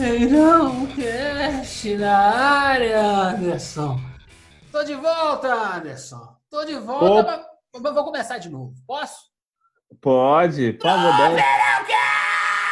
Tropeirão Cast na área, Anderson. Tô de volta, Anderson. Tô de volta, mas, mas vou começar de novo. Posso? Pode, por favor. Tropeirão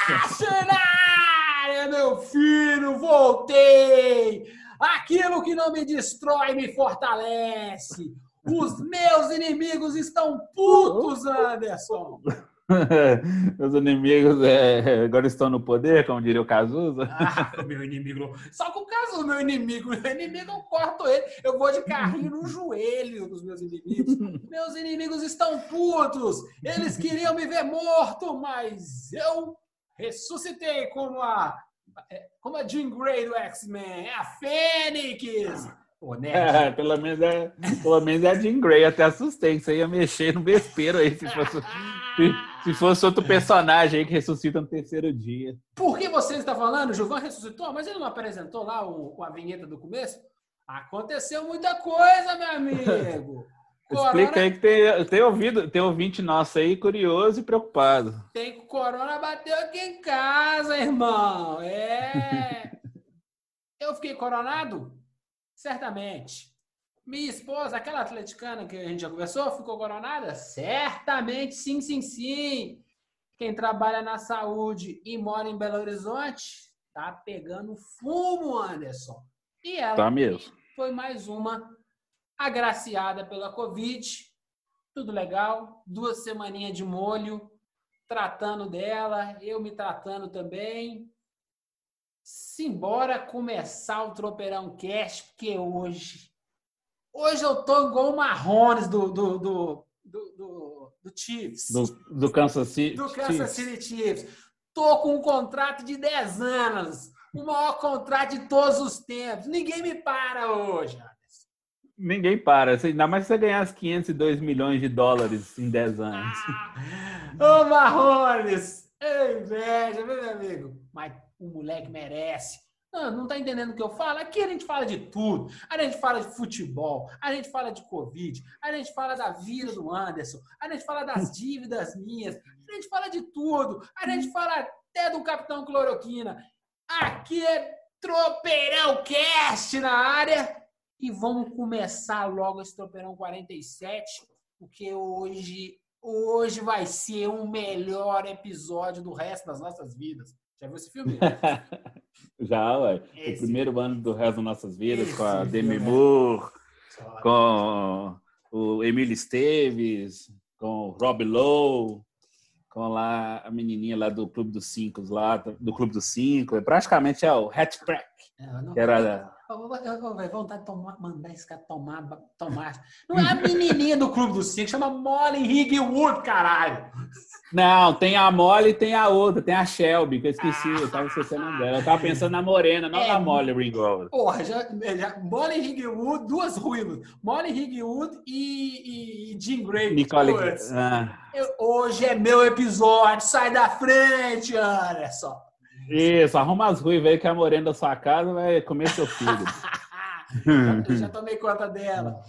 Cast na área, meu filho. Voltei. Aquilo que não me destrói me fortalece. Os meus inimigos estão putos, Anderson. Meus inimigos é, agora estão no poder, como diria o Cazuza. Ah, meu inimigo. Só com o caso, meu inimigo. Meu inimigo, eu corto ele. Eu vou de carrinho no joelho dos meus inimigos. Meus inimigos estão putos. Eles queriam me ver morto, mas eu ressuscitei como a. Como a Jean Grey do X-Men. É a Fênix. Pô, né? É, pelo, menos é, pelo menos é a Jean Grey. Até assustei que você ia mexer no vespeiro aí se fosse, se, se fosse outro personagem aí que ressuscita no terceiro dia. Por que você está falando? O Gilvan ressuscitou, mas ele não apresentou lá o, com a vinheta do começo? Aconteceu muita coisa, meu amigo. Explica aí que tem, tem ouvido, tem ouvinte nosso aí curioso e preocupado. Tem que o corona bateu aqui em casa, irmão. É. Eu fiquei coronado? Certamente. Minha esposa, aquela atleticana que a gente já conversou, ficou coronada? Certamente, sim, sim, sim. Quem trabalha na saúde e mora em Belo Horizonte, tá pegando fumo, Anderson. E ela Tá mesmo. foi mais uma agraciada pela Covid. Tudo legal. Duas semaninhas de molho, tratando dela, eu me tratando também. Simbora começar o Tropeirão Cast, porque hoje. Hoje eu tô igual o Marrones do, do, do, do, do, Chiefs. Do, do Kansas City. Do Kansas City Chiefs. Tô com um contrato de 10 anos. O maior contrato de todos os tempos. Ninguém me para hoje. Anderson. Ninguém para. Ainda mais se você ganhar os 502 milhões de dólares em 10 anos. Ah, Ô, Marrones! Ei, inveja, meu amigo. Mas o moleque merece. Não, não tá entendendo o que eu falo? Aqui a gente fala de tudo. A gente fala de futebol, a gente fala de Covid, a gente fala da vida do Anderson, a gente fala das dívidas minhas, a gente fala de tudo. A gente fala até do Capitão Cloroquina. Aqui é Tropeirão Cast na área. E vamos começar logo esse Tropeirão 47, porque hoje, hoje vai ser o melhor episódio do resto das nossas vidas. Já viu esse filme? Já, ué. Esse- O primeiro ano do resto das nossas vidas, com a Esse Demi filme é- Moore, com o Emílio Esteves, com o Rob Lowe, com lá a menininha lá do Clube dos Cinco, lá do Clube dos Cinco. É praticamente é o Hatchback, Eu não- que era Eu eu- eu- eu- eu- vontade de tomar- mandar esse cara tomar, tomar. Não é a menininha do Clube dos Cinco, chama Molly Higwood, caralho. Não, tem a Molly e tem a outra, tem a Shelby, que eu esqueci, eu tava esquecendo o nome dela. Eu tava pensando na Morena, não É. na Molly Ringgold. Porra, já, já, Molly Higwood, duas ruínas. Molly Higwood e, e, e Jean Grey. Nicole. Ah, eu- hoje é meu episódio, sai da frente, Anderson. isso, arruma as ruivas aí que a Morena da sua casa vai comer seu filho. Eu já tomei conta dela.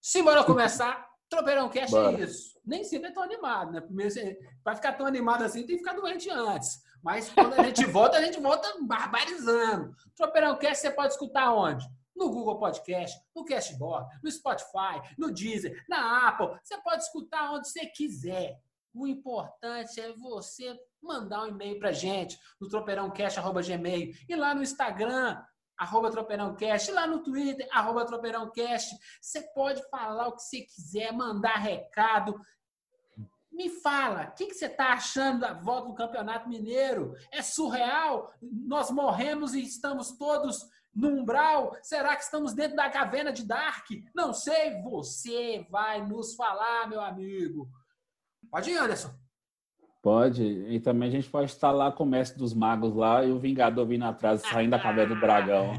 Simbora começar. Tropeirão Cast Bora. é isso. Nem sempre é tão animado, né? Primeiro, vai ficar tão animado assim, tem que ficar doente antes. Mas quando a gente volta, a gente volta barbarizando. Tropeirão Cast você pode escutar onde? No Google Podcast, no Cashbox, no Spotify, no Deezer, na Apple. Você pode escutar onde você quiser. O importante é você mandar um e-mail pra gente no tropeirãocast.gmail e lá no Instagram, arroba tropeirãocast, lá no Twitter, arroba tropeirãocast. Você pode falar o que você quiser, mandar recado. Me fala, o que, que você está achando da volta do Campeonato Mineiro? É surreal? Nós morremos e estamos todos no umbral? Será que estamos dentro da caverna de Dark? Não sei, você vai nos falar, meu amigo. Pode ir, Anderson. Pode. E também a gente pode estar lá com o Mestre dos Magos lá e o Vingador vindo atrás, saindo da caverna do dragão.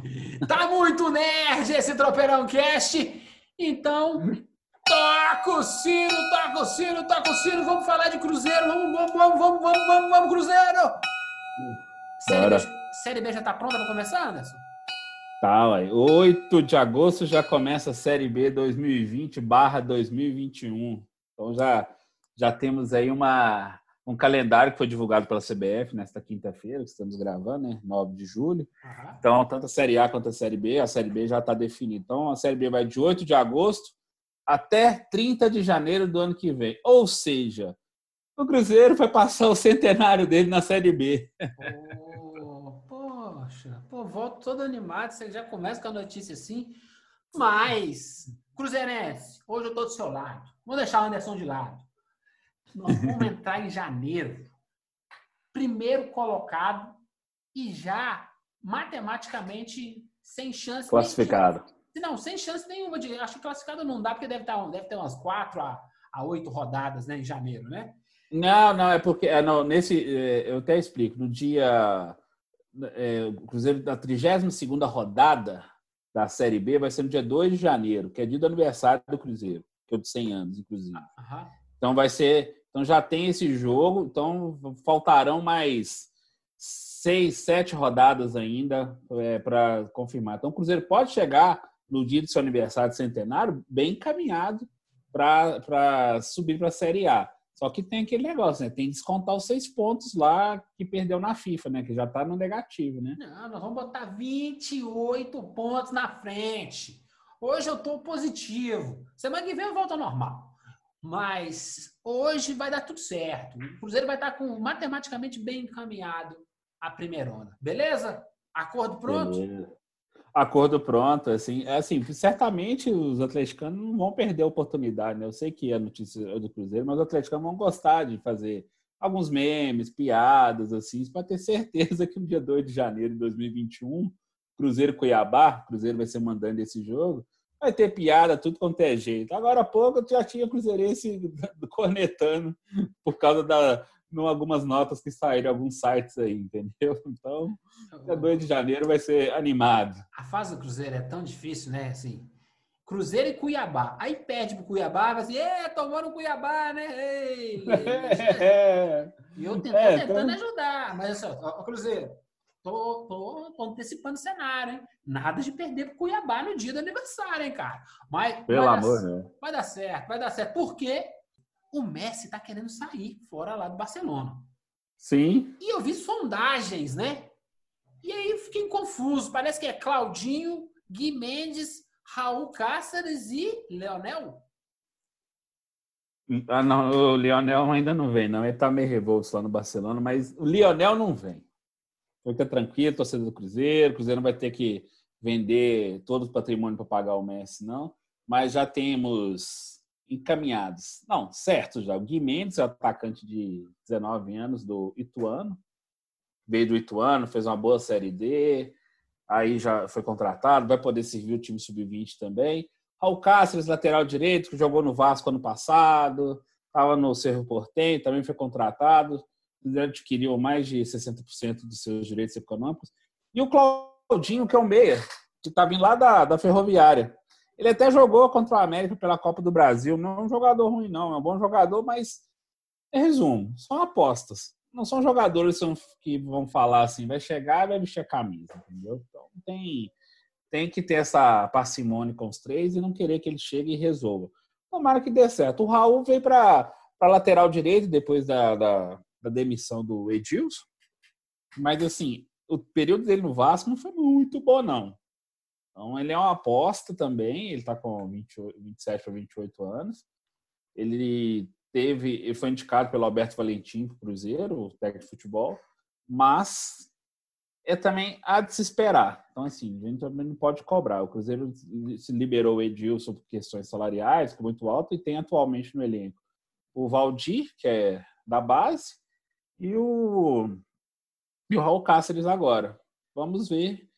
tá muito nerd esse Tropeirão Cast. Então, toca o sino, toca o sino, toca o sino. Vamos falar de Cruzeiro. Vamos, vamos, vamos, vamos, vamos, vamos, vamos Cruzeiro. Série B, Série B já tá pronta para começar, Anderson? Tá, ué. 8 de agosto já começa a Série B 2020 barra 2021. Então já, já temos aí uma, um calendário que foi divulgado pela CBF nesta quinta-feira, que estamos gravando, né? 9 de julho. Uhum. Então, tanto a Série A quanto a Série B, a Série B já está definida. Então, a Série B vai de 8 de agosto até 30 de janeiro do ano que vem. Ou seja, o Cruzeiro vai passar o centenário dele na Série B. Oh, poxa, pô, volto todo animado, você já começa com a notícia assim. Mas, Cruzeirense, hoje eu estou do seu lado. Vou deixar o Anderson de lado. Nós vamos entrar em janeiro, primeiro colocado e já matematicamente sem chance. Classificado. Não, sem chance nenhuma de. Acho que classificado não dá, porque deve, estar, deve ter umas quatro a, a oito rodadas né, em janeiro, né? Não, não, é porque é, não, nesse. É, eu até explico. No dia. É, o Cruzeiro da 32 rodada da Série B vai ser no dia 2 de janeiro, que é dia do aniversário do Cruzeiro, que é de 100 anos, inclusive. Uhum. Então vai ser então já tem esse jogo, então faltarão mais seis, sete rodadas ainda é, para confirmar. Então o Cruzeiro pode chegar no dia do seu aniversário de centenário bem encaminhado para subir para a Série A. Só que tem aquele negócio, né? Tem que descontar os seis pontos lá que perdeu na FIFA, né? Que já está no negativo, né? Não, nós vamos botar 28 pontos na frente. Hoje eu estou positivo. Semana que vem eu volto ao normal. Mas hoje vai dar tudo certo. O Cruzeiro vai estar com matematicamente bem encaminhado a primeirona. Beleza? Acordo pronto? Beleza. Acordo pronto, assim, é assim, certamente os atleticanos não vão perder a oportunidade, né? Eu sei que é notícia do Cruzeiro, mas os atleticanos vão gostar de fazer alguns memes, piadas, assim, para ter certeza que no dia 2 de janeiro de 2021, Cruzeiro Cuiabá, Cruzeiro vai ser mandando esse jogo, vai ter piada, tudo quanto é jeito. Agora há pouco eu já tinha Cruzeirense cornetando por causa da não algumas notas que saíram alguns sites aí, entendeu? Então, dia 2 de janeiro vai ser animado. A fase do Cruzeiro é tão difícil, né? Assim, Cruzeiro e Cuiabá. Aí perde pro Cuiabá, vai assim, é, tomou no Cuiabá, né? Ei, é. E eu tentando, é, tentando então... ajudar, mas assim, ó, Cruzeiro, Tô, tô, tô, antecipando o cenário, hein? Nada de perder pro Cuiabá no dia do aniversário, hein, cara? Mas Pelo vai amor, dar, né? Vai dar certo, vai dar certo. Porque o Messi tá querendo sair fora lá do Barcelona. Sim. E eu vi sondagens, né? E aí eu fiquei confuso. Parece que é Claudinho, Gui Mendes, Raul Cáceres e Leonel. Ah, não, o Lionel ainda não vem, não. Ele tá meio revolto lá no Barcelona, mas o Lionel não vem. Fica tranquilo, torcedor do Cruzeiro. O Cruzeiro não vai ter que vender todo o patrimônio para pagar o Messi, não. Mas já temos encaminhados. Não, certo já. O Gui Mendes é atacante de 19 anos do Ituano. Veio do Ituano, fez uma boa Série D. Aí já foi contratado, vai poder servir o time sub-20 também. Raul Cáceres, lateral direito, que jogou no Vasco ano passado, estava no Cerro Portem, também foi contratado adquiriu mais de 60% dos seus direitos econômicos. E o Claudinho, que é o meia, que está vindo lá da, da Ferroviária. Ele até jogou contra o América pela Copa do Brasil. Não é um jogador ruim, não. É um bom jogador, mas, resumo, são apostas. Não são jogadores que vão falar assim, vai chegar e vai vestir a camisa, entendeu? Então tem, tem que ter essa parcimônia com os três e não querer que ele chegue e resolva. Tomara que dê certo. O Raul veio para lateral direito depois da, da, da demissão do Edilson. Mas, assim, o período dele no Vasco não foi muito bom, não. Então, ele é uma aposta também. Ele está com 28, 27 para 28 anos. Ele teve, ele foi indicado pelo Alberto Valentim para o Cruzeiro, o técnico de futebol, mas é também a de se esperar. Então, assim, a gente também não pode cobrar. O Cruzeiro se liberou o Edilson por questões salariais, que é muito alto, e tem atualmente no elenco o Valdir, que é da base, e o, e o Raul Cáceres agora. Vamos ver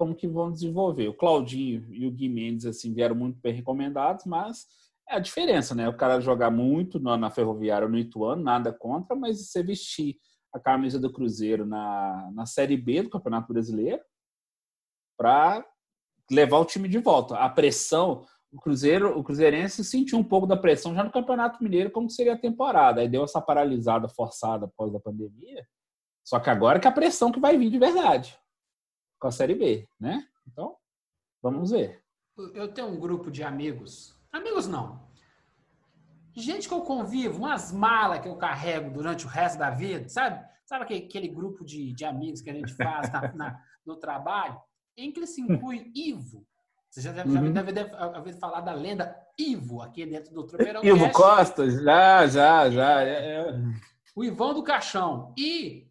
como que vão desenvolver. O Claudinho e o Gui Mendes assim vieram muito bem recomendados, mas é a diferença, né? O cara jogar muito na Ferroviária no Ituano, nada contra, mas você vestir a camisa do Cruzeiro na, na Série B do Campeonato Brasileiro para levar o time de volta. A pressão, o Cruzeiro, o Cruzeirense sentiu um pouco da pressão já no Campeonato Mineiro, como seria a temporada. Aí deu essa paralisada forçada após a pandemia. Só que agora que a pressão que vai vir de verdade com a Série B, né? Então, vamos ver. Eu tenho um grupo de amigos, amigos não, gente que eu convivo, umas malas que eu carrego durante o resto da vida, sabe? Sabe aquele, aquele grupo de, de amigos que a gente faz na, na, no trabalho, em que se inclui Ivo. Você já deve, uhum. deve, deve, deve falar da lenda Ivo aqui dentro do Tropeirão. Ivo. Costa, já, já, já. É, é. O Ivão do Caixão. E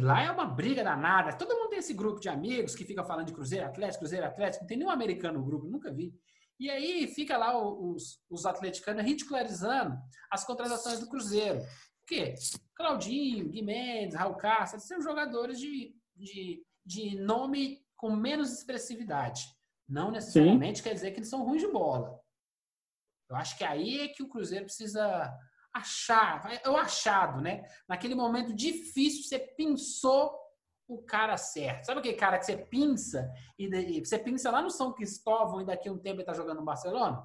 Lá é uma briga danada. Todo mundo tem esse grupo de amigos que fica falando de Cruzeiro Atlético, Cruzeiro Atlético. Não tem nenhum americano no grupo, nunca vi. E aí fica lá os, os atleticanos ridicularizando as contratações do Cruzeiro. Por quê? Claudinho, Guimenez, Raul Castro, são jogadores de, de, de nome com menos expressividade. Não necessariamente Sim. quer dizer que eles são ruins de bola. Eu acho que aí é que o Cruzeiro precisa achar, é o achado, né? Naquele momento difícil, você pensou o cara certo. Sabe aquele cara que você pinça e você pinça lá no São Cristóvão e daqui a um tempo ele tá jogando no Barcelona?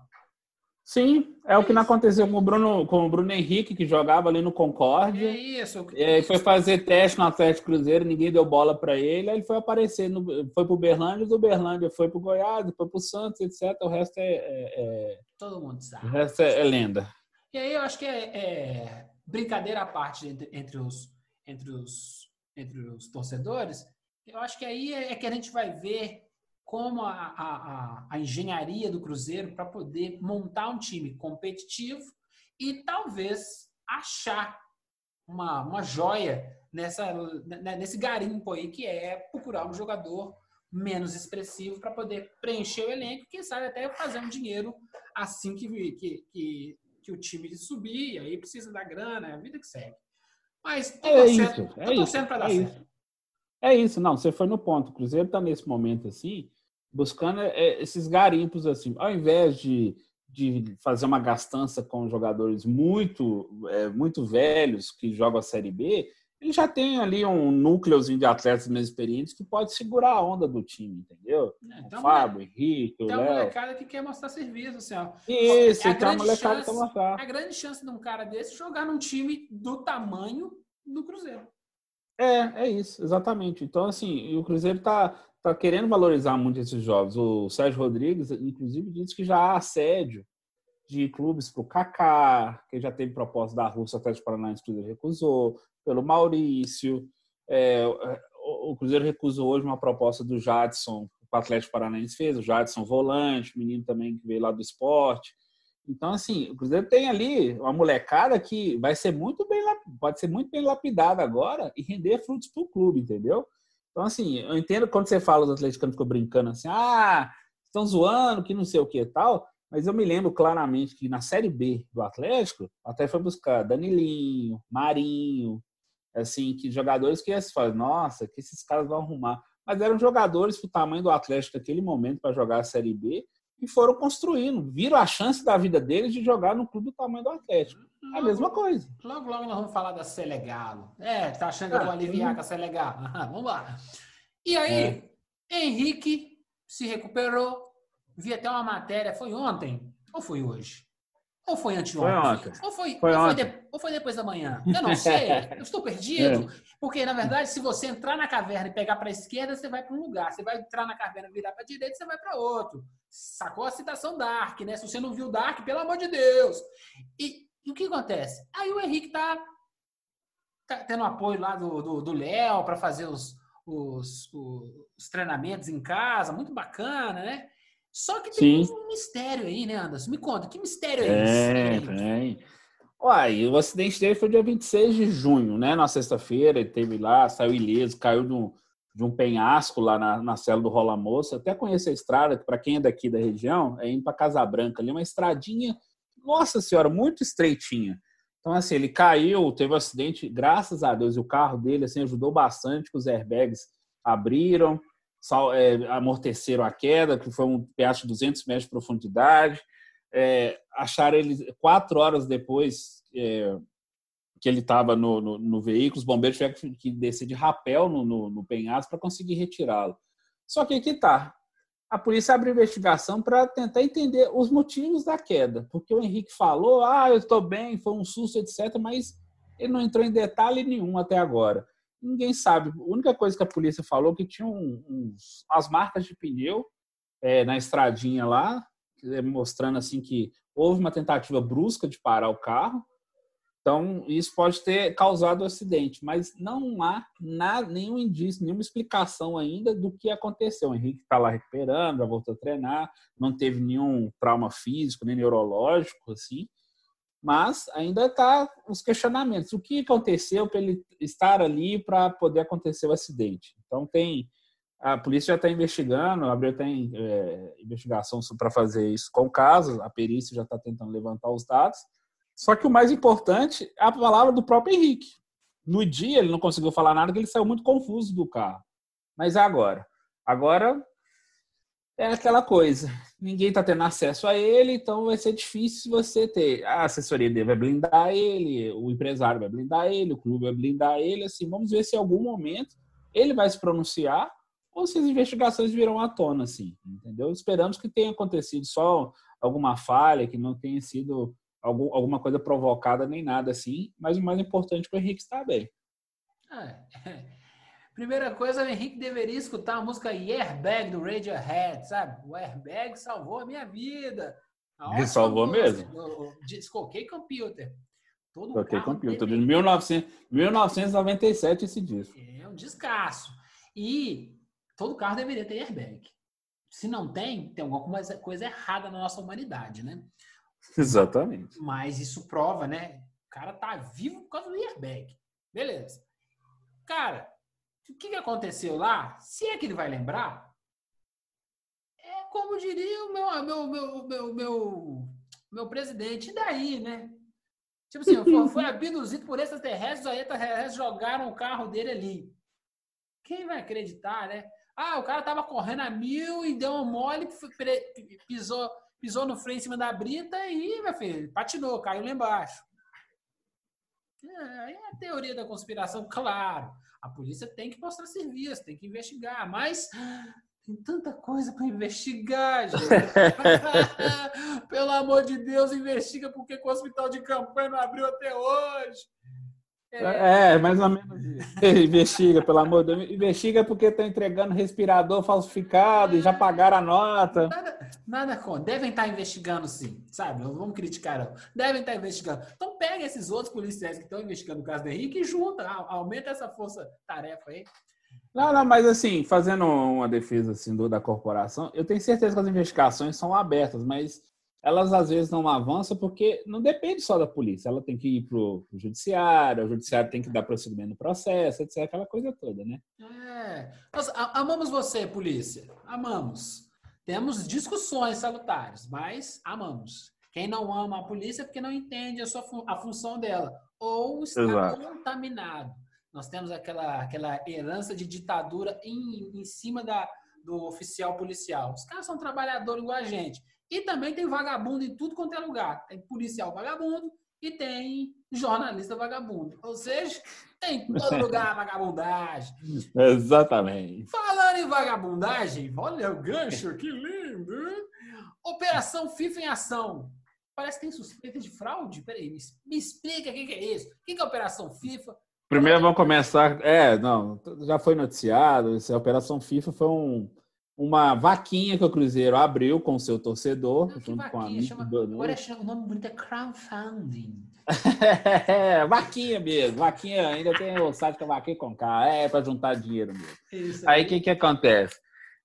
Sim, é, é o que não aconteceu com o Bruno, com o Bruno Henrique, que jogava ali no Concórdia. É isso. E aí foi fazer teste no Atlético Cruzeiro, ninguém deu bola para ele, aí ele foi aparecer, no, foi pro Berlândia, do Berlândia foi pro Goiás, foi pro Santos, etc. O resto é... é, é Todo mundo sabe. O resto é, é lenda. E aí eu acho que é, é brincadeira à parte entre, entre, os, entre, os, entre os torcedores. Eu acho que aí é, é que a gente vai ver como a, a, a engenharia do Cruzeiro para poder montar um time competitivo e talvez achar uma, uma joia nessa, né, nesse garimpo aí que é procurar um jogador menos expressivo para poder preencher o elenco quem sabe até fazer um dinheiro assim que, que, que que o time subir, aí precisa da grana, é a vida que segue. Mas é isso, é torcendo para dar é certo. Isso. É isso, não, você foi no ponto. O Cruzeiro está nesse momento assim, buscando é, esses garimpos assim, ao invés de, de fazer uma gastança com jogadores muito, é, muito velhos que jogam a Série B, ele já tem ali um núcleozinho de atletas mais experientes que pode segurar a onda do time, entendeu? É, então, o Fábio, Henrique, o Léo. Tem uma molecada que quer mostrar serviço, assim, ó. Isso, é então a molecada chance, quer mostrar. A grande chance de um cara desse jogar num time do tamanho do Cruzeiro. É, é isso, exatamente. Então, assim, o Cruzeiro tá, tá querendo valorizar muito esses jogos. O Sérgio Rodrigues, inclusive, disse que já há assédio de clubes para o Kaká, que já teve proposta da Rússia, até de Paranaense, Cruzeiro recusou pelo Maurício. É, o Cruzeiro recusou hoje uma proposta do Jadson, o Atlético Paranaense fez, o Jadson volante, menino também que veio lá do esporte. Então, assim, o Cruzeiro tem ali uma molecada que vai ser muito bem, pode ser muito bem lapidada agora e render frutos para o clube, entendeu? Então, assim, eu entendo quando você fala, os atleticanos ficam brincando assim, ah, estão zoando, que não sei o que e tal, mas eu me lembro claramente que na Série B do Atlético, até foi buscar Danilinho, Marinho, assim, que jogadores que se fala, nossa, que esses caras vão arrumar. Mas eram jogadores o tamanho do Atlético naquele momento para jogar a Série B e foram construindo, viram a chance da vida deles de jogar no clube do tamanho do Atlético. É a mesma coisa. Logo, logo nós vamos falar da Selegalo. É, tá achando que eu vou ah, aliviar com a Selegalo? vamos lá. E aí, é. Henrique se recuperou. Vi até uma matéria, foi ontem ou foi hoje? Ou foi anteontem? Foi ontem. Ou foi, foi, ou, foi de, ou foi depois da manhã? Eu não sei. eu estou perdido. É. Porque, na verdade, se você entrar na caverna e pegar para a esquerda, você vai para um lugar. Você vai entrar na caverna e virar para a direita, você vai para outro. Sacou a citação Dark, né? Se você não viu Dark, pelo amor de Deus. E, e o que acontece? Aí o Henrique tá, tá tendo apoio lá do Léo para fazer os, os, os treinamentos em casa. Muito bacana, né? Só que tem Sim. um mistério aí, né, Anderson? Me conta, que mistério é, é esse? Tem. Uai, o acidente dele foi dia 26 de junho, né? Na sexta-feira, ele teve lá, saiu ileso, caiu de um, de um penhasco lá na, na cela do Rola Moça. Até conheço a estrada, que para quem é daqui da região, é indo para Casa Branca ali, uma estradinha, nossa senhora, muito estreitinha. Então, assim, ele caiu, teve um acidente, graças a Deus, e o carro dele, assim, ajudou bastante, que os airbags abriram, é, amorteceram a queda, que foi um pedaço de 200 metros de profundidade. É, acharam ele quatro horas depois é, que ele estava no, no, no, veículo, os bombeiros tiveram que descer de rapel no, no, no penhasco para conseguir retirá-lo. Só que aqui está. A polícia abre investigação para tentar entender os motivos da queda, porque o Henrique falou, ah, eu estou bem, foi um susto, etc., mas ele não entrou em detalhe nenhum até agora. Ninguém sabe. A única coisa que a polícia falou é que tinha uns, as marcas de pneu é, na estradinha lá, é, mostrando assim que houve uma tentativa brusca de parar o carro. Então, isso pode ter causado o acidente, mas não há nada, nenhum indício, nenhuma explicação ainda do que aconteceu. O Henrique está lá recuperando, já voltou a treinar, não teve nenhum trauma físico, nem neurológico, assim mas ainda está os questionamentos. O que aconteceu para ele estar ali para poder acontecer o acidente? Então tem a polícia já está investigando, abriu tem é, investigação para fazer isso com o caso, a perícia já está tentando levantar os dados. Só que o mais importante é a palavra do próprio Henrique. No dia ele não conseguiu falar nada, porque ele saiu muito confuso do carro. Mas é agora. Agora é aquela coisa. Ninguém está tendo acesso a ele, então vai ser difícil você ter. A assessoria dele vai blindar ele, o empresário vai blindar ele, o clube vai blindar ele. Assim, vamos ver se em algum momento ele vai se pronunciar ou se as investigações virão à tona, assim, entendeu? Esperamos que tenha acontecido só alguma falha, que não tenha sido algum, alguma coisa provocada nem nada assim, mas o mais importante é que o Henrique está bem. É, Primeira coisa, o Henrique deveria escutar a música Airbag do Radiohead, sabe? O Airbag salvou a minha vida. Ele salvou mesmo. Descoquei computer. Todo Descoquei computer. De 1900, 1997 esse disco. É um descasso. E todo carro deveria ter airbag. Se não tem, tem alguma coisa errada na nossa humanidade, né? Exatamente. Mas isso prova, né? O cara tá vivo por causa do airbag. Beleza. Cara, o que, que aconteceu lá, se é que ele vai lembrar, é como diria o meu, meu, meu, meu, meu, meu presidente, e daí, né? Tipo assim, foi, foi abduzido por extraterrestres, aí extraterrestres jogaram o carro dele ali. Quem vai acreditar, né? Ah, o cara tava correndo a mil e deu um mole, pisou, pisou no freio em cima da brita e, meu filho, patinou, caiu lá embaixo. É, é a teoria da conspiração, claro. A polícia tem que mostrar serviço, tem que investigar, mas tem tanta coisa para investigar, gente. Pelo amor de Deus, investiga porque o hospital de campanha não abriu até hoje. É, é mais ou menos isso. investiga, pelo amor de Deus. Investiga porque estão entregando respirador falsificado é, e já pagaram a nota. Nada, nada com. Devem estar investigando, sim. Sabe? Não vamos criticar, não. Devem estar investigando. Então pega esses outros policiais que estão investigando o caso do Henrique e junta. Aumenta essa força-tarefa aí. Não, não, mas assim, fazendo uma defesa assim, do, da corporação, eu tenho certeza que as investigações são abertas, mas elas às vezes não avançam porque não depende só da polícia. Ela tem que ir para o judiciário, o judiciário tem que dar prosseguimento no processo, etc. Aquela coisa toda, né? É. Nós amamos você, polícia. Amamos. Temos discussões salutares, mas amamos. Quem não ama a polícia é porque não entende a, sua, a função dela. Ou está Exato. contaminado. Nós temos aquela, aquela herança de ditadura em, em cima da, do oficial policial. Os caras são trabalhadores igual a gente. E também tem vagabundo em tudo quanto é lugar. Tem policial vagabundo e tem jornalista vagabundo. Ou seja, tem em todo lugar vagabundagem. Exatamente. Falando em vagabundagem, olha o gancho, que lindo! Operação FIFA em ação. Parece que tem suspeita de fraude. Peraí, me, me explica o que, que, é isso. O que, que é Operação FIFA? Primeiro vamos começar. É, não, já foi noticiado. Essa Operação FIFA foi um uma vaquinha que o Cruzeiro abriu com o seu torcedor, Não, junto com a chama, Agora chama, o nome bonito é crowdfunding. é, vaquinha mesmo, vaquinha, ainda tem o site que é vaquinha com K, é para juntar dinheiro mesmo. Isso aí o que, que acontece?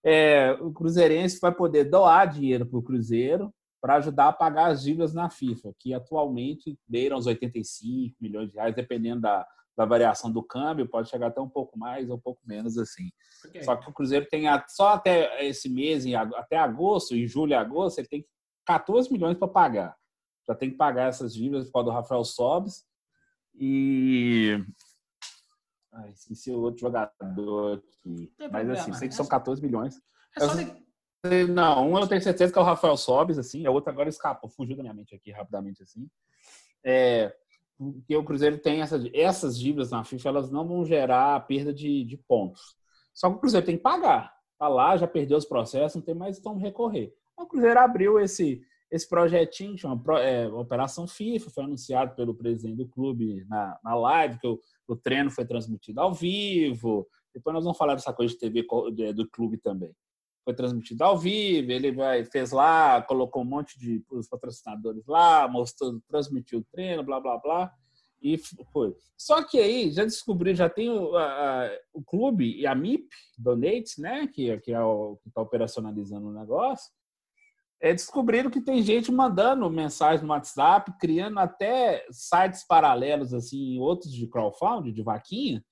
É, o Cruzeirense vai poder doar dinheiro para o Cruzeiro para ajudar a pagar as dívidas na FIFA, que atualmente beiram os 85 milhões de reais, dependendo da, da variação do câmbio, pode chegar até um pouco mais ou um pouco menos assim. Okay. Só que o Cruzeiro tem só até esse mês, até agosto, em julho e agosto, ele tem 14 milhões para pagar. Já tem que pagar essas dívidas por causa do Rafael Sobes. E Ai, esqueci o outro jogador aqui. Mas problema, assim, sei que é são só- 14 milhões. É só Eu- Não, um eu tenho certeza que é o Rafael Sobes, assim, a outra agora escapou, fugiu da minha mente aqui rapidamente, assim. É, porque o Cruzeiro tem essa, essas dívidas na FIFA, elas não vão gerar perda de, de pontos. Só que o Cruzeiro tem que pagar. Tá lá, já perdeu os processos, não tem mais como recorrer. Então, o Cruzeiro abriu esse, esse projetinho, chama é, Operação FIFA, foi anunciado pelo presidente do clube na, na live, que o, o treino foi transmitido ao vivo. Depois nós vamos falar dessa coisa de TV do clube também foi transmitido ao vivo, ele vai, fez lá, colocou um monte de os patrocinadores lá, mostrou, transmitiu o treino, blá blá blá, e foi. Só que aí já descobri, já tem o, a- o clube e a MIP Donates, né, que, que é o que está operacionalizando o negócio, é, descobriram que tem gente mandando mensagem no WhatsApp, criando até sites paralelos, assim, outros de crowdfunding, de vaquinha,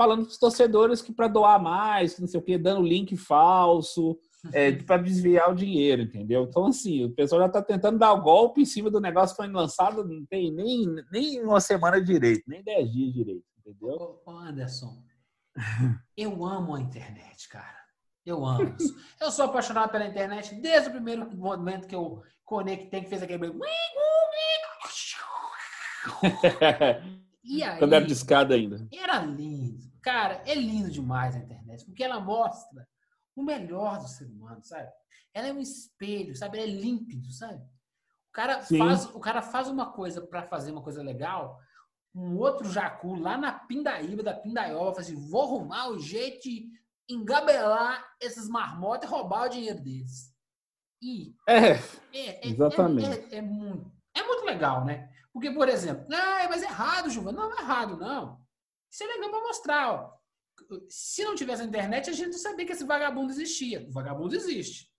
falando para os torcedores que para doar mais, não sei o quê, dando link falso, é, para desviar o dinheiro, entendeu? Então, assim, o pessoal já está tentando dar o golpe em cima do negócio que foi lançado, não tem nem, nem uma semana direito, nem dez dias direito, entendeu? Ô, ô, Anderson, eu amo a internet, cara. Eu amo isso. Eu sou apaixonado pela internet desde o primeiro momento que eu conectei, que fez aquele. E aí, Quando era discada ainda. era lindo. Cara, é lindo demais a internet, porque ela mostra o melhor do ser humano, sabe? Ela é um espelho, sabe? Ela é límpido, sabe? O cara Sim. faz, o cara faz uma coisa para fazer uma coisa legal, um outro jacu lá na Pindaíba, da Pindaioba, fala assim, vou arrumar o jeito de engabelar esses marmotas e roubar o dinheiro deles. E É, é, é- Exatamente. É, é muito, é muito legal, né? Porque, por exemplo, ah, mas é errado, Giovanni. Não, não é errado, não. Isso é legal para mostrar. Ó. Se não tivesse a internet, a gente não sabia que esse vagabundo existia. O vagabundo existe.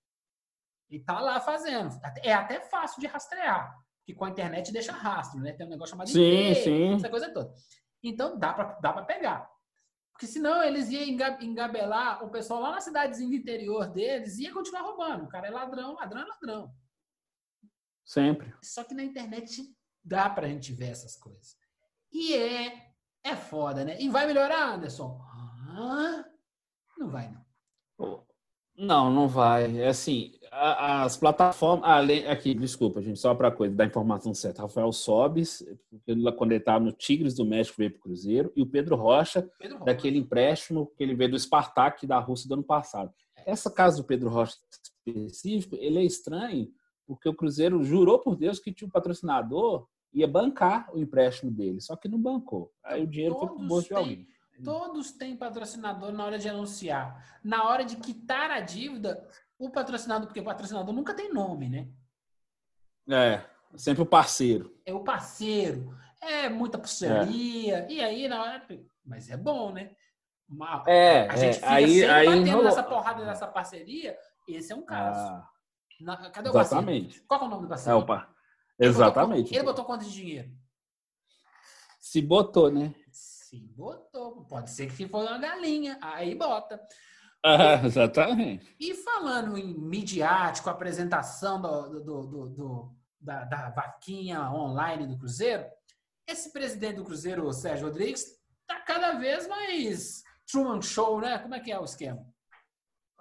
E tá lá fazendo. É até fácil de rastrear. Porque com a internet deixa rastro, né? Tem um negócio chamado Sim, IP, sim. essa coisa toda. Então dá para dá pra pegar. Porque senão eles iam enga- engabelar o pessoal lá na cidadezinha do interior deles e ia continuar roubando. O cara é ladrão, ladrão é ladrão. sempre. Só que na internet dá pra gente ver essas coisas. E é, é foda, né? E vai melhorar, Anderson? Ah, não vai, não. Não, não vai. É assim, as plataformas. Além, aqui, desculpa, gente, só para coisa, dar a informação certa. Rafael Sobes, quando ele estava no Tigres do México, veio para o Cruzeiro, e o Pedro Rocha, Pedro Rocha. daquele empréstimo que ele veio do Spartak da Rússia do ano passado. Essa casa do Pedro Rocha específico, ele é estranho, porque o Cruzeiro jurou por Deus que tinha um patrocinador ia bancar o empréstimo dele, só que não bancou. Aí o dinheiro foi para o Todos bolso de alguém. Todos têm patrocinador na hora de anunciar. Na hora de quitar a dívida, o patrocinador, porque o patrocinador nunca tem nome, né? É, sempre o parceiro. É o parceiro. É muita pulseiria. E aí, na hora. Mas é bom, né? Uma- É, a gente é, fica aí, sempre aí batendo rolou. nessa porrada dessa parceria. Esse é um caso. Ah, Na- cadê o parceiro? exatamente. Qual que é o nome do É, parceiro? opa. Botou Exatamente. quanto- Ele botou quanto de dinheiro? Se botou, né? Se botou. Pode ser que foi uma galinha. Aí bota. Ah, exatamente. E falando em midiático, apresentação do, do- do- do- do- da, da vaquinha online do Cruzeiro, esse presidente do Cruzeiro, o Sérgio Rodrigues, tá cada vez mais Truman Show, né? Como é que é o esquema?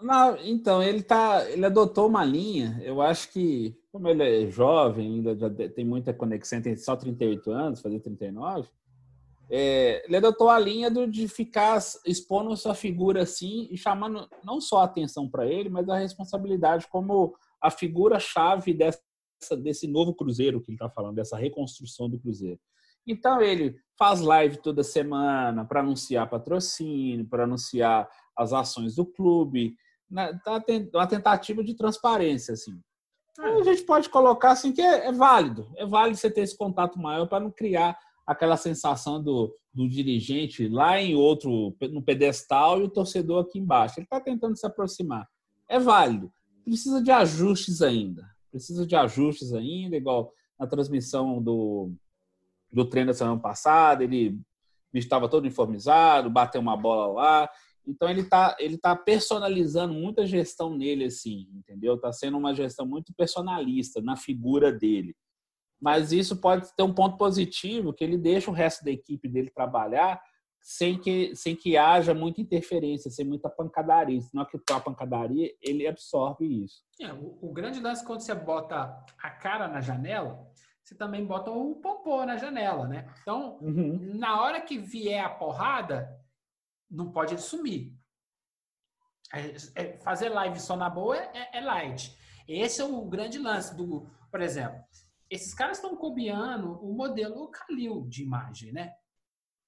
Não, então, ele tá. Ele adotou uma linha. Eu acho que, como ele é jovem, ainda tem muita conexão, tem só 38 anos, fazer 39. é, ele adotou a linha do, de ficar expondo sua figura assim e chamando não só a atenção para ele, mas a responsabilidade como a figura-chave dessa, desse novo Cruzeiro que ele está falando, dessa reconstrução do Cruzeiro. Então ele faz live toda semana para anunciar patrocínio, para anunciar as ações do clube, na- tá ten- uma tentativa de transparência assim. Então, a gente pode colocar assim que é, é válido, é válido você ter esse contato maior para não criar aquela sensação do, do dirigente lá em outro no pedestal e o torcedor aqui embaixo. Ele está tentando se aproximar. É válido. Precisa de ajustes ainda. Precisa de ajustes ainda, igual na transmissão do, do treino da semana passada, ele estava todo uniformizado, bateu uma bola lá. Então ele está ele tá personalizando muita gestão nele, assim, entendeu? Está sendo uma gestão muito personalista na figura dele. Mas isso pode ter um ponto positivo, que ele deixa o resto da equipe dele trabalhar sem que, sem que haja muita interferência, sem muita pancadaria. Senão que a pancadaria, ele absorve isso. É, o, o, grande lance quando você bota a cara na janela, você também bota o popô na janela, né? Então, uhum. na hora que vier a porrada, não pode sumir. É, é, fazer live só na boa é, é, light. Esse é o grande lance do, por exemplo, esses caras estão copiando o modelo Kalil de imagem, né?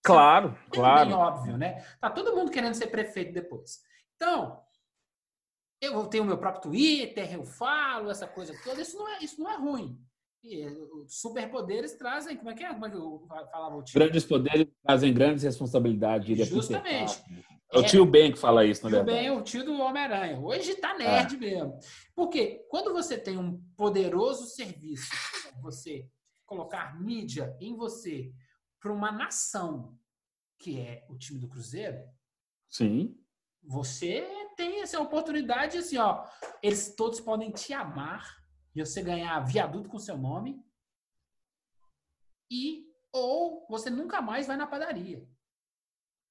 Claro, é claro. bem óbvio, né? Tá todo mundo querendo ser prefeito depois. Então, eu tenho o meu próprio Twitter, eu falo essa coisa toda, isso não é, isso não é ruim. E, superpoderes trazem, como é que é? Como é que eu falava o tio? Grandes poderes trazem grandes responsabilidades, Justamente. É o tio Ben que fala isso, não é? O Ben é o tio do Homem-Aranha. Hoje tá nerd é. mesmo. Porque quando você tem um poderoso serviço, você colocar mídia em você para uma nação que é o time do Cruzeiro, sim, você tem essa oportunidade assim, ó, eles todos podem te amar e você ganhar viaduto com seu nome e ou você nunca mais vai na padaria.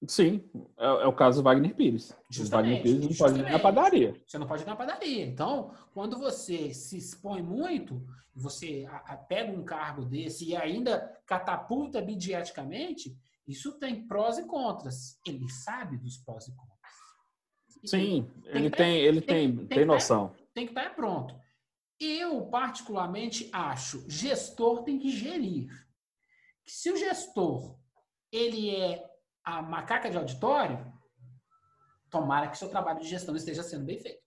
Sim, é, é, o caso do Wagner Pires. Justamente, o Wagner Pires não pode ir na padaria. Você não pode ir na padaria. Então, quando você se expõe muito, você a, a, pega um cargo desse e ainda catapulta mediaticamente, isso tem prós e contras. Ele sabe dos prós e contras. Sim, tem, ele tem, ele tem, tem, tem noção. Tem que estar pronto. Eu, particularmente, acho gestor tem que gerir. Se o gestor ele é a macaca de auditório, tomara que seu trabalho de gestão esteja sendo bem feito.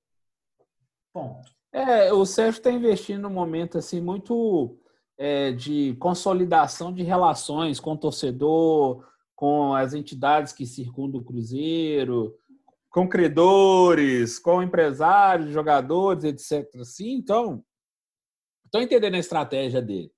Ponto. É, o Sérgio está investindo num momento assim muito é, de consolidação de relações com o torcedor, com as entidades que circundam o Cruzeiro, com credores, com empresários, jogadores, etc. Assim, então, estou entendendo a estratégia dele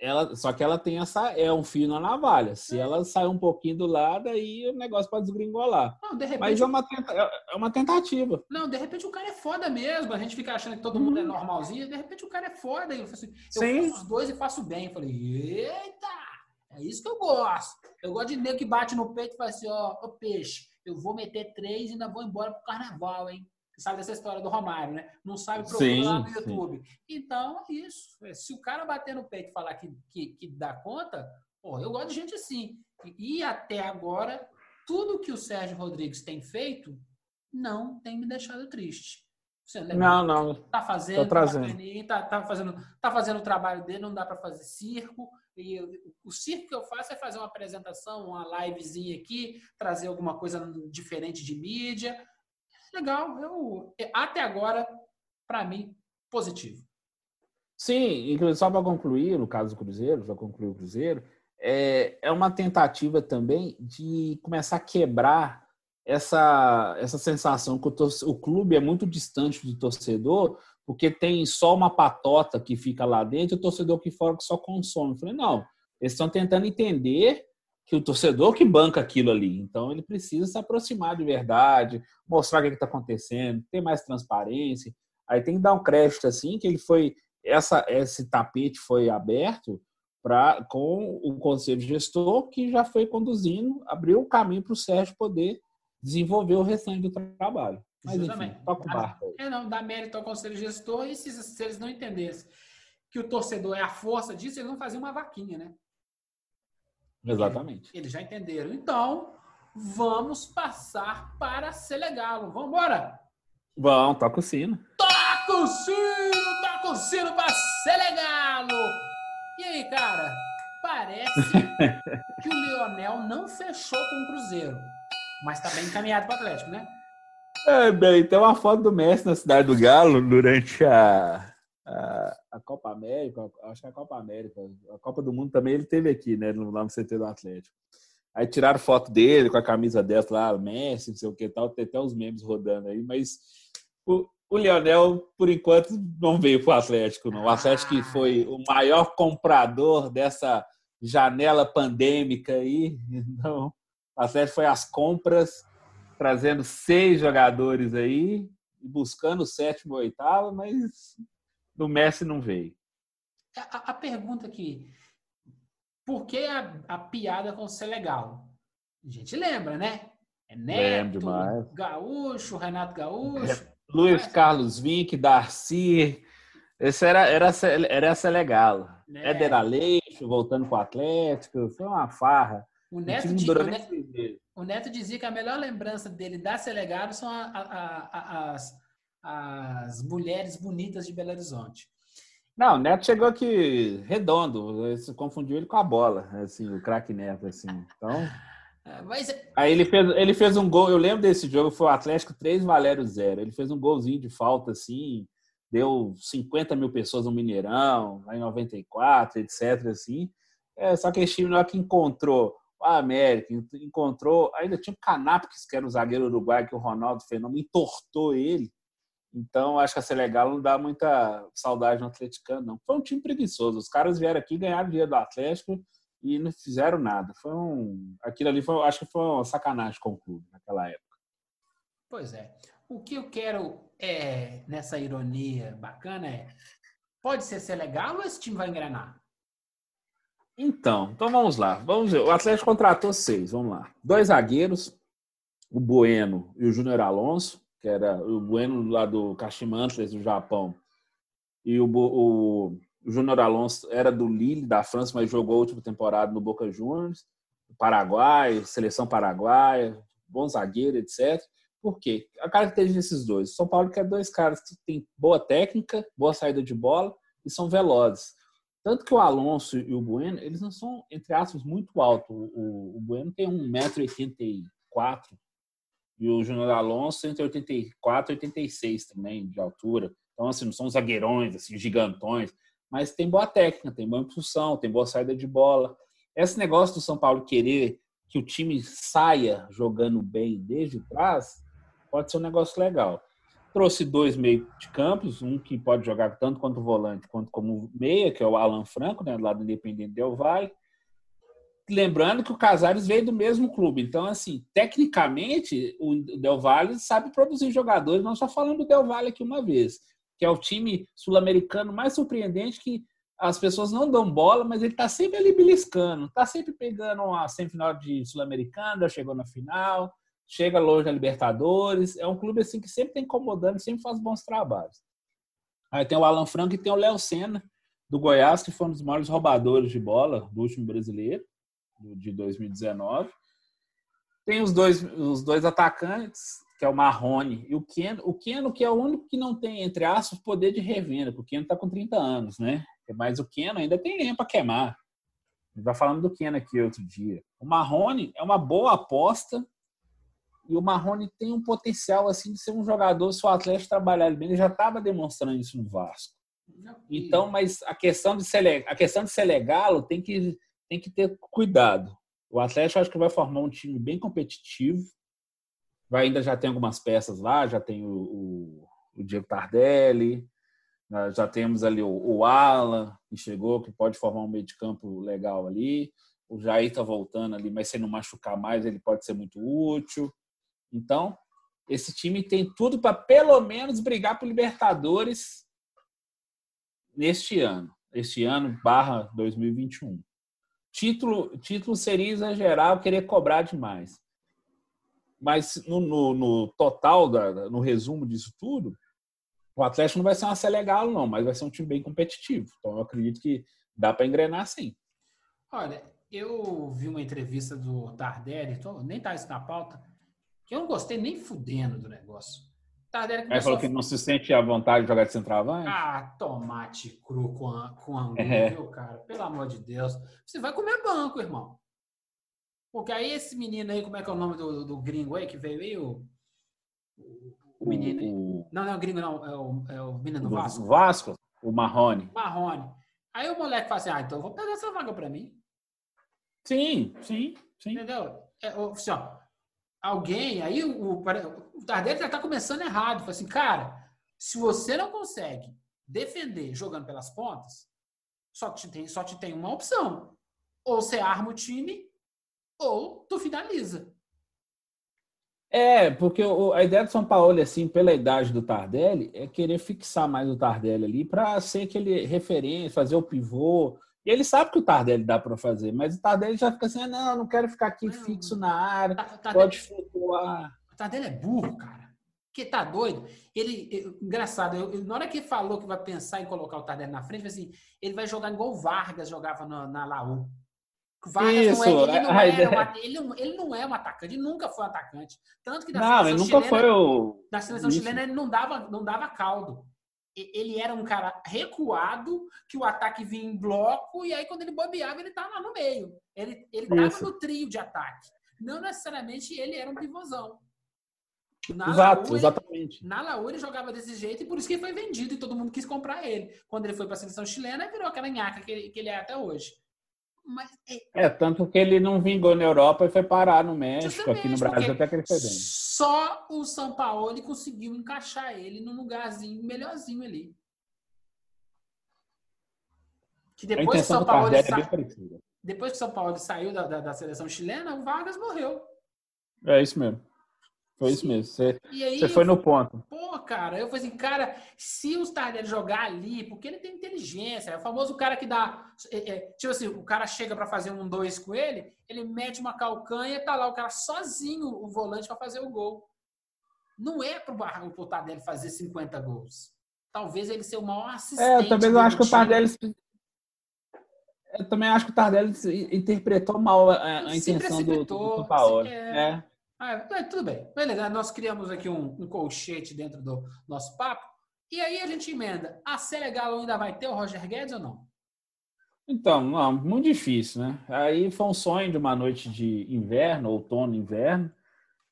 ela, só que ela tem essa é um fio na navalha. Se é. ela sair um pouquinho do lado, aí o negócio pode desgringolar. Não, de repente, Mas é uma, tenta, é uma tentativa. Não, de repente o cara é foda mesmo. A gente fica achando que todo mundo é hum. normalzinho. De repente o cara é foda. E eu, assim, eu Sim. faço os dois e faço bem. Eu falei, eita, é isso que eu gosto. Eu gosto de nego que bate no peito e fala assim, ó, ô peixe, eu vou meter três e ainda vou embora pro carnaval, hein? sabe dessa história do Romário, né? Não sabe procurar no YouTube. Sim. Então, é isso. É, se o cara bater no peito e falar que, que, que dá conta, pô, eu gosto de gente assim. E, e até agora, tudo que o Sérgio Rodrigues tem feito não tem me deixado triste. Você não, não. Tá fazendo, tá, trazendo. Tá, tá, fazendo, tá fazendo o trabalho dele, não dá para fazer circo. E o circo que eu faço é fazer uma apresentação, uma livezinha aqui, trazer alguma coisa diferente de mídia legal. Eu, até agora, para mim, positivo. Sim, inclusive, só para concluir, no caso do Cruzeiro, já concluiu o Cruzeiro, é, é uma tentativa também de começar a quebrar essa, essa sensação que o, o clube é muito distante do torcedor, porque tem só uma patota que fica lá dentro e o torcedor que fora que só consome. Eu falei, não, eles estão tentando entender que o torcedor que banca aquilo ali. Então ele precisa se aproximar de verdade, mostrar o que está acontecendo, ter mais transparência. Aí tem que dar um crédito assim que ele foi essa esse tapete foi aberto para com o conselho gestor que já foi conduzindo, abriu o caminho para o Sérgio poder desenvolver o restante do trabalho. Mas enfim, toca o barco. É não, dá mérito ao conselho gestor e se, se eles não entendessem que o torcedor é a força disso, eles não faziam uma vaquinha, né? Exatamente. Eles já entenderam. Então, vamos passar para Selegalo. Vamos embora? Vamos, toca o sino. Toca o sino, toca o sino para Selegalo. E aí, cara, parece que o Leonel não fechou com o Cruzeiro, mas está bem encaminhado para o Atlético, né? É, bem, tem uma foto do Messi na cidade do Galo durante a, a, Copa América, acho que a Copa América, a Copa do Mundo também ele teve aqui, né, no, lá no CT do Atlético. Aí tiraram foto dele com a camisa dessa lá, Messi, não sei o que tal, tem até os memes rodando aí, mas o, o Lionel, por enquanto, não veio para o Atlético, não. O Atlético ah. foi o maior comprador dessa janela pandêmica aí, então o Atlético foi às compras, trazendo seis jogadores aí, buscando o sétimo oitavo, mas do Messi não veio. A, a pergunta aqui, por que a, a piada com ser legal? A gente lembra, né? É Neto. Gaúcho, Renato Gaúcho. Luiz Carlos Vinck, Darcy. Esse era, era, era essa legal. né? Éder Aleixo voltando pro Atlético. Foi uma farra. O Neto, time não di- durou o Neto- o Neto dizia que a melhor lembrança dele da Selegado são a- a- a- as, as mulheres bonitas de Belo Horizonte. Não, o Neto chegou aqui redondo. Você confundiu ele com a bola, assim, o craque Neto, assim. Então, Ah, Mas aí ele fez, ele fez um gol. Eu lembro desse jogo, foi o Atlético 3, Valério 0. Ele fez um golzinho de falta, assim, deu 50 mil pessoas no Mineirão, lá em 94, etc. Assim. É, só que esse time, na hora que encontrou a América, encontrou. Ainda tinha o Canápolis, que era o zagueiro uruguaio, que o Ronaldo Fenômeno entortou ele. Então, acho que a Selegal não dá muita saudade no atleticano, não. Foi um time preguiçoso. Os caras vieram aqui, ganharam dinheiro do Atlético e não fizeram nada. Foi um... Aquilo ali, foi, acho que foi uma sacanagem com o clube naquela época. Pois é. O que eu quero é, nessa ironia bacana é, pode ser ser legal ou esse time vai engrenar? Então, então vamos lá. Vamos ver. O Atlético contratou seis, vamos lá. Dois zagueiros, o Bueno e o Júnior Alonso, que era o Bueno lá do Kashima Antlers do Japão, e o, o, o Júnior Alonso era do Lille, da França, mas jogou a última temporada no Boca Juniors, Paraguai, seleção paraguaia, bom zagueiro, etc. Por quê? A característica desses dois. São Paulo quer dois caras que têm boa técnica, boa saída de bola e são velozes. Tanto que o Alonso e o Bueno, eles não são, entre aspas, muito altos. O, o Bueno tem 1,84m e o Júnior Alonso entre 84 e 86 também de altura. Então, assim, não são zagueirões, assim, gigantões, mas tem boa técnica, tem boa impulsão, tem boa saída de bola. Esse negócio do São Paulo querer que o time saia jogando bem desde trás pode ser um negócio legal. Trouxe dois meio de campos, um que pode jogar tanto quanto volante quanto como meia, que é o Alan Franco, né, do Independente Del Valle. Lembrando que o Casares veio do mesmo clube. Então, assim, tecnicamente, o Del Valle sabe produzir jogadores. Nós só falando do Del Valle aqui uma vez, que é o time sul-americano mais surpreendente que as pessoas não dão bola, mas ele está sempre ali beliscando, está sempre pegando uma semifinal de sul-americano, já chegou na final, chega longe da Libertadores. É um clube assim que sempre está incomodando, sempre faz bons trabalhos. Aí tem o Alan Franco e tem o Léo Senna, do Goiás, que foi um dos maiores roubadores de bola do último brasileiro, de 2019. Tem os dois, os dois atacantes, que é o Marrone e o Keno. O Keno, que é o único que não tem, entre aspas, poder de revenda, porque o Keno está com 30 anos, né? Mas o Keno ainda tem lenha para queimar. Vai falando do Keno aqui outro dia. O Marrone é uma boa aposta e o Marrone tem um potencial assim de ser um jogador, se o Atlético trabalhar ele bem, ele já estava demonstrando isso no Vasco. Então, mas a questão de ser, a questão de ser legal tem que, tem que ter cuidado. O Atlético acho que vai formar um time bem competitivo. Vai, ainda já tem algumas peças lá, já tem o, o, o Diego Tardelli, já temos ali o, o Alan, que chegou, que pode formar um meio de campo legal ali. O Jair está voltando ali, mas se não machucar mais, ele pode ser muito útil. Então, esse time tem tudo para pelo menos brigar por Libertadores neste ano. Este ano barra 2021. Título, título seria exagerar querer cobrar demais. Mas no, no, no total, da, no resumo disso tudo, o Atlético não vai ser uma Selegal, não, mas vai ser um time bem competitivo. Então eu acredito que dá para engrenar sim. Olha, eu vi uma entrevista do Tardelli, tô- nem tá isso na pauta, que eu não gostei nem fudendo do negócio. Tardelli Aí começou falou a que não se sente à vontade de jogar de centroavante. Ah, tomate cru com, a, com angu, É. viu, cara? Pelo amor de Deus. Você vai comer banco, irmão. Porque aí esse menino aí, como é que é o nome do, do gringo aí que veio aí? O, o- o menino aí. o, Não, não é o gringo, não. É o, é o menino do Vasco. Vasco, o Marrone. Marrone. Aí o moleque fala assim, ah, então eu vou pegar essa vaga pra mim. Sim, sim, sim. Entendeu? É, assim, ó, alguém, aí o, o, Tardelli já tá começando errado. Fala assim, cara, se você não consegue defender jogando pelas pontas, só te tem, só te tem uma opção. Ou você arma o time, ou tu finaliza. É, porque a ideia do São Paulo, assim, pela idade do Tardelli, é querer fixar mais o Tardelli ali para ser aquele referência, fazer o pivô, E ele sabe que o Tardelli dá para fazer, mas o Tardelli já fica assim: ah, não, não quero ficar aqui Não. fixo na área, Tardelli- pode flutuar. O Tardelli é burro, cara. Que tá doido. Ele, eu- engraçado, eu- eu- na hora que ele falou que vai pensar em colocar o Tardelli na frente, assim, ele vai jogar igual o Vargas jogava na, na Laú. O Vargas Isso, não é, ele, não era ele, não- ele não é um atacante, ele nunca foi um atacante. Tanto que na seleção chilena, o. na seleção chilena ele não dava, não dava caldo. Ele era um cara recuado, que o ataque vinha em bloco, e aí quando ele bobeava, ele estava lá no meio. Ele estava Isso. no trio de ataque. Não necessariamente ele era um pivôzão. Na Exato, Laú, ele- exatamente. na Laú ele jogava desse jeito e por isso que ele foi vendido e todo mundo quis comprar ele. Quando ele foi para a seleção chilena, ele virou aquela nhaca que ele, que ele é até hoje. Mas é, É, tanto que ele não vingou na Europa e foi parar no México, aqui no Brasil até que ele foi bem. Só o São Paulo conseguiu encaixar ele num lugarzinho melhorzinho ali. Que depois que São Paulo, é sa... depois que o São Paulo saiu da, da, da seleção chilena, o Vargas morreu. É isso mesmo. Foi isso mesmo. Você, aí, você foi no ponto. pô, cara, eu falei assim, cara, se o Tardelli jogar ali, porque ele tem inteligência, é o famoso cara que dá, é, é, tipo assim, o cara chega pra fazer um dois com ele, ele mete uma calcanha e tá lá o cara sozinho, o volante, pra fazer o gol. Não é pro, pro Tardelli fazer 50 gols. Talvez ele ser o maior assistente. É, eu também acho que o. Tardelli. Eu também acho que o Tardelli interpretou mal a, a Se intenção do, do, do Paulo. se- é. É. Ah, mas tudo bem. Beleza, nós criamos aqui um, um colchete dentro do nosso papo. E aí a gente emenda. A Senegal ainda vai ter o Roger Guedes ou não? Então, não, muito difícil, né? Aí foi um sonho de uma noite de inverno, outono, inverno.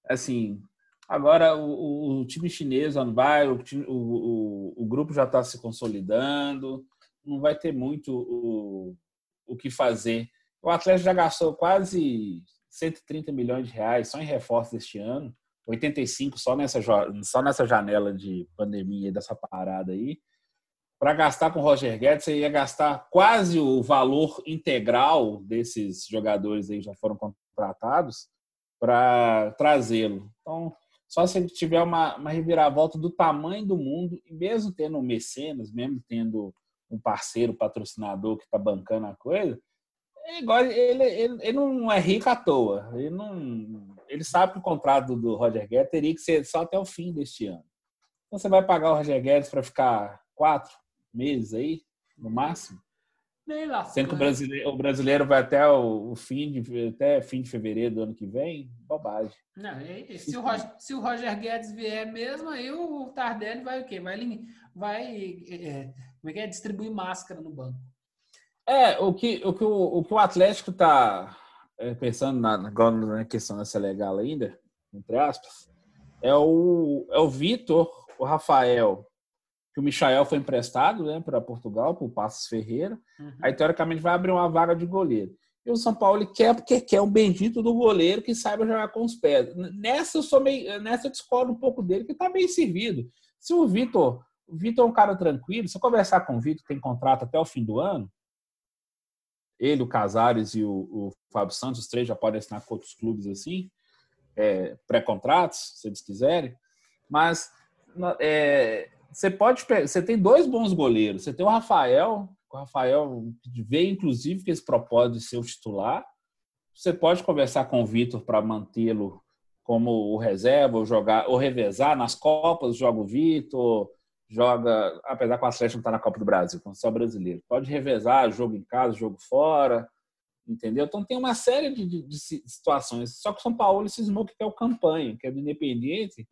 Assim, agora o, o- o time chinês não vai, o, o, o grupo já está se consolidando, não vai ter muito o, o que fazer. O Atlético já gastou quase 130 milhões de reais só em reforços este ano, 85 só nessa, só nessa janela de pandemia, dessa parada aí para gastar com o Roger Guedes, você ia gastar quase o valor integral desses jogadores aí que já foram contratados para trazê-lo. Então, só se ele tiver uma, uma reviravolta do tamanho do mundo, e mesmo tendo um mecenas, mesmo tendo um parceiro patrocinador que está bancando a coisa, é igual, ele, ele, ele não é rico à toa. Ele, não, ele sabe que o contrato do Roger Guedes teria que ser só até o fim deste ano. Então você vai pagar o Roger Guedes para ficar quatro meses aí, no máximo? Lá. Sendo que o brasileiro, o brasileiro vai até o, o fim de até fim de fevereiro do ano que vem, bobagem. Não, e- e se, o Roger, se o Roger Guedes vier mesmo, aí o Tardelli vai o quê? Vai, vai é, como é que é? distribuir máscara no banco. É, o que o, que o, o, que o Atlético está pensando na, agora na questão dessa legal ainda, entre aspas, é o, é o Vitor, o Rafael, que o Michael foi emprestado né, para Portugal, para o Passos Ferreira. Uhum. Aí, teoricamente, vai abrir uma vaga de goleiro. E o São Paulo quer porque quer um bendito do goleiro que saiba jogar com os pés. Nessa eu sou meio, nessa eu discordo um pouco dele, que está bem servido. Se o Vitor, o Vitor é um cara tranquilo, se eu conversar com o Vitor, que tem contrato até o fim do ano, ele, o Casares e o, o Fábio Santos, os três já podem assinar com outros clubes assim, é, pré-contratos, se eles quiserem. Mas é, você pode você tem dois bons goleiros. Você tem o Rafael, o Rafael veio inclusive com esse propósito de ser o titular. Você pode conversar com o Vitor para mantê-lo como o reserva, ou jogar, ou revezar nas Copas, joga o Vitor, joga, apesar que o Atlético não está na Copa do Brasil, só brasileiro. Pode revezar jogo em casa, jogo fora, entendeu? Então tem uma série de, de, de situações. Só que o São Paulo cismou que é o campanha, que é do Independiente,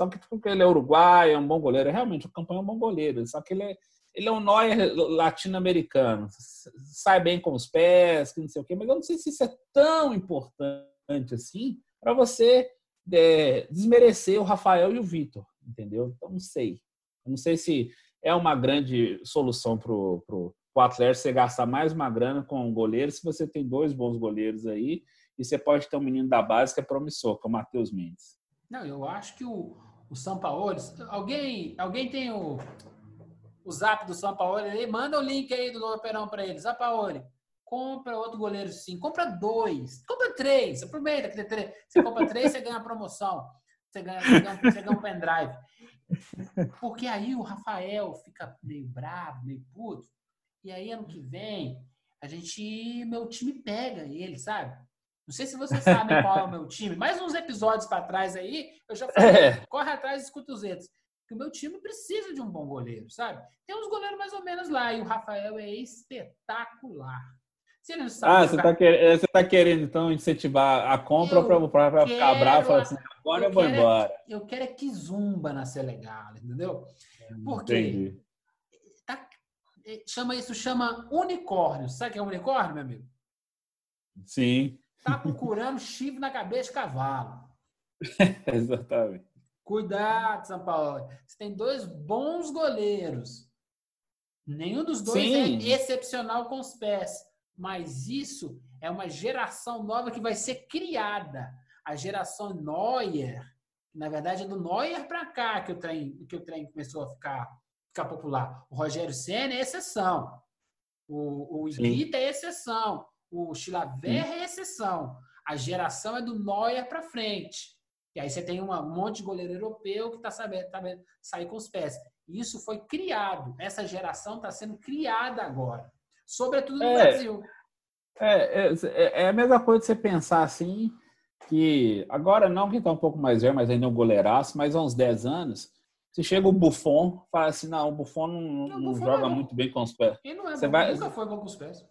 só que porque ele é uruguaio, é um bom goleiro. Realmente, o campanha é um bom goleiro. Só que ele é, ele é um Neuer latino-americano. Sai bem com os pés, que não sei o quê. Mas eu não sei se isso é tão importante assim para você é, desmerecer o Rafael e o Vitor, entendeu? Então, não sei. Não sei se é uma grande solução para o Atlético você gastar mais uma grana com um goleiro se você tem dois bons goleiros aí e você pode ter um menino da base que é promissor, que é o Matheus Mendes. Não, eu acho que o, o São Paulo. Alguém, alguém tem o, o zap do São Paulo aí? Manda o link aí do Operão para ele. Paulo, compra outro goleiro sim. Compra dois. Compra três. Aproveita que tem três. Você compra três, você ganha a promoção. Você ganha, você ganha, você ganha um pendrive. Porque aí o Rafael fica meio bravo, meio puto. E aí ano que vem a gente, meu time pega ele, sabe? Não sei se vocês sabem qual é o meu time. Mais uns episódios para trás aí, eu já falei, é. corre atrás e escuta os dedos. Que o meu time precisa de um bom goleiro, sabe? Tem uns goleiros mais ou menos lá, e o Rafael é espetacular. Se ele não sabe ah, você está querendo, tá querendo, então, incentivar a compra para ficar bravo e falar assim, agora eu, eu vou é embora. É, eu quero é que zumba na Selegal, entendeu? Porque tá, é, chama isso, chama unicórnio. Sabe o que é unicórnio, meu amigo? Sim. Tá procurando chifre na cabeça de cavalo. Exatamente. Cuidado, São Paulo. Você tem dois bons goleiros. Nenhum dos dois é Sim. é excepcional com os pés. Mas isso é uma geração nova que vai ser criada. A geração Neuer, na verdade é do Neuer para cá que o trem que o trem começou a ficar, ficar popular. O Rogério Senna é exceção. O, o Iguita é exceção. O Chilaver é exceção. A geração é do Neuer para frente. E aí você tem uma, um monte de goleiro europeu que está sabendo, tá sabendo sair com os pés. Isso foi criado. Essa geração está sendo criada agora. Sobretudo no é, Brasil. É, é, é, a mesma coisa de você pensar assim, que agora não que está um pouco mais velho, mas ainda é um goleiraço, mas há uns 10 anos, se chega o Buffon, fala assim, não, o Buffon não, não, não Buffon joga é muito bem com os pés. Ele não é você bom, vai... nunca foi bom com os pés.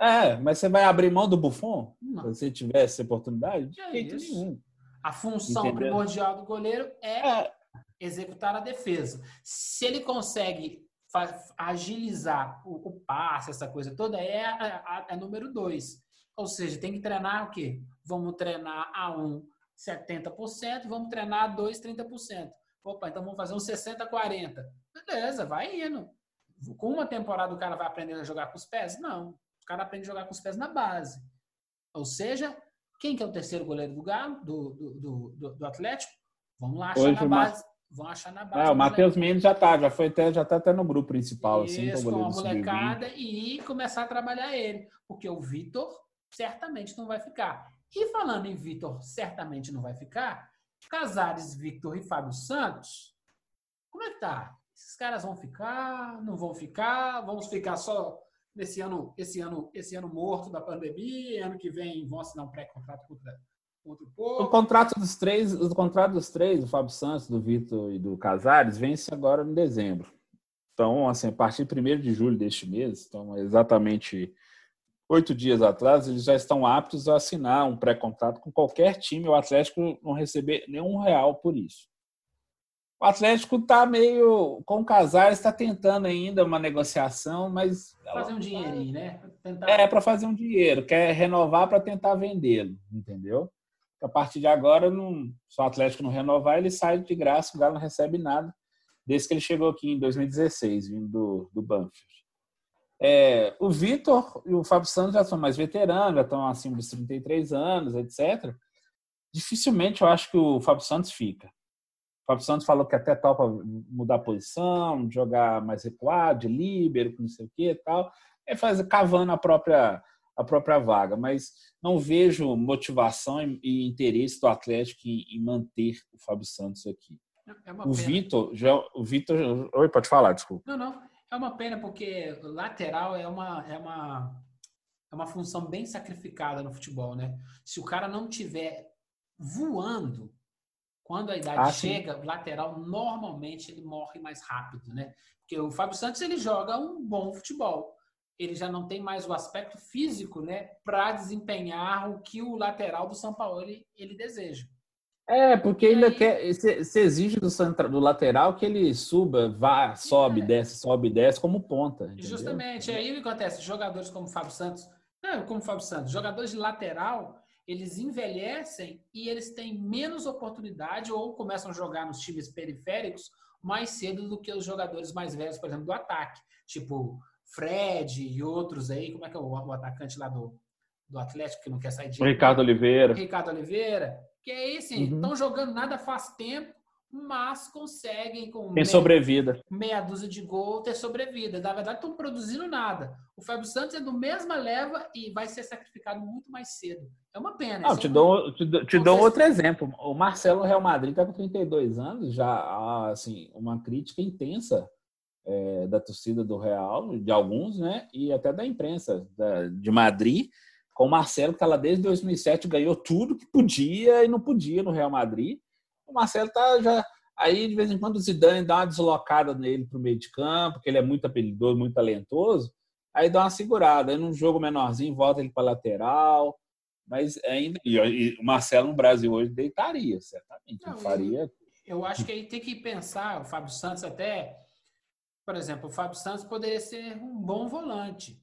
É, mas você vai abrir mão do Buffon? Não. Se você tivesse oportunidade? De é jeito nenhum. A função Entendeu? primordial do goleiro é, é, executar a defesa. Se ele consegue agilizar o, o passe, essa coisa toda, é, a, número dois. Ou seja, tem que treinar o quê? Vamos treinar a um 70%, vamos treinar a dois 30%. Opa, então vamos fazer um 60-40. Beleza, vai indo. Com uma temporada o cara vai aprender a jogar com os pés? Não. O cara aprende a jogar com os pés na base. Ou seja, quem que é o terceiro goleiro do Galo, do, do, do, do Atlético? Vamos lá achar Hoje, na base. Vão achar na base. Ah, o Matheus Mendes já tá, já foi até, já tá até no grupo principal. Isso, assim, com a molecada e começar a trabalhar ele. Porque o Vitor certamente não vai ficar. E falando em Vitor, certamente não vai ficar, Casares, Victor e Fábio Santos, como é que tá? Esses caras vão ficar, não vão ficar, vamos ficar só nesse ano, esse ano, esse ano morto da pandemia, ano que vem vão assinar um pré-contrato contra, contra o povo. O contrato dos três, o contrato dos três, do Fábio Santos, do Vitor e do Casares, vence agora em dezembro. Então, assim, a partir de 1 de julho deste mês, então exatamente oito dias atrás, eles já estão aptos a assinar um pré-contrato com qualquer time. O Atlético não receber nenhum real por isso. O Atlético está meio com o Casares, está tentando ainda uma negociação, mas fazer um dinheirinho, né? Tentar... É para fazer um dinheiro, quer renovar para tentar vendê-lo, entendeu? A partir de agora, não, se o Atlético não renovar, ele sai de graça, o Galo não recebe nada, desde que ele chegou aqui em 2016, vindo do, do Banfield. É, o Vitor e o Fábio Santos já são mais veteranos, já estão acima dos 33 anos, etc. Dificilmente eu acho que o Fábio Santos fica. O Fábio Santos falou que até topa mudar a posição, jogar mais recuado, de líbero, não sei o que e tal. É fazer cavando a própria, a própria vaga. Mas não vejo motivação e, interesse do Atlético em, em, manter o Fábio Santos aqui. É o Vitor, já, o Vitor. Oi, pode falar, desculpa. Não, não. É uma pena porque lateral é uma, é uma, é uma função bem sacrificada no futebol, né? Se o cara não tiver voando, quando a idade ah, chega, o lateral normalmente ele morre mais rápido, né? Porque o Fábio Santos ele joga um bom futebol. Ele já não tem mais o aspecto físico, né, para desempenhar o que o lateral do São Paulo ele, ele deseja. É, porque ainda aí... quer. Você exige do, centro, do lateral que ele suba, vá, sobe, é. desce, sobe, desce, como ponta. Entendeu? Justamente. Aí o que acontece? Jogadores como o Fábio Santos, não, como o Fábio Santos, jogadores de lateral, eles envelhecem e eles têm menos oportunidade ou começam a jogar nos times periféricos mais cedo do que os jogadores mais velhos, por exemplo, do ataque. Tipo Fred e outros aí. Como é que é o, o atacante lá do, do Atlético que não quer sair de. Ricardo Oliveira. Ricardo Oliveira que aí, assim, estão uhum. jogando nada faz tempo, mas conseguem com Tem meia, sobrevida. meia dúzia de gol ter sobrevida. Na verdade, estão produzindo nada. O Fábio Santos é do mesma leva e vai ser sacrificado muito mais cedo. É uma pena. Não, te, é dou, te, te dou outro exemplo. O Marcelo Real Madrid está com 32 anos, já assim, uma crítica intensa é, da torcida do Real, de alguns, né? E até da imprensa da, de Madrid, com o Marcelo, que está lá desde 2007, ganhou tudo que podia e não podia no Real Madrid. O Marcelo tá já. Aí, de vez em quando, o Zidane dá uma deslocada nele para o meio de campo, porque ele é muito habilidoso, muito talentoso. Aí dá uma segurada. Aí, num jogo menorzinho, volta ele para lateral. Mas ainda. E, o Marcelo no Brasil hoje deitaria, certamente. Não, faria. Eu, eu acho que aí tem que pensar, o Fábio Santos até por exemplo, o Fábio Santos poderia ser um bom volante.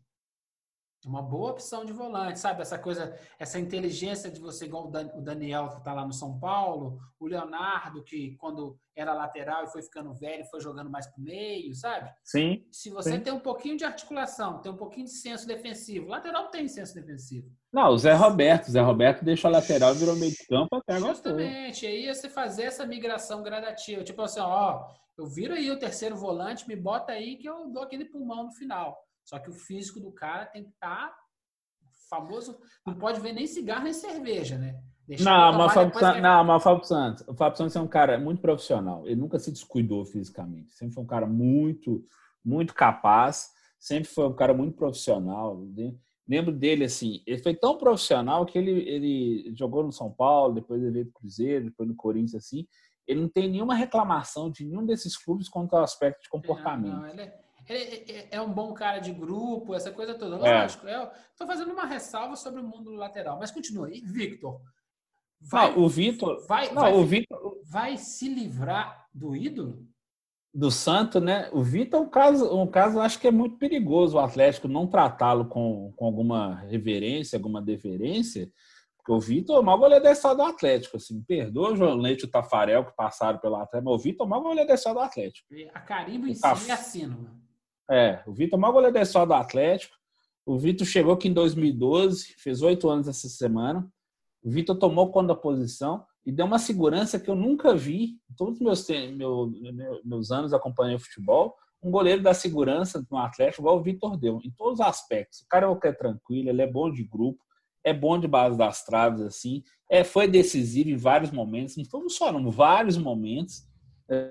Uma boa opção de volante, sabe? Essa coisa, essa inteligência de você, igual o Daniel que está lá no São Paulo, o Leonardo, que quando era lateral e foi ficando velho, foi jogando mais para o meio, sabe? Sim. Se você sim. tem um pouquinho de articulação, tem um pouquinho de senso defensivo, lateral tem senso defensivo. Não, o Zé Roberto. O Zé Roberto deixou a lateral e virou meio de campo até Justamente. Gostou. Aí você fazer essa migração gradativa. Tipo assim, ó, eu viro aí o terceiro volante, me bota aí que eu dou aquele pulmão no final. Só que o físico do cara tem que estar tá famoso, não pode ver nem cigarro nem cerveja, né? não, mas o Fábio Santos, não, mas Fábio Santos, o Fábio Santos é um cara muito profissional. Ele nunca se descuidou fisicamente. Sempre foi um cara muito, muito capaz. Sempre foi um cara muito profissional. Né? Lembro dele assim, ele foi tão profissional que ele, ele jogou no São Paulo, depois ele veio pro Cruzeiro, depois no Corinthians assim ele não tem nenhuma reclamação de nenhum desses clubes quanto ao aspecto de comportamento. Não, ele, é, ele, é, é, um bom cara de grupo, essa coisa toda. É. Lógico, é. eu estou fazendo uma ressalva sobre o mundo lateral, mas continua aí. Victor. Vai, não, o Vitor. Vai, não, vai, o Vitor vai se livrar do ídolo? Do Santo, né? O Vitor é um caso, um caso, acho que é muito perigoso o Atlético não tratá-lo com, com alguma reverência, alguma deferência, o Vitor é o maior goleiro do Atlético. Assim, perdoa o João Leite e o Tafarel que passaram pelo Atlético, mas o Vitor é o maior goleiro do Atlético. A carimbo em Taf... si assino. É, o Vitor é o maior goleiro da história do Atlético. O Vitor chegou aqui em 2012, fez oito anos essa semana. O Vitor tomou conta da posição e deu uma segurança que eu nunca vi em todos os meus, meus, meus anos acompanhando futebol. Um goleiro da segurança no Atlético, igual o Vitor deu, em todos os aspectos. O cara é tranquilo, ele é bom de grupo, é bom de base das traves, assim. É, foi decisivo em vários momentos, não foi só, não, vários momentos.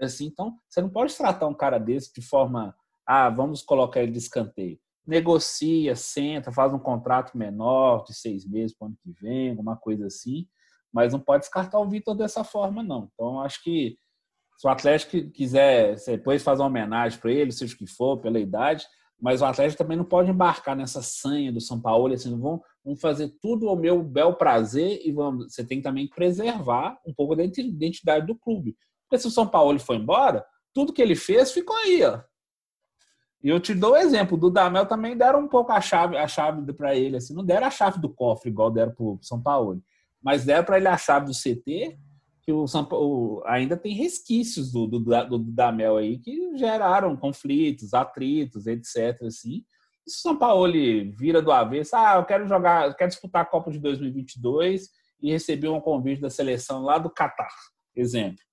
Assim, então, você não pode tratar um cara desse de forma, ah, vamos colocar ele de escanteio. Negocia, senta, faz um contrato menor de seis meses para o ano que vem, alguma coisa assim, mas não pode descartar o Vitor dessa forma, não. Então, acho que se o Atlético quiser depois fazer uma homenagem para ele, seja o que for, pela idade, mas o Atlético também não pode embarcar nessa sanha do São Paulo, assim, vão fazer tudo ao meu bel prazer e vamos, você tem também que preservar um pouco da identidade do clube. Porque se o São Paulo foi embora, tudo que ele fez ficou aí, ó. E eu te dou o exemplo, do Damel também deram um pouco a chave, a chave para ele, assim, não deram a chave do cofre igual deram para o São Paulo, mas deram para ele a chave do CT que o São Paulo ainda tem resquícios do, do, do, do Damel aí que geraram conflitos, atritos, etc. Assim. E se o São Paulo vira do avesso, ah, eu quero jogar, eu quero disputar a Copa de 2022 e receber um convite da seleção lá do Catar, exemplo.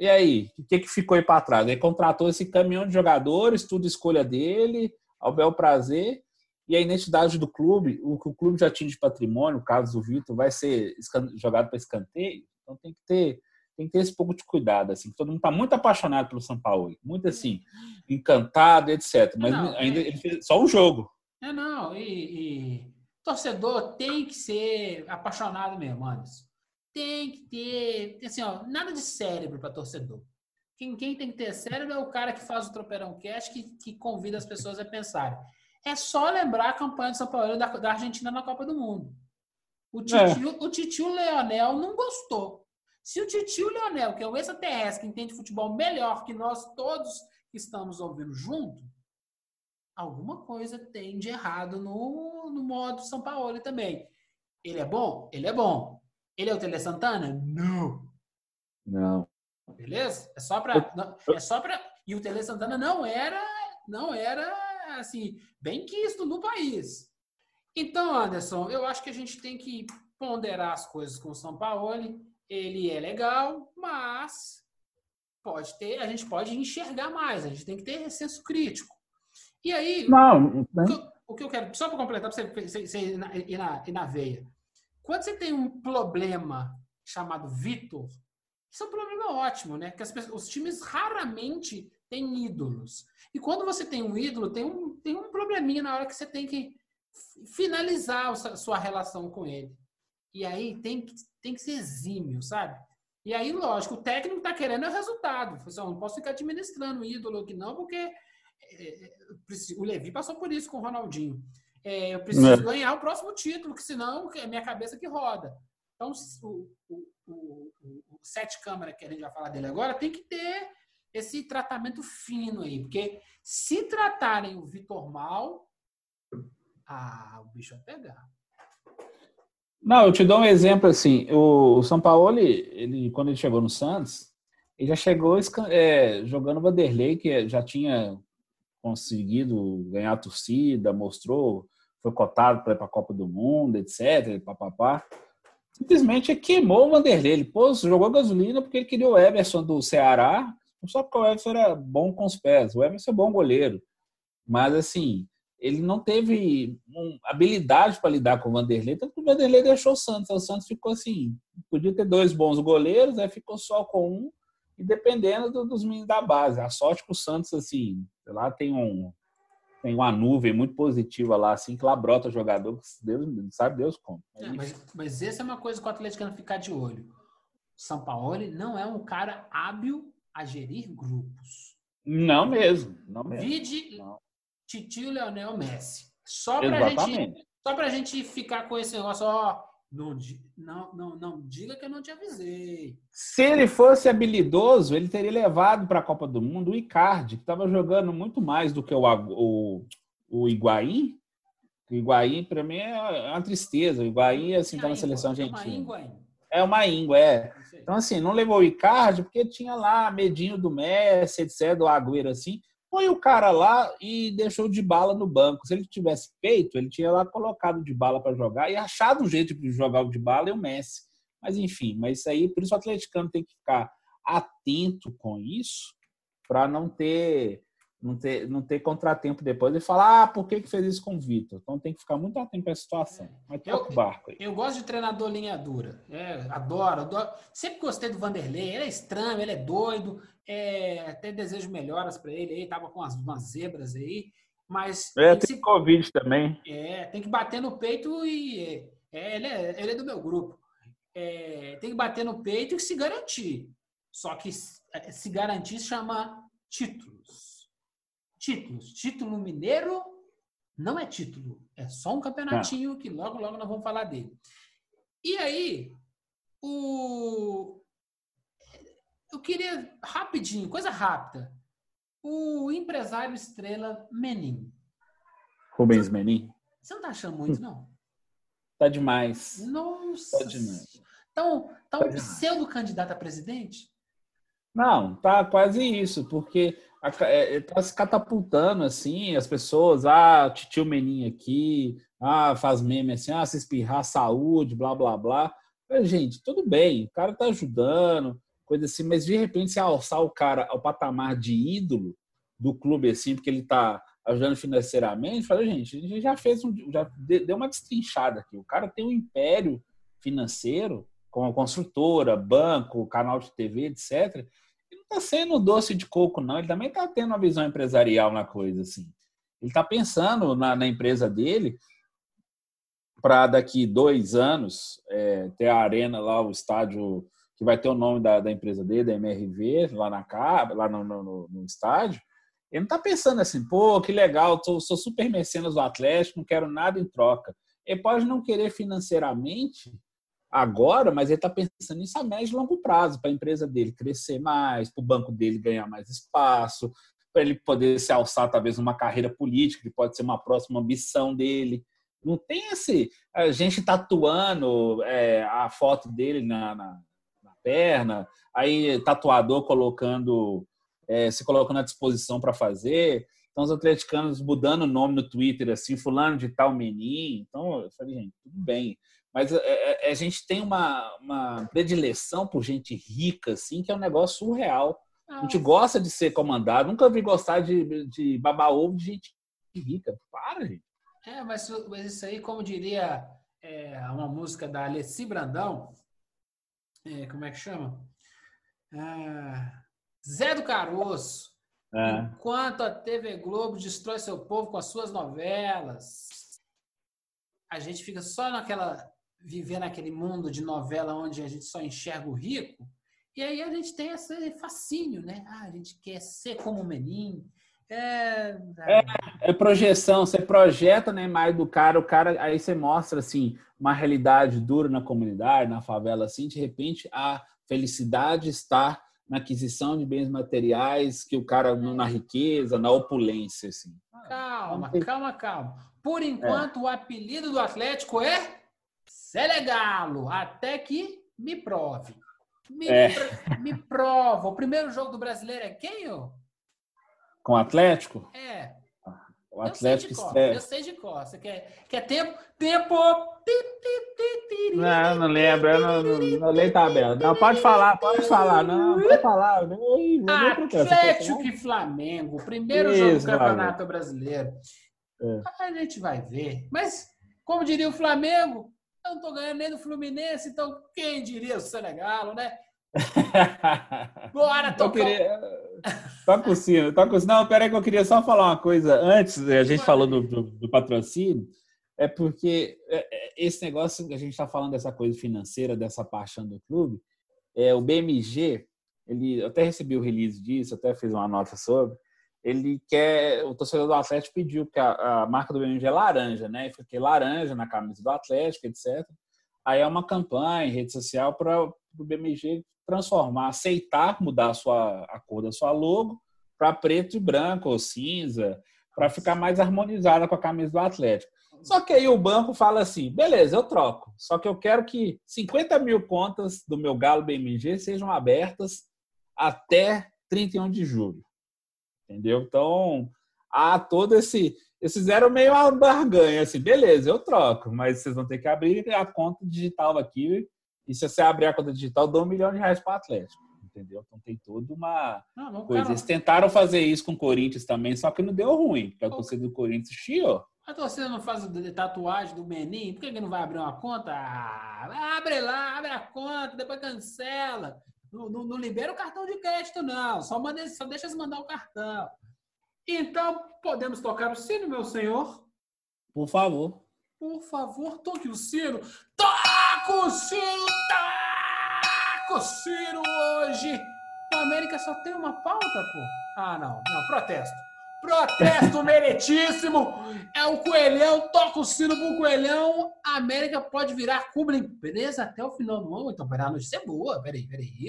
E aí, o que, que ficou aí para trás? Ele contratou esse caminhão de jogadores, tudo escolha dele, ao bel prazer, e a identidade do clube, o que o clube já tinha de patrimônio, o caso do Vitor, vai ser jogado para escanteio. Então tem que ter tem que ter esse pouco de cuidado, assim. Todo mundo está muito apaixonado pelo São Paulo, muito assim, encantado, etc. Mas não, ainda é... ele fez só um jogo. É não, e, e, torcedor tem que ser apaixonado mesmo, Anderson. Tem que ter, assim, ó, nada de cérebro para torcedor. Quem, quem tem que ter cérebro é o cara que faz o Tropeirão Cast, que, que convida as pessoas a pensarem. É só lembrar a campanha de São Paulo da, da Argentina na Copa do Mundo. O titio, é. o titio Leonel não gostou. Se o titio Leonel, que é o extraterrestre, que entende futebol melhor que nós todos que estamos ouvindo junto, alguma coisa tem de errado no, no modo São Paulo também. Ele é bom? Ele é bom. Ele é o Tele Santana? Não. Não. Beleza? É só para é só para e o Tele Santana não era não era assim bem quisto no país. Então, Anderson, eu acho que a gente tem que ponderar as coisas com o São Paulo. Ele é legal, mas pode ter, a gente pode enxergar mais, a gente tem que ter senso crítico. E aí, não, o, que eu, o que eu quero, só para completar, para você, você, você ir, na, ir na veia. Quando você tem um problema chamado Vitor, isso é um problema ótimo, né? Pessoas, os times raramente tem ídolos. E quando você tem um ídolo, tem um, tem um probleminha na hora que você tem que finalizar a sua relação com ele. E aí tem que, tem que ser exímio, sabe? E aí, lógico, o técnico está querendo é o resultado. Assim, não posso ficar administrando o ídolo aqui, não, porque é, é o Levi passou por isso com o Ronaldinho. É, eu preciso é. ganhar o próximo título, que senão é minha cabeça que roda. Então, o, o, o, o sete câmara que a gente vai falar dele agora tem que ter esse tratamento fino aí, porque se tratarem o Vitor mal, ah, o bicho vai pegar. Não, eu te dou um exemplo assim. O São Paulo, ele, quando ele chegou no Santos, ele já chegou é, jogando Vanderlei, que já tinha conseguido ganhar a torcida, mostrou, foi cotado para a Copa do Mundo, etc. Papapá. Simplesmente queimou o Vanderlei. Ele pôs, jogou gasolina porque ele queria o Everson do Ceará, só porque o Everson era bom com os pés. O Everson é bom goleiro. Mas, assim, ele não teve habilidade para lidar com o Vanderlei, tanto que o Vanderlei deixou o Santos. O Santos ficou assim, podia ter dois bons goleiros, aí ficou só com um, e dependendo do, dos meninos da base. A sorte que o Santos, assim, lá tem um tem uma nuvem muito positiva lá, assim, que lá brota jogador que Deus, sabe Deus como. É, mas, mas essa é uma coisa que o Atlético tem que ficar de olho. O São Paulo não é um cara hábil a gerir grupos. Não mesmo. Não mesmo. Vide não. Titio Leonel Messi. Só pra, gente, só pra gente ficar com esse negócio, ó, não, não, não, não diga que eu não te avisei. Se ele fosse habilidoso, ele teria levado para a Copa do Mundo o Icardi, que estava jogando muito mais do que o, o, o Higuaín. O Higuaín, para mim, é uma tristeza. O Higuaín, assim, está na seleção argentina. É uma íngua, é. Então, assim, não levou o Icardi porque tinha lá medinho do Messi, etc., do Agüero, assim põe o cara lá e deixou de bala no banco. Se ele tivesse peito, ele tinha lá colocado de bala para jogar e achado um jeito de jogar o de bala e o Messi. Mas enfim, mas isso aí, por isso o atleticano tem que ficar atento com isso para não ter não ter, não ter contratempo depois e falar, ah, por que, que fez isso com o Vitor? Então tem que ficar muito atento para a situação. Mas toca o barco aí. Eu gosto de treinador linha dura. É, adoro, adoro. Sempre gostei do Vanderlei. Ele é estranho, ele é doido. É, até desejo melhoras para ele aí. Tava com umas, umas zebras aí. Mas. É, tem, se... Covid também. É, tem que bater no peito e. É, ele, é, ele é do meu grupo. É, tem que bater no peito e se garantir. Só que se garantir chama títulos títulos. Título mineiro não é título, é só um campeonatinho que logo, logo nós vamos falar dele. E aí, o... eu queria rapidinho, coisa rápida. O empresário estrela Menin. Rubens Menin? Você não tá achando muito, não? Tá demais. Nossa. Tá demais. Então, tá, tá um pseudo-candidato a presidente? Não, tá quase isso, porque é, tá se catapultando assim, as pessoas, ah, titio Meninho aqui, ah, faz meme assim, ah, se espirrar, saúde, blá, blá, blá. Mas, gente, tudo bem, o cara tá ajudando, coisa assim, mas de repente se alçar o cara ao patamar de ídolo do clube assim, porque ele tá ajudando financeiramente, fala, gente, a gente já fez um, já deu uma destrinchada aqui. O cara tem um império financeiro com a construtora, banco, canal de TV, etc está sendo doce de coco, não. Ele também está tendo uma visão empresarial na coisa, assim. Ele está pensando na, na, empresa dele para daqui dois anos é, ter a arena lá, o estádio que vai ter o nome da, da empresa dele, da MRV, lá na lá no, no, no estádio. Ele não está pensando assim, pô, que legal, sou, sou super mecenas do Atlético, não quero nada em troca. Ele pode não querer financeiramente agora, mas ele está pensando nisso a médio e longo prazo, para a empresa dele crescer mais, para o banco dele ganhar mais espaço, para ele poder se alçar talvez uma carreira política, que pode ser uma próxima ambição dele. Não tem esse. A gente tatuando é, a foto dele na, na, perna, aí tatuador colocando, é, se colocando à disposição para fazer. Então, os atleticanos mudando o nome no Twitter, assim, fulano de tal menin. Então, eu falei, gente, tudo bem. Mas é, é, é, a gente tem uma, uma predileção por gente rica, assim, que é um negócio surreal. A gente gosta de ser comandado. Nunca vi gostar de, de babar ovo de gente rica. Para, gente. É, mas, mas isso aí, como diria é, uma música da Alessi Brandão, é, como é que chama? É, Zé do Caroço. É. Enquanto a TV Globo destrói seu povo com as suas novelas, a gente fica só naquela vivendo aquele mundo de novela onde a gente só enxerga o rico. E aí a gente tem esse fascínio, né? Ah, a gente quer ser como o menino. É, é, é, projeção, você projeta né, mais do cara, o cara, aí você mostra assim, uma realidade dura na comunidade, na favela, assim, de repente a felicidade está na aquisição de bens materiais, que o cara na riqueza, na opulência, assim. Calma, calma, calma. Por enquanto, é. o apelido do Atlético é Selegalo, até que me prove. Me, é. me prova. O primeiro jogo do brasileiro é quem, ô? Com o Atlético? É. O Atlético eu sei de cor, eu sei de cor. Você quer, quer tempo? Tempo! Não, não lembro. Eu não, não, não leio tabela. Não, pode falar, pode falar. Não, pode falar. Não, Atlético e Flamengo. Primeiro Isso, jogo do Campeonato Brasileiro. É. A gente vai ver. Mas, como diria o Flamengo, eu não tô ganhando nem do Fluminense, então quem diria o Senegal, né? Bora, tocar. Queria... Toca o sino, toca o sino. Não, peraí que eu queria só falar uma coisa. Antes, a gente falou do, do, do patrocínio, é porque é, é, esse negócio que a gente está falando dessa coisa financeira, dessa paixão do clube, é o BMG, ele, eu até recebi o release disso, até fiz uma nota sobre, ele quer, o torcedor do Atlético pediu que a, a marca do BMG é laranja, né? E fiquei laranja na camisa do Atlético, etc. Aí é uma campanha em rede social para o BMG transformar, aceitar mudar a, sua, a cor da sua logo para preto e branco ou cinza, para ficar mais harmonizada com a camisa do Atlético. Só que aí o banco fala assim: beleza, eu troco. Só que eu quero que 50 mil contas do meu Galo BMG sejam abertas até 31 de julho. Entendeu? Então, há todo esse. Eles fizeram meio uma barganha, assim, beleza, eu troco, mas vocês vão ter que abrir a conta digital aqui e se você abrir a conta digital, dou um milhão de reais para o Atlético. Entendeu? Então tem toda uma não, não, coisa. Cara... Eles tentaram fazer isso com o Corinthians também, só que não deu ruim. Porque a torcida do Corinthians chiou. A torcida não faz tatuagem do Menin? Por que, que não vai abrir uma conta? Ah, abre lá, abre a conta, depois cancela. Não, não, não, libera o cartão de crédito, não. Só, manda, só deixa eles mandar o cartão. Então, podemos tocar o sino, meu senhor? Por favor. Por favor, toque o sino. Toca o sino! Toca o sino hoje! O América só tem uma pauta, pô. Ah, não. Não, protesto. Protesto meritíssimo! É o Coelhão, toca o sino pro Coelhão. A América pode virar cubra empresa até o final do ano. Então, peraí, a notícia é boa. Peraí, peraí.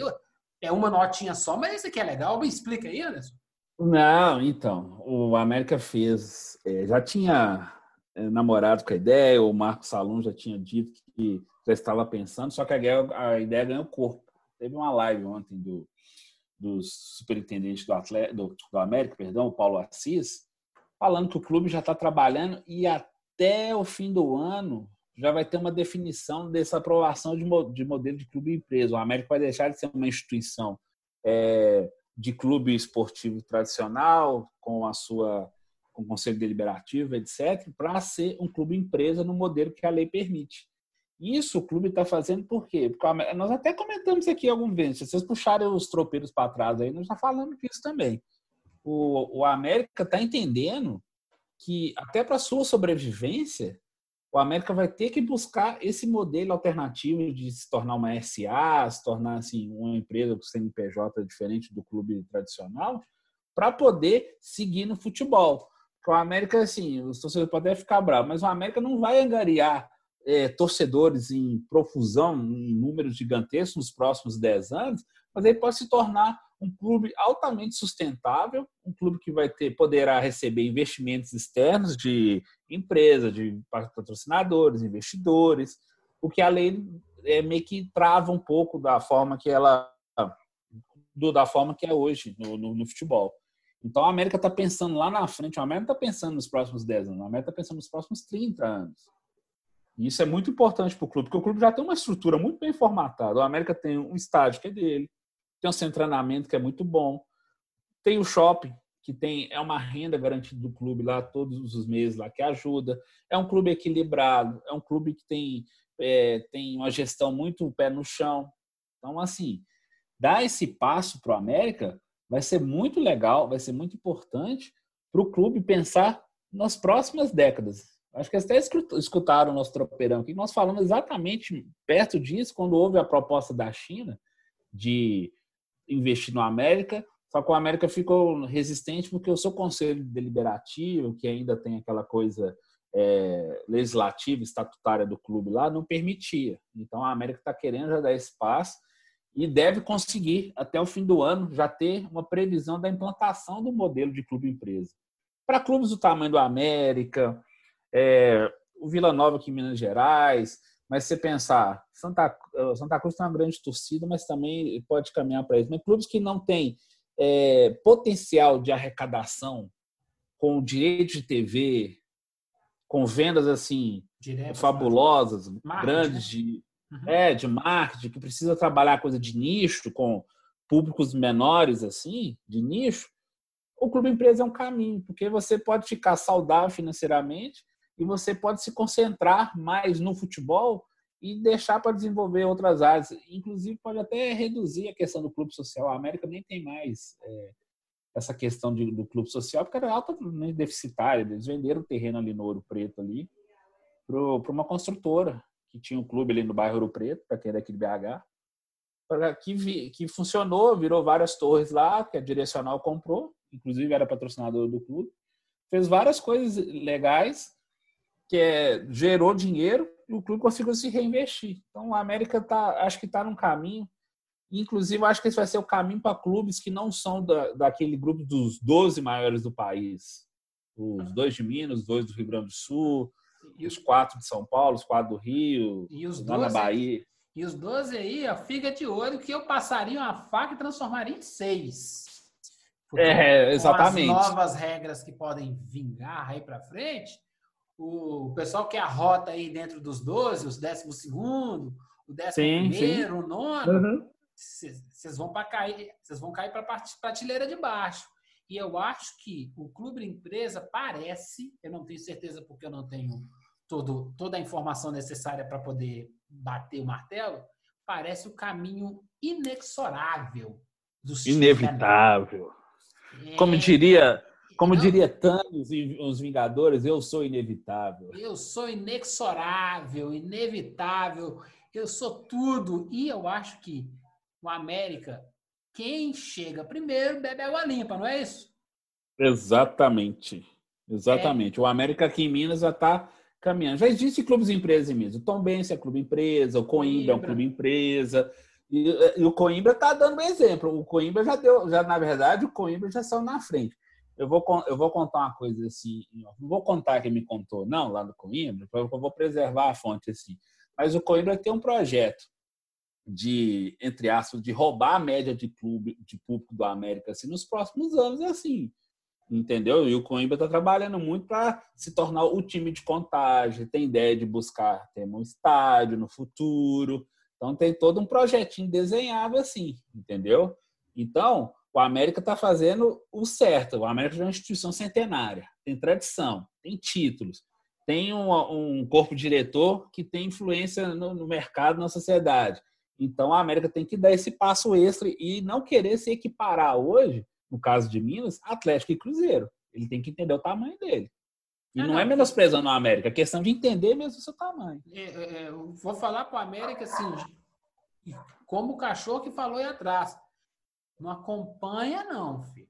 É uma notinha só, mas isso aqui é legal. Me explica aí, Anderson. Não, então. O América fez. É, já tinha é, namorado com a ideia, o Marco Salum já tinha dito que já estava pensando, só que a ideia, a ideia ganhou corpo. Teve uma live ontem do, do superintendente do, atleta, do, do América, perdão, Paulo Assis, falando que o clube já está trabalhando e até o fim do ano já vai ter uma definição dessa aprovação de, de modelo de clube e empresa. O América vai deixar de ser uma instituição é, de clube esportivo tradicional, com a sua com o conselho deliberativo, etc., para ser um clube empresa no modelo que a lei permite. Isso o clube está fazendo por quê? Porque nós até comentamos aqui algum vezes. Se vocês puxarem os tropeiros para trás aí, nós já falamos disso também. O, o América está entendendo que até para sua sobrevivência, o América vai ter que buscar esse modelo alternativo de se tornar uma SA, se tornar assim uma empresa com CNPJ diferente do clube tradicional, para poder seguir no futebol. Porque o América, assim, os torcedores podem ficar bravos, mas o América não vai angariar é, torcedores em profusão, em números gigantescos nos próximos 10 anos, mas ele pode se tornar um clube altamente sustentável, um clube que vai ter poderá receber investimentos externos de empresas, de patrocinadores, investidores, o que a lei é, meio que trava um pouco da forma que ela do, da forma que é hoje no, no, no futebol. Então a América está pensando lá na frente, a América está pensando nos próximos 10 anos, a América está pensando nos próximos 30 anos. E isso é muito importante para o clube, porque o clube já tem uma estrutura muito bem formatada. O América tem um estádio que é dele, tem um centro de treinamento que é muito bom, tem o shopping, que tem é uma renda garantida do clube lá todos os meses lá que ajuda. É um clube equilibrado, é um clube que tem é, tem uma gestão muito pé no chão. Então assim, dar esse passo para o América vai ser muito legal, vai ser muito importante para o clube pensar nas próximas décadas. Acho que até escutaram o nosso tropeirão aqui. Nós falamos exatamente perto disso quando houve a proposta da China de investir no América. Só que o América ficou resistente porque o seu conselho deliberativo, que ainda tem aquela coisa é, legislativa, estatutária do clube lá, não permitia. Então a América está querendo já dar espaço e deve conseguir, até o fim do ano, já ter uma previsão da implantação do modelo de clube-empresa. Para clubes do tamanho do América, é, o Vila Nova aqui em Minas Gerais, mas você pensar, Santa, Santa Cruz tem uma grande torcida, mas também pode caminhar para isso. Mas clubes que não têm é, potencial de arrecadação com direito de TV, com vendas assim Direto, fabulosas, grandes né? de, uhum. é, de marketing, que precisa trabalhar coisa de nicho com públicos menores assim, de nicho, o clube empresa é um caminho, porque você pode ficar saudável financeiramente e você pode se concentrar mais no futebol e deixar para desenvolver outras áreas. Inclusive, pode até reduzir a questão do clube social. A América nem tem mais é, essa questão de, do clube social, porque era altamente deficitária. Eles venderam o terreno ali no Ouro Preto ali para uma construtora que tinha um clube ali no bairro Ouro Preto, para quem é daqui de BH, que, vi, que funcionou, virou várias torres lá, que a Direcional comprou, inclusive era patrocinador do clube, fez várias coisas legais, que é, gerou dinheiro e o clube conseguiu se reinvestir. Então, a América tá, acho que está num caminho. Inclusive, acho que esse vai ser o caminho para clubes que não são da, daquele grupo dos 12 maiores do país. Os dois de Minas, os dois do Rio Grande do Sul, e os quatro de São Paulo, os quatro do Rio, e os dois da Bahia. E os 12 aí, ó, fica de olho que eu passaria uma faca e transformaria em seis. Porque é, exatamente. Com as novas regras que podem vingar aí para frente, o pessoal que arrota aí dentro dos 12, os décimo segundo, o décimo sim, primeiro, sim. o nono, vocês vão para cair, vocês vão cair para a prateleira de baixo. E eu acho que o clube empresa parece, eu não tenho certeza porque eu não tenho todo, toda a informação necessária para poder bater o martelo, parece o caminho inexorável do Inevitável. É... Como diria como não, diria Thanos e os Vingadores, eu sou inevitável. Eu sou inexorável, inevitável, eu sou tudo. E eu acho que o América, quem chega primeiro bebe água limpa, não é isso? Exatamente. Exatamente. É. O América aqui em Minas já está caminhando. Já existe clubes empresa em Minas. O Tom Benz é clube empresa, o Coimbra, Coimbra. é um clube empresa. E, e o Coimbra está dando um exemplo. O Coimbra já deu, já na verdade, o Coimbra já saiu na frente. Eu vou, eu vou contar uma coisa assim, não vou contar quem me contou, não, lá do Coimbra, eu vou preservar a fonte assim. Mas o Coimbra tem um projeto de, entre aspas, de roubar a média de clube, de público do América assim, nos próximos anos, assim, entendeu? E o Coimbra está trabalhando muito para se tornar o time de contagem, tem ideia de buscar ter um estádio no futuro, então tem todo um projetinho desenhado assim, entendeu? Então, o América está fazendo o certo. O América é uma instituição centenária, tem tradição, tem títulos, tem um, um corpo diretor que tem influência no, no, mercado, na sociedade. Então, a América tem que dar esse passo extra e não querer se equiparar hoje, no caso de Minas, Atlético e Cruzeiro. Ele tem que entender o tamanho dele. E não, não é menosprezando a América, é questão de entender mesmo o seu tamanho. É, é, é vou falar para o América assim, como o cachorro que falou aí atrás. Não acompanha, não, filho.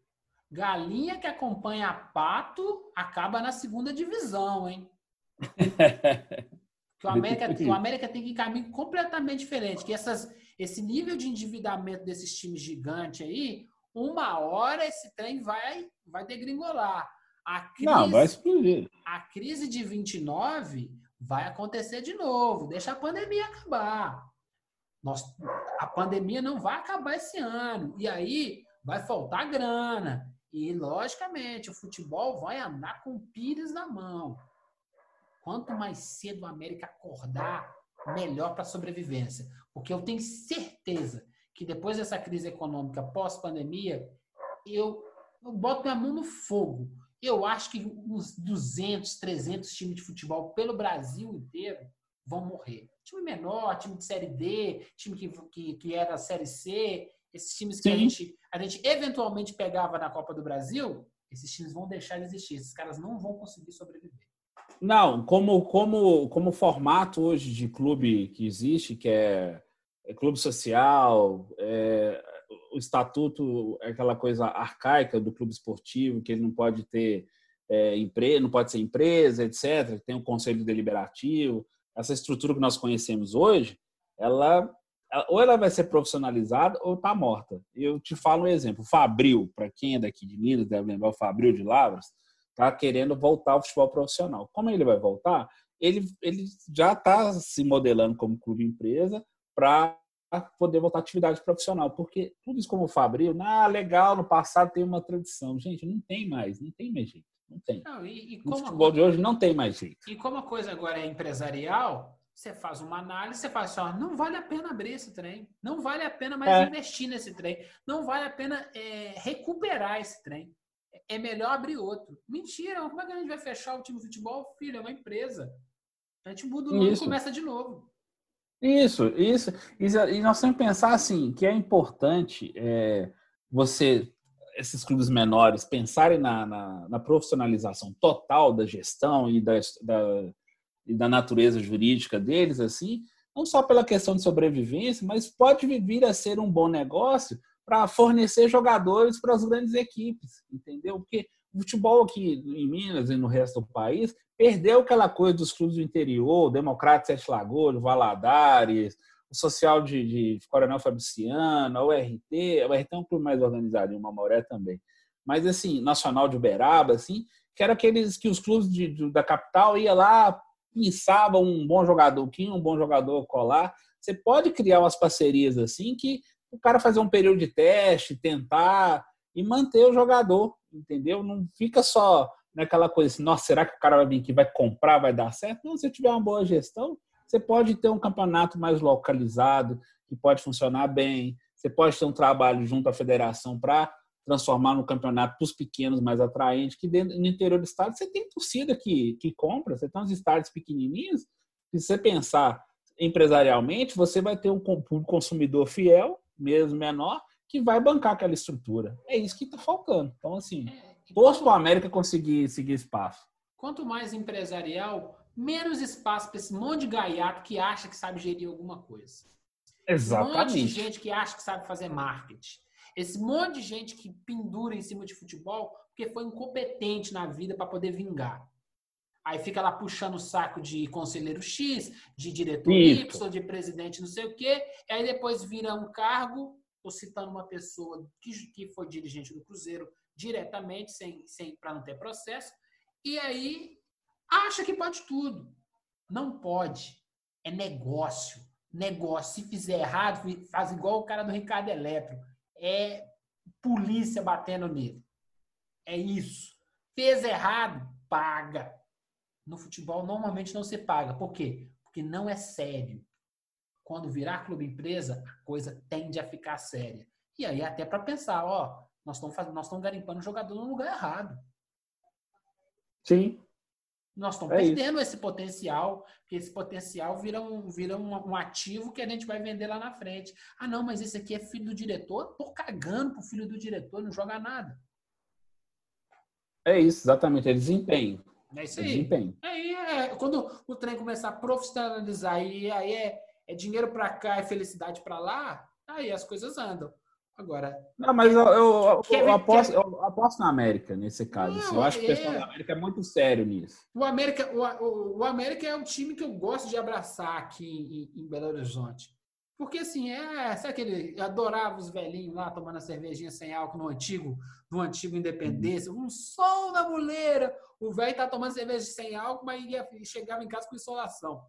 Galinha que acompanha pato acaba na segunda divisão, hein? que o América, o América tem que ir em caminho completamente diferente. Que essas, esse nível de endividamento desses times gigantes aí, uma hora esse trem vai, vai degringolar. A crise, Não, vai explodir. A crise de 29 vai acontecer de novo. Deixa a pandemia acabar. Nós, a pandemia não vai acabar esse ano. E aí vai faltar grana. E, logicamente, o futebol vai andar com pires na mão. Quanto mais cedo o América acordar, melhor para a sobrevivência. Porque eu tenho certeza que depois dessa crise econômica pós-pandemia, eu, eu boto minha mão no fogo. Eu acho que uns 200, 300 times de futebol pelo Brasil inteiro vão morrer time menor, time de Série D, time que, que, que era Série C, esses times que a gente, a gente eventualmente pegava na Copa do Brasil, esses times vão deixar de existir. Esses caras não vão conseguir sobreviver. Não, como, como, como formato hoje de clube que existe, que é, é clube social, é, o estatuto é aquela coisa arcaica do clube esportivo, que ele não pode ter é, empresa, não pode ser empresa, etc. Tem um conselho deliberativo. Essa estrutura que nós conhecemos hoje, ela ou ela vai ser profissionalizada ou está morta. Eu te falo um exemplo. O Fabril, para quem é daqui de Minas, deve lembrar o Fabril de Lavras, está querendo voltar ao futebol profissional. Como ele vai voltar? Ele, ele já está se modelando como clube empresa para poder voltar à atividade profissional. Porque tudo isso como o Fabril, ah, legal, no passado tem uma tradição. Gente, não tem mais, não tem mais jeito. Não tem. Não, e, e no futebol de hoje não tem mais jeito. E como a coisa agora é empresarial, você faz uma análise, você faz só, não vale a pena abrir esse trem, não vale a pena mais é. investir nesse trem, não vale a pena é, recuperar esse trem. É melhor abrir outro. Mentira, como é que a gente vai fechar o time de futebol? Filho, é uma empresa. A gente muda o nome e começa de novo. Isso, isso. E nós temos que pensar assim, que é importante é, você, esses clubes menores, pensarem na, na, na, profissionalização total da gestão e da, da, e da natureza jurídica deles, assim, não só pela questão de sobrevivência, mas pode vir a ser um bom negócio para fornecer jogadores para as grandes equipes, entendeu? Porque o futebol aqui em Minas e no resto do país perdeu aquela coisa dos clubes do interior, Democrata Sete Lagoas, Valadares, o Social de, de Coronel Fabriciano, o RT, o RT é um clube mais organizado, o Mamoré também. Mas, assim, Nacional de Uberaba, assim, que era aqueles que os clubes de, de, da capital ia lá, pensavam um bom jogador aqui, um bom jogador colar. Você pode criar umas parcerias assim que o cara fazer um período de teste, tentar e manter o jogador, entendeu? Não fica só naquela coisa assim, nossa, será que o cara vai vir aqui, vai comprar, vai dar certo? Não, se tiver uma boa gestão, você pode ter um campeonato mais localizado, que pode funcionar bem, você pode ter um trabalho junto à federação para transformar no campeonato para os pequenos mais atraente, que dentro, no interior do estado você tem torcida que, que compra, você tem uns estádios pequenininhos, se você pensar empresarialmente, você vai ter um consumidor fiel, mesmo menor, que vai bancar aquela estrutura. É isso que está faltando. Então, assim, é, torço para a América conseguir seguir espaço. Quanto mais empresarial, menos espaço para esse monte de gaiato que acha que sabe gerir alguma coisa. Exatamente. Um monte de gente que acha que sabe fazer marketing. Esse monte de gente que pendura em cima de futebol porque foi incompetente na vida para poder vingar. Aí fica lá puxando o saco de conselheiro X, de diretor Isso. Y, de presidente não sei o quê. E aí depois vira um cargo, estou citando uma pessoa que, que foi dirigente do Cruzeiro diretamente, sem, sem para não ter processo. E aí acha que pode tudo. Não pode. É negócio. Negócio. Se fizer errado, faz igual o cara do Ricardo Eletro. É polícia batendo nele. É isso. Fez errado, paga. No futebol, normalmente não se paga. Por quê? Porque não é sério. Quando virar clube empresa, a coisa tende a ficar séria. E aí, até para pensar, ó, nós estamos nós estamos garimpando o jogador no lugar errado. Sim. Nós estamos é perdendo isso. esse potencial, que esse potencial vira, um, vira um, um, ativo que a gente vai vender lá na frente. Ah, não, mas esse aqui é filho do diretor? Tô cagando pro filho do diretor, não joga nada. É isso, exatamente, é desempenho. É isso aí. É desempenho. Aí é, quando o trem começar a profissionalizar e aí é, é dinheiro para cá e felicidade para lá, aí as coisas andam. Agora. Não, mas eu, eu, eu, eu aposto, eu aposto na América nesse caso. Não, assim. Eu acho que o pessoal é. da América é muito sério nisso. O América, o, o, o, América é um time que eu gosto de abraçar aqui em, em Belo Horizonte. Porque assim, é, sabe aquele. Adorava os velhinhos lá tomando a cervejinha sem álcool no antigo, no antigo Independência, um sol da muleira. O velho tá tomando cerveja sem álcool, mas ia, chegava em casa com insolação.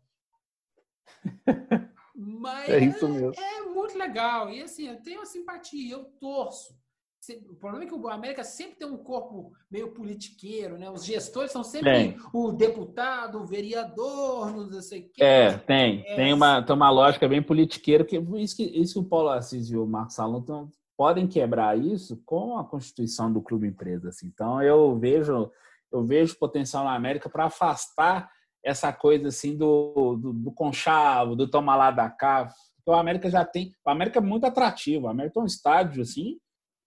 Mas é, isso mesmo. É, muito legal. E assim, eu tenho a simpatia, eu torço. O problema é que o América sempre tem um corpo meio politiqueiro, né? Os gestores são sempre tem. o deputado, o vereador, não sei o quê. É, tem. É, tem, uma, tem uma lógica bem politiqueira, que isso que, isso que o Paulo Assis e o Marcos Salão podem quebrar isso com a constituição do clube empresa. Assim. Então eu vejo, eu vejo potencial na América para afastar essa coisa assim do, do, do conchavo, do tomar lá da cá, o América já tem. O América é muito atrativo. O América é um estádio assim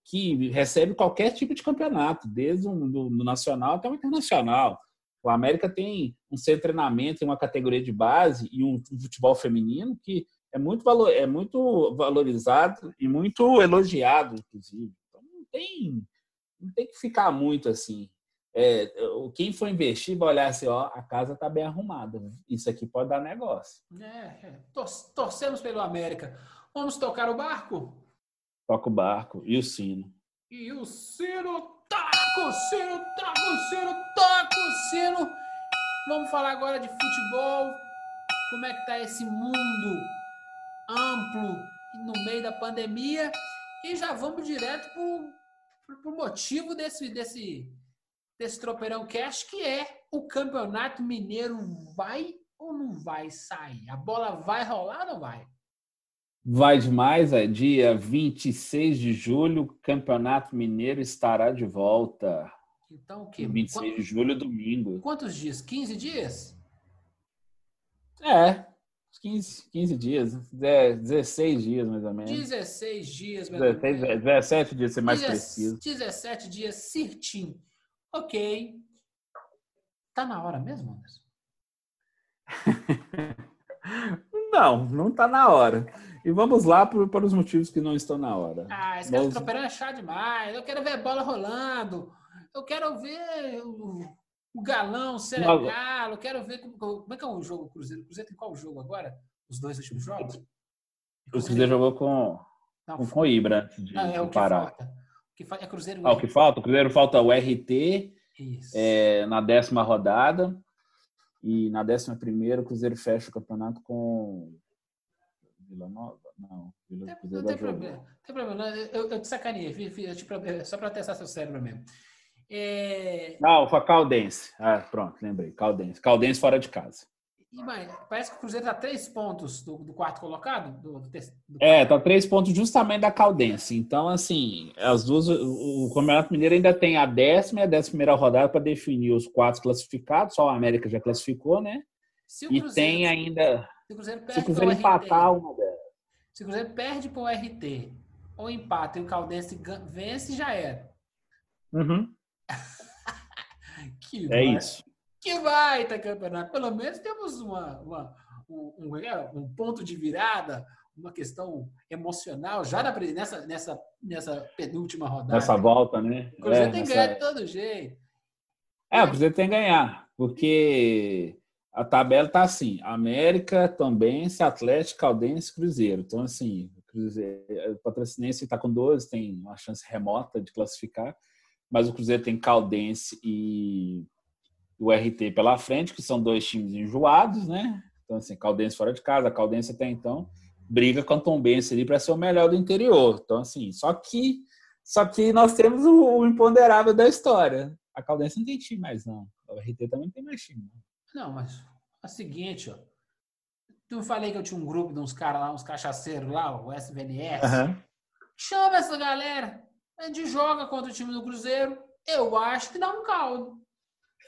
que recebe qualquer tipo de campeonato, desde um, do, do nacional até o internacional. O América tem um centro de treinamento, tem uma categoria de base e um, um futebol feminino que é muito, valor, é muito valorizado e muito elogiado, inclusive. Então não tem, não tem que ficar muito assim. É, quem for investir vai olhar assim, ó, a casa está bem arrumada. Isso aqui pode dar negócio. É, é. torcemos pelo América. Vamos tocar o barco? Toca o barco e o sino. E o sino, taca o sino, taca o sino, taca o sino. Vamos falar agora de futebol. Como é que tá esse mundo amplo no meio da pandemia? E já vamos direto para o motivo desse, desse, desse tropeirão cash, que é o Campeonato Mineiro vai ou não vai sair? A bola vai rolar ou não vai? Vai demais, é dia 26 de julho, Campeonato Mineiro estará de volta. Então o quê? 26 Quanto... de julho, domingo. Quantos dias? 15 dias? É, 15, 15 dias, 16 dias mais ou menos. 16 dias, mais 16, ou menos. 17 dias, ser mais 17, preciso. 17 dias, certinho. Ok. Tá na hora mesmo, Anderson? não, não tá na hora. E vamos lá por, para os motivos que não estão na hora. Ah, esse cara tropeirando é chato demais. Eu quero ver a bola rolando. Eu quero ver o, o galão, o Senegal. Eu quero ver como, como, é que é o jogo Cruzeiro. O Cruzeiro tem qual jogo agora? Os dois últimos jogos? O Cruzeiro jogou com, não, com, com o Ibra de, não, é o que falta. O que falta é Cruzeiro. Ah, o que falta? O Cruzeiro falta o RT é, na décima rodada. E na décima primeira, o Cruzeiro fecha o campeonato com Vila Nova? Não, Vila tem, Cruzeiro não tem problema, não tem problema. Eu, eu te sacaneei, só para testar seu cérebro mesmo. É... Não, foi Caldense. Ah, pronto, lembrei. Caldense. Caldense fora de casa. E, mas, parece que o Cruzeiro está três pontos do, do quarto colocado? Do, do, é, está três pontos justamente da Caldense. Então, assim, as duas. O, Campeonato Mineiro ainda tem a décima e a décima primeira rodada para definir os quatro classificados. Só o América já classificou, né? e tem ainda. Se o Cruzeiro, se o Cruzeiro empatar RT, uma delas. Se o Cruzeiro perde para o RT ou empata e o Caldense vence, já era. Uhum. é isso. Que baita campeonato. Pelo menos temos uma, uma um, um, é, um, ponto de virada, uma questão emocional já na, nessa, nessa, nessa penúltima rodada. Nessa volta, né? O Cruzeiro é, tem que ganhar de todo jeito. É, o Cruzeiro tem que ganhar, porque a tabela tá assim: América, também, Atlético, Caldense, Cruzeiro. Então, assim, o Patrocinense está com 12, tem uma chance remota de classificar mas o Cruzeiro tem Caldense e o RT pela frente, que são dois times enjoados, né? Então, assim, Caldense fora de casa, a Caldense até então briga com a Tombense ali para ser o melhor do interior. Então, assim, só que só que nós temos o, o imponderável da história. A Caldense não tem time mais, não. O RT também não tem mais time. Não, não mas é o seguinte, ó. Tu falei que eu tinha um grupo de uns caras lá, uns cachaceiros lá, o SVNS. Uhum. Chama essa galera. A gente joga contra o time do Cruzeiro. Eu acho que dá um caldo.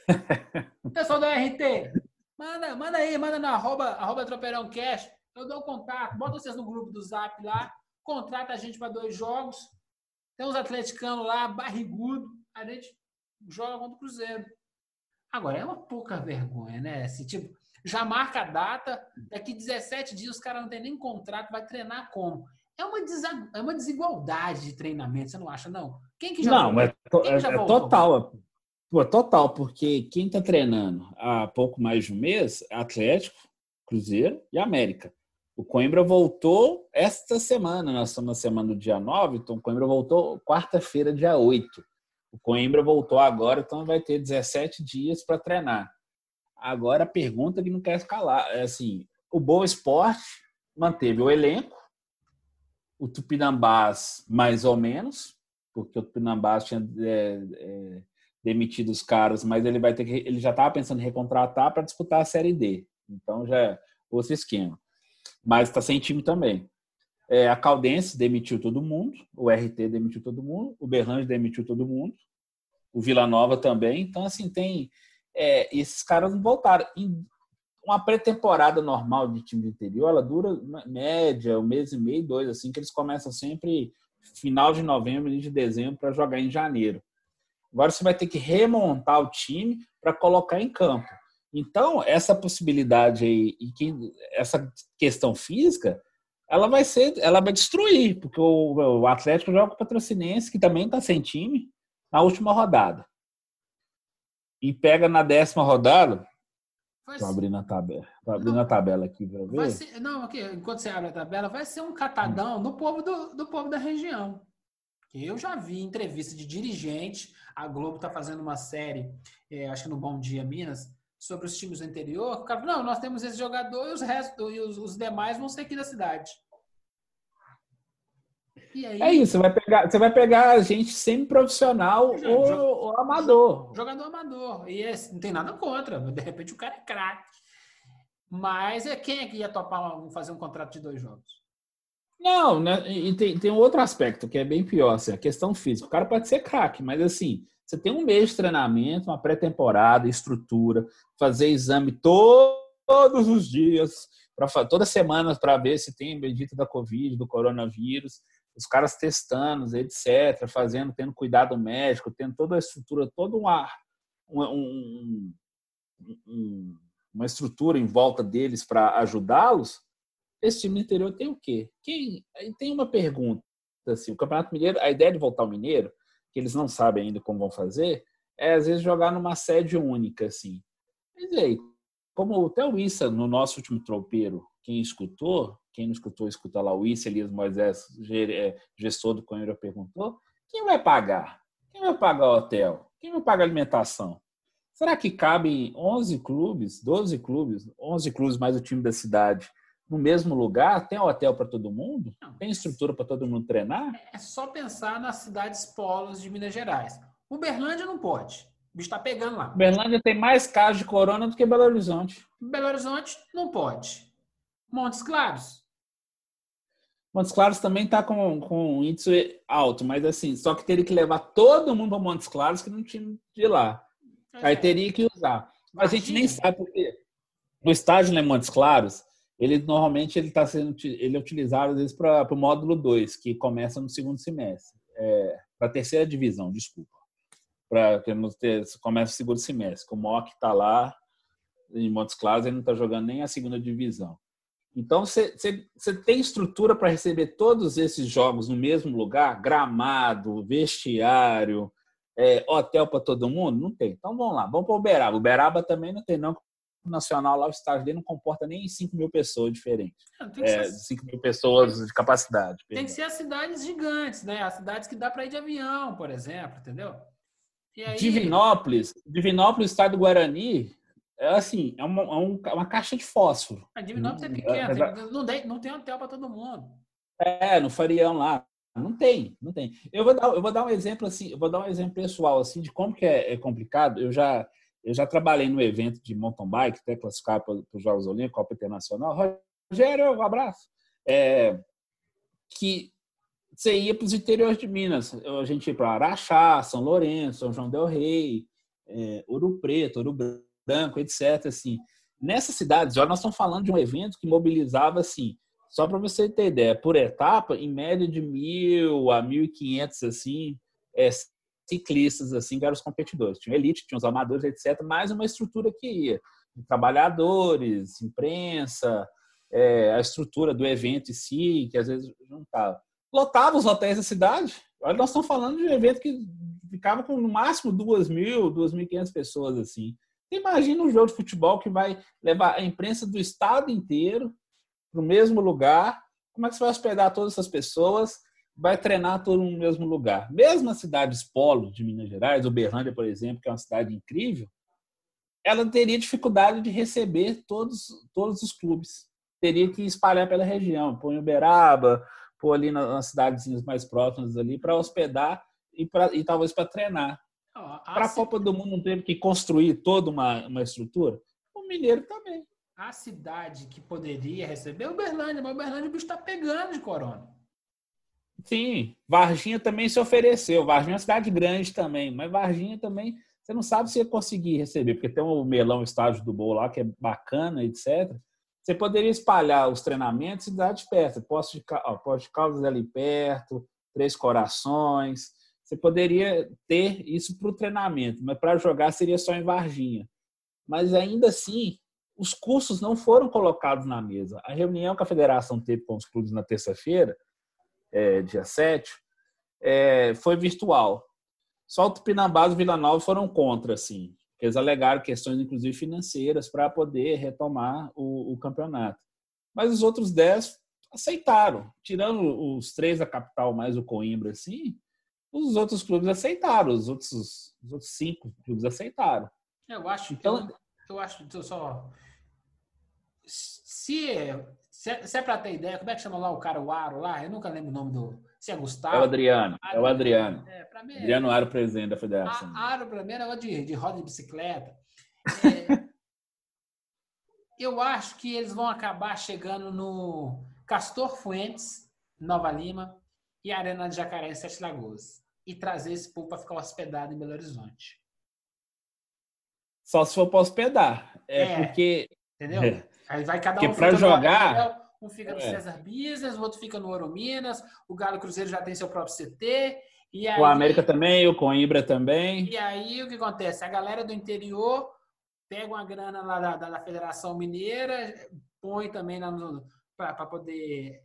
Pessoal da RT, manda, manda aí, manda na arroba, arroba Tropeirão Cash. Eu dou o contato. Bota vocês no grupo do Zap lá. Contrata a gente para dois jogos. Tem uns atleticanos lá, barrigudo. A gente joga contra o Cruzeiro. Agora, é uma pouca vergonha, né? Esse tipo, já marca a data, daqui 17 dias os caras não tem nem contrato, vai treinar como? é uma, é uma desigualdade de treinamento, você não acha, não? Quem que já Não, voltou? é, to é, é total. Pô, total, porque quem está treinando há pouco mais de um mês é Atlético, Cruzeiro e América. O Coimbra voltou esta semana, nós estamos na semana do dia 9, então o Coimbra voltou quarta-feira, dia 8. O Coimbra voltou agora, então vai ter 17 dias para treinar. Agora a pergunta que não quer escalar é assim: o Boa Esporte manteve o elenco, o Tupinambás mais ou menos, porque o Tupinambás tinha é, é, demitido os caras, mas ele vai ter que, ele já estava pensando em recontratar para disputar a Série D. Então já é outro esquema. Mas está sem time também. É, a Caldense demitiu todo mundo, o RT demitiu todo mundo, o Berrange demitiu todo mundo, o Vila Nova também. Então, assim, tem. É, esses caras não voltaram. uma pré-temporada normal de time do interior, ela dura média, um mês e meio, dois, assim, que eles começam sempre final de novembro, início de dezembro, para jogar em janeiro. Agora você vai ter que remontar o time para colocar em campo. Então, essa possibilidade aí, e que, essa questão física, ela vai ser, ela vai destruir, porque o, o Atlético joga com o Patrocinense, que também está sem time, na última rodada. E pega na décima rodada. Estou abrindo a tabela. Tô abrindo não, a tabela aqui para ver. Ser, não, aqui, enquanto você abre a tabela, vai ser um catadão do povo do, do povo da região. Eu já vi entrevista de dirigente. A Globo está fazendo uma série, é, acho que no Bom Dia Minas, sobre os times do interior. O cara, não, nós temos esse jogador e os restos e os, os demais vão ser aqui da cidade. Aí, é isso, você vai pegar, você vai pegar gente semi-profissional ou, ou, amador. Jogador amador. E não tem nada contra. De repente o cara é craque. Mas é quem é que ia topar fazer um contrato de dois jogos? Não, né? E tem, tem um outro aspecto que é bem pior, assim, a questão física. O cara pode ser craque, mas assim, você tem um mês de treinamento, uma pré-temporada, estrutura, fazer exame todos os dias, para toda semana para ver se tem bendito da Covid, do coronavírus, os caras testando, etc., fazendo, tendo cuidado médico, tendo toda a estrutura, todo um, um, um, uma estrutura em volta deles para ajudá-los esse time do interior tem o quê? Quem, tem uma pergunta. Assim, o Campeonato Mineiro, a ideia de voltar ao Mineiro, que eles não sabem ainda como vão fazer, é às vezes jogar numa sede única, assim. Mas aí, como até o Issa, no nosso último tropeiro, quem escutou, quem não escutou, escuta lá o Issa, Elias Moisés, é, gestor do Coimbra, perguntou, quem vai pagar? Quem vai pagar o hotel? Quem vai pagar a alimentação? Será que cabem 11 clubes, 12 clubes, 11 clubes mais o time da cidade no mesmo lugar? Tem hotel para todo mundo? Tem estrutura para todo mundo treinar? É só pensar nas cidades polos de Minas Gerais. Uberlândia não pode. O bicho está pegando lá. Uberlândia tem mais casos de corona do que Belo Horizonte. Belo Horizonte não pode. Montes Claros. Montes Claros também está com, com um índice alto, mas assim, só que teria que levar todo mundo para Montes Claros que não tinha de lá. Aí é. teria que usar. Mas a gente nem sabe porque no estádio de Montes Claros, ele normalmente ele está sendo ele é utilizado às vezes para o módulo 2, que começa no segundo semestre, é, para a terceira divisão, desculpa. Para começa o segundo semestre. O Mock está lá em Montes Claros, ele não está jogando nem a segunda divisão. Então você tem estrutura para receber todos esses jogos no mesmo lugar, gramado, vestiário, é, hotel para todo mundo? Não tem. Então vamos lá, vamos para Uberaba. Uberaba também não tem, não, nacional lá, o estádio dele não comporta nem 5 mil pessoas diferentes. É, 5 mil pessoas de capacidade. Tem que ser as cidades gigantes, né? As cidades que dá para ir de avião, por exemplo, entendeu? Aí... Divinópolis, Divinópolis, estado do Guarani, é assim, é uma, é uma caixa de fósforo. A Divinópolis é pequena, é, não, tem, não tem hotel para todo mundo. É, no Farião lá. Não tem, não tem. Eu vou dar, eu vou dar um exemplo assim, eu vou dar um exemplo pessoal assim de como que é, é complicado. Eu já eu já trabalhei no evento de mountain bike, até classificar para os Jogos Olímpicos, Copa Internacional. Rogério, um abraço. É, que você ia para os interiores de Minas. A gente ia para Araxá, São Lourenço, São João del Rei, é, Ouro Preto, Ouro Branco, etc. Assim, nessas cidades, já nós estamos falando de um evento que mobilizava assim, só para você ter ideia, por etapa, em média de mil a mil e quinhentos assim, é, ciclistas, assim, eram os competidores. Tinha elite, tinha os amadores, etc., mais uma estrutura que ia. Trabalhadores, imprensa, é, a estrutura do evento em si, que às vezes juntava. Lotava os hotéis da cidade. Olha, nós estamos falando de um evento que ficava com no máximo duas mil, duas mil quinhentas pessoas, assim. Imagina um jogo de futebol que vai levar a imprensa do estado inteiro para o mesmo lugar. Como é que você vai hospedar todas essas pessoas? Vai treinar todo no mesmo lugar. Mesmo as cidades polo de Minas Gerais, Uberlândia, por exemplo, que é uma cidade incrível, ela teria dificuldade de receber todos, todos os clubes. Teria que espalhar pela região, pôr em Uberaba, pôr ali nas cidades mais próximas ali para hospedar e, pra, e talvez para treinar. Para a Copa do Mundo não teve que construir toda uma, uma estrutura? O Mineiro também. A cidade que poderia receber é Uberlândia, mas Uberlândia o bicho está pegando de corona. Sim, Varginha também se ofereceu. Varginha é uma cidade grande também, mas Varginha também você não sabe se ia conseguir receber, porque tem o melão estágio do Bowl lá, que é bacana, etc. Você poderia espalhar os treinamentos e dar de perto. Posto de, de Caldas ali perto, Três Corações. Você poderia ter isso para o treinamento, mas para jogar seria só em Varginha. Mas ainda assim, os cursos não foram colocados na mesa. A reunião que a federação teve com os clubes na terça-feira, é, dia 7, é, foi virtual. Só o Tupinambás e o Vila Nova foram contra, assim. Eles alegaram questões, inclusive, financeiras para poder retomar o, o, campeonato. Mas os outros dez aceitaram. Tirando os três da capital, mais o Coimbra, assim, os outros clubes aceitaram. Os outros, os outros cinco clubes aceitaram. Eu acho. Então, eu, eu acho. Só se, se, se é para ter ideia, como é que chama lá o cara, o Aro lá? Eu nunca lembro o nome do. Se é Gustavo. É o Adriano. é o Adriano. É, mim, é Adriano Aro, presidente da federação. A, Aro, para mim, é de, de roda de bicicleta. É, eu acho que eles vão acabar chegando no Castor Fuentes, Nova Lima, e Arena de Jacaré, em Sete Lagoas. E trazer esse povo para ficar hospedado em Belo Horizonte. Só se for para hospedar. É, é, porque. Entendeu? É. Aí vai cada um. para jogar. um fica no é. César Business, o outro fica no Ouro Minas, o Galo Cruzeiro já tem seu próprio CT. E aí, o América também, o Coimbra também. E aí o que acontece? A galera do interior pega uma grana lá da, da, da Federação Mineira, põe também para poder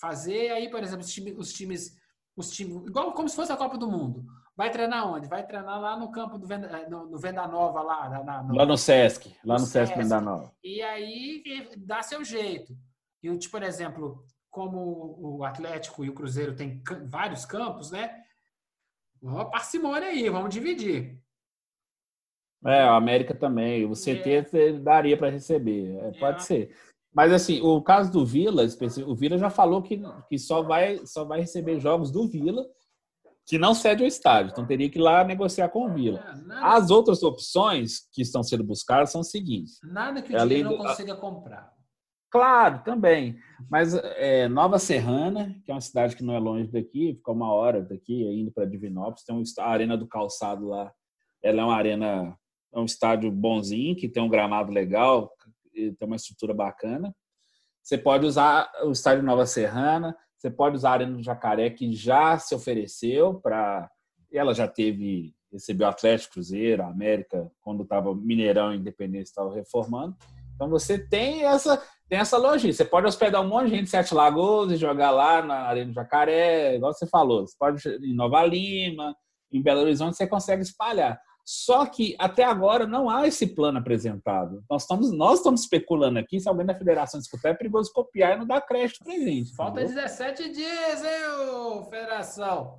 fazer. Aí, por exemplo, os times, os times, os times, igual como se fosse a Copa do Mundo. Vai treinar onde? Vai treinar lá no campo do Venda, eh, no, no Venda Nova, lá. Na, no, lá no Sesc, lá no, no Sesc, Sesc Venda Nova. E aí dá seu jeito. E, tipo, por exemplo, como o Atlético e o Cruzeiro têm vários campos, né? Uma parcimônia aí, vamos dividir. É, o América também. O CT é. daria para receber. É, pode é. ser. Mas assim, o caso do Vila, o Vila já falou que, que só, vai, só vai receber jogos do Vila que não cede o estádio, então teria que ir lá negociar com o Vila. É, As outras opções que estão sendo buscadas são as seguintes. Nada que o é não consiga comprar. Claro, também. Mas é, Nova Serrana, que é uma cidade que não é longe daqui, fica uma hora daqui, indo para Divinópolis, tem a Arena do Calçado lá. Ela é uma arena, é um estádio bonzinho, que tem um gramado legal, tem uma estrutura bacana. Você pode usar o estádio Nova Serrana, você pode usar a Arena do Jacaré, que já se ofereceu para. Ela já teve, recebeu Atlético Cruzeiro, América, quando estava Mineirão Independência estava reformando. Então você tem essa, tem essa logística. Você pode hospedar um monte de gente em Sete Lagoas e jogar lá na Arena do Jacaré, igual você falou. Você pode em Nova Lima, em Belo Horizonte, você consegue espalhar. Só que até agora não há esse plano apresentado. Nós estamos, nós estamos especulando aqui, se alguém da federação escutar, é perigoso copiar e não dar crédito pra gente. Falta entendeu? 17 dias, hein, federação?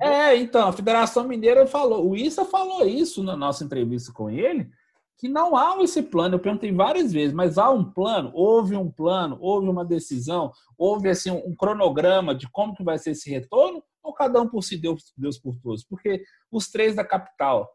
É, então, a Federação Mineira falou, o Issa falou isso na nossa entrevista com ele, que não há esse plano. Eu perguntei várias vezes, mas há um plano? Houve um plano? Houve uma decisão? Houve assim um cronograma de como que vai ser esse retorno? Ou cada um por si, Deus, Deus por todos? Porque os três da capital,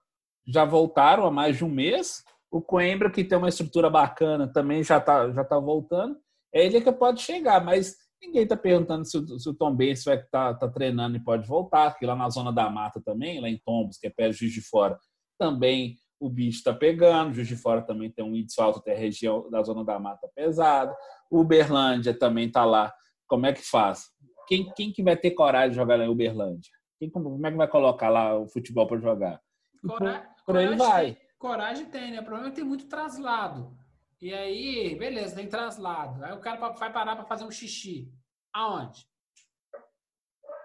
já voltaram há mais de um mês. O Coimbra, que tem uma estrutura bacana, também já está já tá voltando. É ele que pode chegar, mas ninguém está perguntando se o, se o Tom Benz vai estar tá, tá treinando e pode voltar, porque lá na Zona da Mata também, lá em Tombos, que é perto de Juiz de Fora, também o bicho está pegando. Juiz de Fora também tem um índice alto, tem a região da Zona da Mata pesada. Uberlândia também está lá. Como é que faz? Quem, quem que vai ter coragem de jogar lá em Uberlândia? Quem, como é que vai colocar lá o futebol para jogar? Coragem, por aí vai. Tem, coragem tem, né? O problema é que tem muito traslado. E aí, beleza, tem traslado. Aí o cara vai parar para fazer um xixi. Aonde?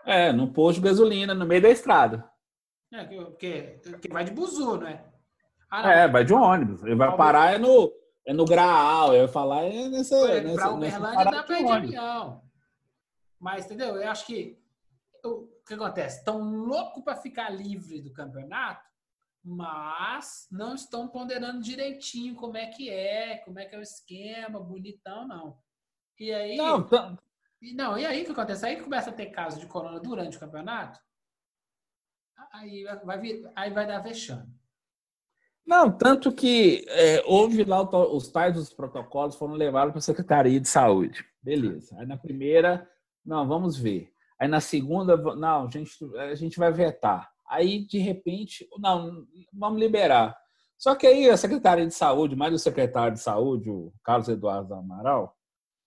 É, no posto de gasolina, no meio da estrada. É, que, que, que vai de buzu, né? Ah, é, vai de ônibus. Ele vai parar é no, é no Graal, eu ia falar é nessa. É, nessa pra Uberlândia dá pra ir de avião. Mas, entendeu? Eu acho que. O que acontece? Estão louco para ficar livre do campeonato mas não estão ponderando direitinho como é que é, como é que é o esquema, bonitão, não. E aí. Não, tá... e, não, e aí o que acontece? Aí que começa a ter casos de corona durante o campeonato, aí vai, vir, aí vai dar vexame. Não, tanto que é, houve lá os tais dos protocolos foram levados para a Secretaria de Saúde. Beleza. Aí na primeira, não, vamos ver. Aí na segunda, não, a gente, a gente vai vetar. Aí, de repente, não, vamos liberar. Só que aí a Secretaria de Saúde, mais o secretário de Saúde, o Carlos Eduardo Amaral,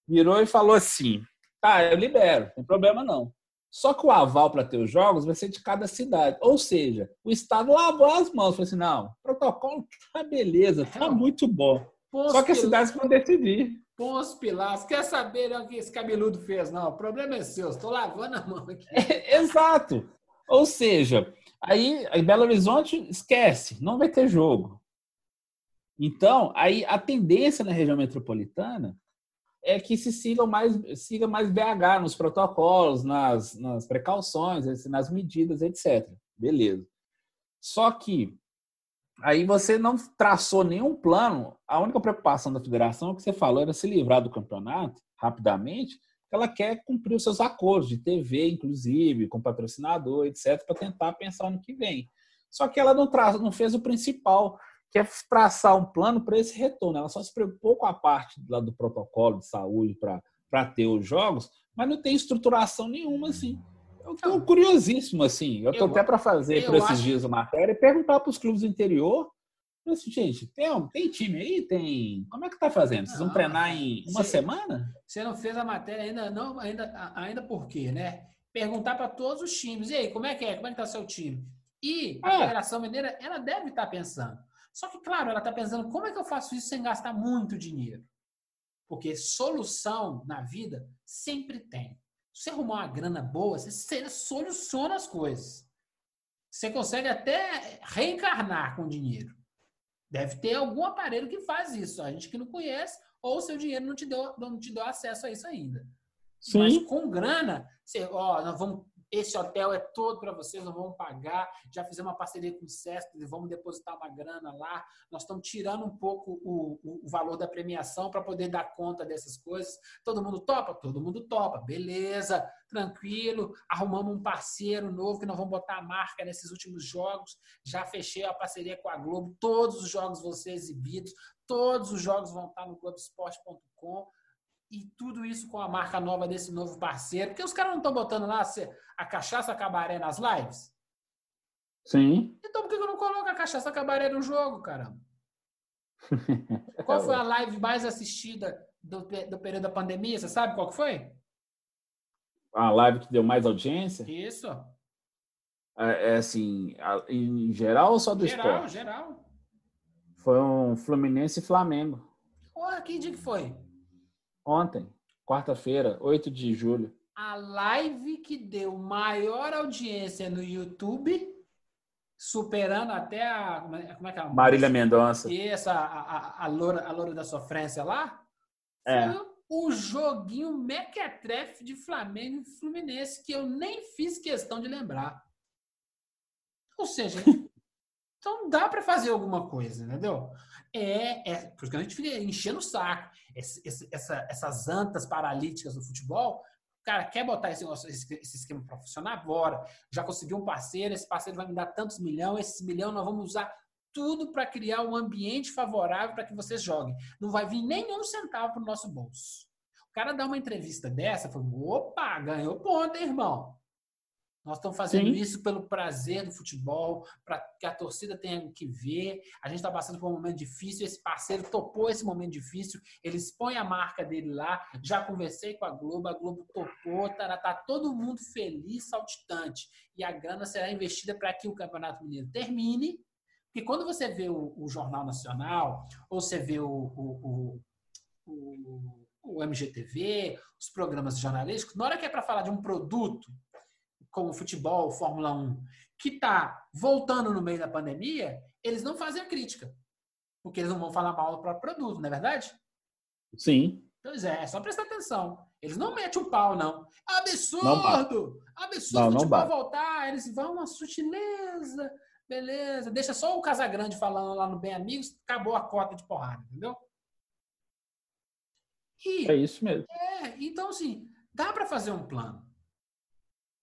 virou e falou assim: tá, eu libero, não tem problema não. Só que o aval para ter os jogos vai ser de cada cidade. Ou seja, o Estado lavou as mãos. Falou assim: não, protocolo tá beleza, tá muito bom. Só que as cidades vão decidir. Pons Pilatos, quer saber o que esse cabeludo fez? Não, o problema é seu, estou lavando a mão aqui. É, exato. Ou seja, aí Belo Horizonte esquece, não vai ter jogo. Então, aí a tendência na região metropolitana é que se siga mais, siga mais BH nos protocolos, nas, nas precauções, nas medidas, etc. Beleza. Só que aí você não traçou nenhum plano. A única preocupação da federação, que você falou, era se livrar do campeonato rapidamente. Ela quer cumprir os seus acordos de TV, inclusive, com patrocinador, etc., para tentar pensar no que vem. Só que ela não, tra não fez o principal, que é traçar um plano para esse retorno. Ela só se preocupou com a parte lá do protocolo de saúde para ter os jogos, mas não tem estruturação nenhuma, assim. Eu estou curiosíssimo, assim. Eu estou até para fazer por esses acho... dias a matéria e perguntar para os clubes do interior. Assim, gente, tem, tem time aí? Tem. Como é que tá fazendo? Vocês vão treinar em uma você, semana? Você não fez a matéria ainda, não, ainda, ainda por quê, né? Perguntar para todos os times. E aí, como é que é? Como é que tá seu time? E a é. Federação Mineira, ela deve estar tá pensando. Só que, claro, ela está pensando como é que eu faço isso sem gastar muito dinheiro? Porque solução na vida sempre tem. Se você arrumar uma grana boa, você soluciona as coisas. Você consegue até reencarnar com dinheiro. Deve ter algum aparelho que faz isso. A gente que não conhece, ou seu dinheiro não te deu, não te deu acesso a isso ainda. Sim. Mas com grana, você, ó, nós vamos esse hotel é todo para vocês, não vamos pagar. Já fizemos uma parceria com o SESC, vamos depositar uma grana lá. Nós estamos tirando um pouco o, o, o valor da premiação para poder dar conta dessas coisas. Todo mundo topa? Todo mundo topa. Beleza, tranquilo. Arrumamos um parceiro novo que nós vamos botar a marca nesses últimos jogos. Já fechei a parceria com a Globo. Todos os jogos vão ser exibidos. Todos os jogos vão estar no Globoesporte.com e tudo isso com a marca nova desse novo parceiro. Porque os caras não estão botando lá a cachaça cabaré nas lives? Sim. Então por que eu não coloco a cachaça cabaré no jogo, caramba? qual foi a live mais assistida do, do período da pandemia? Você sabe qual que foi? A live que deu mais audiência? Isso. É, é assim, em geral ou só do geral, esporte? Geral, geral. Foi um Fluminense e Flamengo. Porra, que dia que foi? Ontem, quarta-feira, 8 de julho. A live que deu maior audiência no YouTube, superando até a. Como é, é que é? Marília Mendonça. E essa, a, a, a, loura, a loura da sofrência lá? É. Foi o joguinho mequetrefe de Flamengo e Fluminense, que eu nem fiz questão de lembrar. Ou seja, então dá para fazer alguma coisa, entendeu? É, é, porque a gente fica enchendo o saco. Esse, esse, essa, essas antas paralíticas do futebol, cara, quer botar esse, esse, esquema para funcionar? Bora. Já conseguiu um parceiro, esse parceiro vai me dar tantos milhões, esses milhões nós vamos usar tudo para criar um ambiente favorável para que vocês joguem. Não vai vir nenhum centavo para o nosso bolso. O cara dá uma entrevista dessa, fala, opa, ganhou ponto, hein, irmão? Nós estamos fazendo Sim. isso pelo prazer do futebol, para que a torcida tenha que ver. A gente está passando por um momento difícil. Esse parceiro topou esse momento difícil. Ele expõe a marca dele lá. Já conversei com a Globo, a Globo topou. Tá, tá todo mundo feliz, saltitante. E a grana será investida para que o Campeonato Mineiro termine. Porque quando você vê o, o Jornal Nacional, ou você vê o, o, o, o MGTV, os programas jornalísticos, na hora que é para falar de um produto como futebol, Fórmula 1, que está voltando no meio da pandemia, eles não fazem a crítica. Porque eles não vão falar mal do próprio produto, não é verdade? Sim. Pois é, é só prestar atenção. Eles não metem o pau, não. Absurdo! Não, absurdo não, o futebol voltar. Eles vão uma sutileza. Beleza. Deixa só o Casagrande falando lá no Bem Amigos, acabou a cota de porrada, entendeu? E, é isso mesmo. É, então assim, dá para fazer um plano.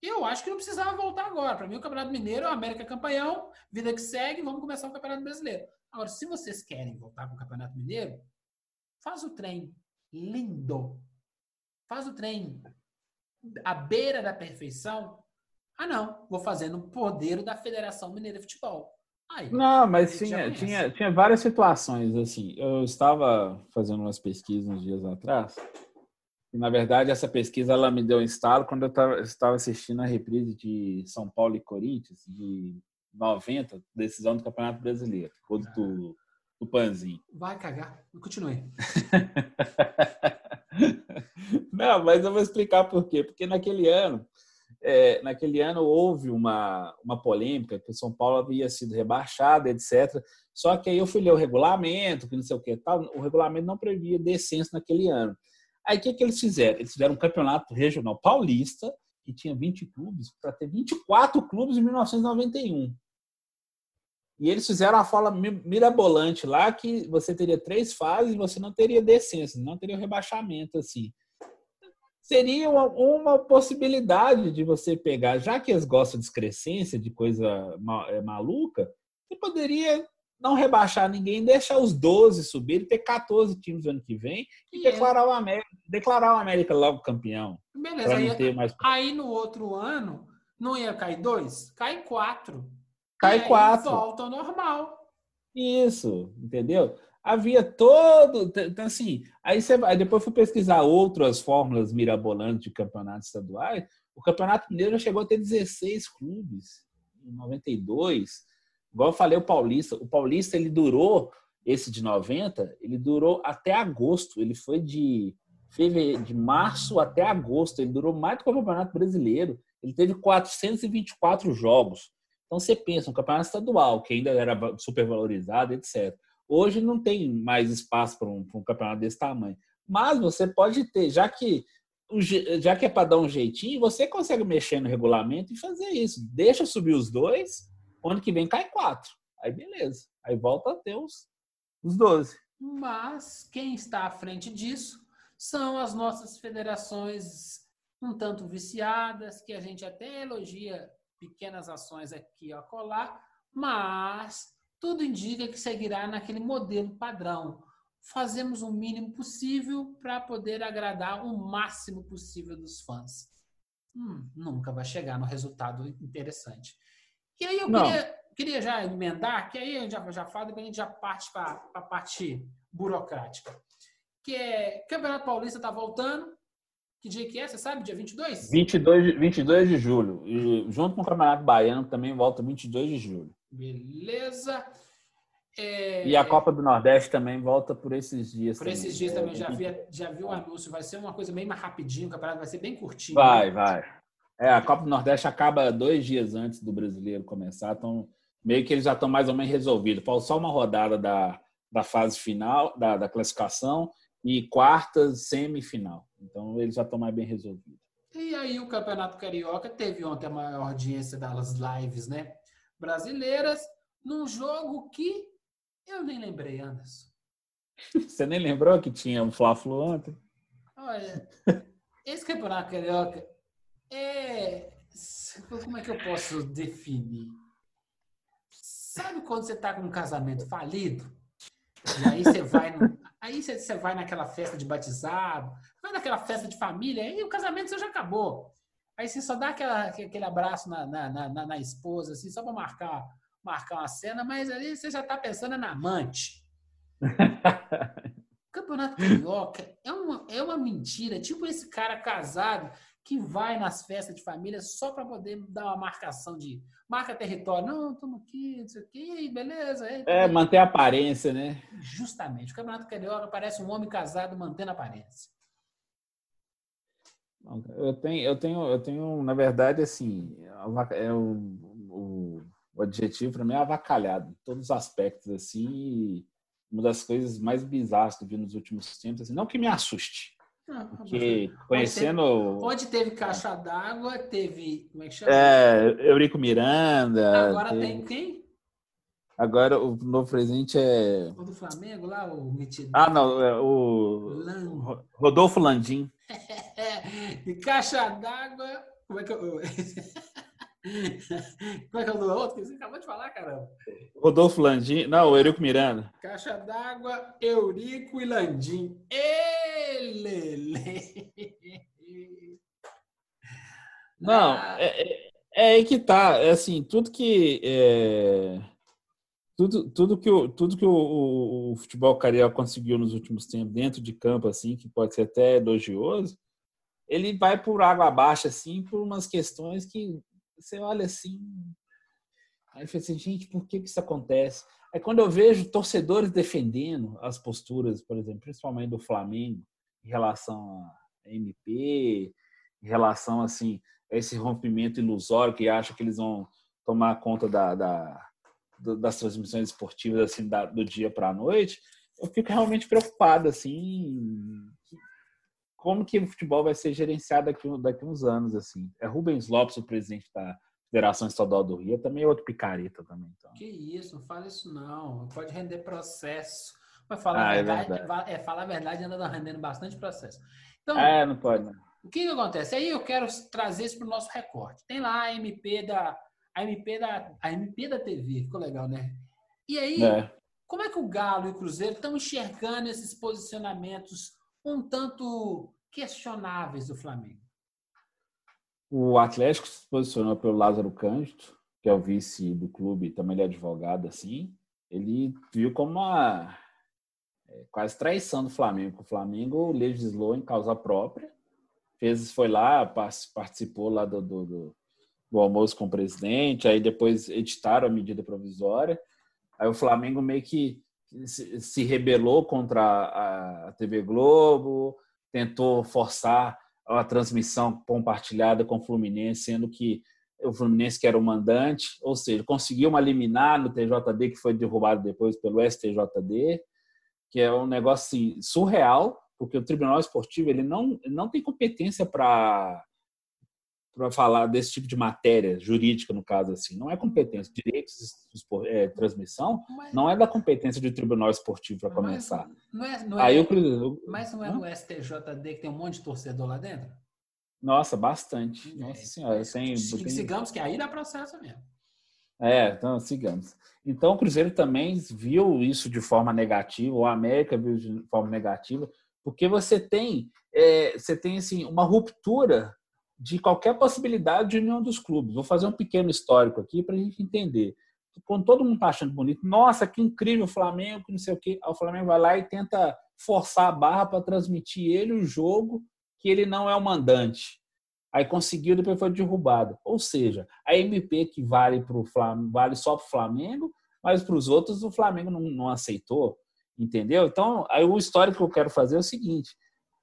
Eu acho que não precisava voltar agora. Para mim, o Campeonato Mineiro, o América é campeão, vida que segue, vamos começar o Campeonato Brasileiro. Agora, se vocês querem voltar com o Campeonato Mineiro, faz o trem lindo. Faz o trem à beira da perfeição. Ah, não, vou fazer no poder da Federação Mineira de Futebol. Aí, Não, mas tinha, tinha, tinha várias situações, assim. Eu estava fazendo umas pesquisas uns dias atrás. Na verdade, essa pesquisa ela me deu um estalo quando eu tava- estava assistindo a reprise de São Paulo e Corinthians, de 90, decisão do Campeonato Brasileiro, gol do, do Panzinho. Vai cagar. Continue. Não, mas eu vou explicar por quê. Porque naquele ano, é, naquele ano houve uma, uma polêmica que o São Paulo havia sido rebaixado, etc. Só que aí eu fui ler o regulamento, que não sei o que tal. O regulamento não previa descenso naquele ano. Aí o que, que eles fizeram? Eles fizeram um campeonato regional paulista, que tinha 20 clubes, para ter 24 clubes em 1991. E eles fizeram a fala mi- mirabolante lá que você teria três fases e você não teria descenso, não teria rebaixamento assim. Seria uma, uma possibilidade de você pegar, já que eles gostam de excrescência, de coisa é, maluca, você poderia não rebaixar ninguém, deixar os 12 subir, ter 14 times no ano que vem e E é- declarar o América, declarar o América logo campeão. Beleza. Aí, mais. aí no outro ano, não ia cair dois? Cai quatro. Cai E aí quatro. volta ao normal. Isso, entendeu? Havia todo. Então, assim, aí você vai. Depois fui pesquisar outras fórmulas mirabolantes de campeonatos estaduais. O Campeonato Mineiro já chegou a ter 16 clubes em 92. Igual eu falei, o Paulista. O Paulista ele durou, esse de 90, ele durou até agosto. Ele foi de, fevereiro, de março até agosto. Ele durou mais do que o Campeonato Brasileiro. Ele teve 424 jogos. Então você pensa, um campeonato estadual, que ainda era supervalorizado, etc. Hoje não tem mais espaço para um, para um campeonato desse tamanho. Mas você pode ter, já que, já que é para dar um jeitinho, você consegue mexer no regulamento e fazer isso. Deixa subir os dois, ano que vem cai quatro. Aí beleza. Aí volta a ter os, os 12. Mas quem está à frente disso são as nossas federações um tanto viciadas, que a gente até elogia pequenas ações aqui a colar, mas tudo indica que seguirá naquele modelo padrão. Fazemos o mínimo possível para poder agradar o máximo possível dos fãs. Hum, nunca vai chegar no resultado interessante. E aí eu queria, queria já emendar, que aí a gente já, já fala, depois a gente já parte para a parte burocrática. Que é, Campeonato Paulista está voltando. Que dia que é? Você sabe? Dia 22? 22, de- 22 de julho. E junto com o Campeonato Baiano também volta 22 de julho. Beleza. É, E a Copa do Nordeste também volta por esses dias. Por também. esses dias É, também já vi, já vi o anúncio. Vai ser uma coisa bem mais rapidinho. O campeonato vai ser bem curtinho. Vai, né? vai. É, a Copa do Nordeste acaba dois dias antes do brasileiro começar, então meio que eles já estão mais ou menos resolvidos. Falta só uma rodada da, da fase final, da, da classificação, e quartas, semifinal. Então eles já estão mais bem resolvidos. E aí o Campeonato Carioca teve ontem a maior audiência das lives, né? Brasileiras, num jogo que eu nem lembrei, Anderson. Você nem lembrou que tinha um Fla-Flu ontem? Olha, esse Campeonato Carioca é. Como é que eu posso definir? Sabe quando você tá com um casamento falido? E aí você vai, no- aí você, vai naquela festa de batizado, vai naquela festa de família, aí o casamento seu já acabou. Aí você só dá aquela, aquele abraço na, na, na, na- esposa, assim, só para marcar, marcar uma cena, mas ali você já tá pensando na amante. Campeonato Carioca é uma, é uma mentira. Tipo esse cara casado que vai nas festas de família só para poder dar uma marcação de marca território. Não, estamos aqui, não sei o quê, beleza. É, É, manter a aparência, né? Justamente. O Campeonato Carioca parece um homem casado mantendo a aparência. Eu tenho, eu tenho, eu tenho, na verdade, assim, é o, o, o adjetivo para mim é avacalhado, em todos os aspectos, assim, uma das coisas mais bizarras que eu vi nos últimos tempos, assim, não que me assuste, Não, porque conhecendo Onde teve caixa d'água, teve. Como é que chama? é, Eurico Miranda, Agora teve- tem quem? agora o novo presidente é, O do Flamengo lá, o metido. ah, não, é o Lan- Ro- Rodolfo Landim, e caixa d'água. Como é que eu. Como é que é o do outro? Que você acabou de falar, caramba. Rodolfo Landim, não, o Eurico Miranda, Caixa d'água, Eurico e Landim. Ele! não, Ah, é, é- É aí que tá, é assim, tudo que é, tudo, tudo que, o, tudo que o, o, o, futebol carioca conseguiu nos últimos tempos dentro de campo, assim, que pode ser até elogioso, ele vai por água abaixo, assim, por umas questões que você olha assim. Aí eu assim, gente, por que, que isso acontece? Aí quando eu vejo torcedores defendendo as posturas, por exemplo, principalmente do Flamengo, em relação a MP, em relação assim, a esse rompimento ilusório que acha que eles vão tomar conta da, da das transmissões esportivas assim da, do dia para a noite, eu fico realmente preocupado assim como que o futebol vai ser gerenciado daqui, daqui uns anos assim. É Rubens Lopes o presidente da Federação Estadual do Rio, também é outro picareta também. Então. Que isso, não fala isso não. Pode render processo. Mas falar ah, a é verdade, é, verdade. é, falar a verdade ainda rendendo bastante processo. Então, é, não pode. Não. O que, que acontece? Aí eu quero trazer isso para o nosso recorte. Tem lá a MP da a MP da, a MP da TV, ficou legal, né? E aí, é. como é que o Galo e o Cruzeiro estão enxergando esses posicionamentos um tanto questionáveis do Flamengo? O Atlético se posicionou pelo Lázaro Cândido, que é o vice do clube, também ele é advogado, assim. Ele viu como uma é, quase traição do Flamengo. O Flamengo legislou em causa própria, fez, foi lá, participou lá do, do, do o almoço com o presidente, aí depois editaram a medida provisória. Aí o Flamengo meio que se rebelou contra a TV Globo, tentou forçar a transmissão compartilhada com o Fluminense, sendo que o Fluminense que era o mandante, ou seja, conseguiu uma liminar no TJD que foi derrubado depois pelo STJD, que é um negócio assim, surreal, porque o Tribunal Esportivo ele não, não tem competência para para falar desse tipo de matéria jurídica, no caso assim. Não é competência. Direitos de é, transmissão mas, não é da competência do Tribunal Esportivo para começar. Não é, não é, Aí eu, mas não é no STJD que tem um monte de torcedor lá dentro? Nossa, bastante. É, Nossa senhora. Tem, tem... Sigamos que aí dá processo mesmo. É, então sigamos. Então o Cruzeiro também viu isso de forma negativa, o América viu de forma negativa, porque você tem, é, você tem assim, uma ruptura de qualquer possibilidade de união dos clubes. Vou fazer um pequeno histórico aqui para a gente entender. Quando todo mundo está achando bonito, nossa, que incrível o Flamengo, que não sei o quê, o Flamengo vai lá e tenta forçar a barra para transmitir ele o jogo que ele não é o mandante. Aí conseguiu, depois foi derrubado. Ou seja, a MP que vale para o Flamengo, vale só para o Flamengo, mas para os outros o Flamengo não, não aceitou. Entendeu? Então, aí o histórico que eu quero fazer é o seguinte: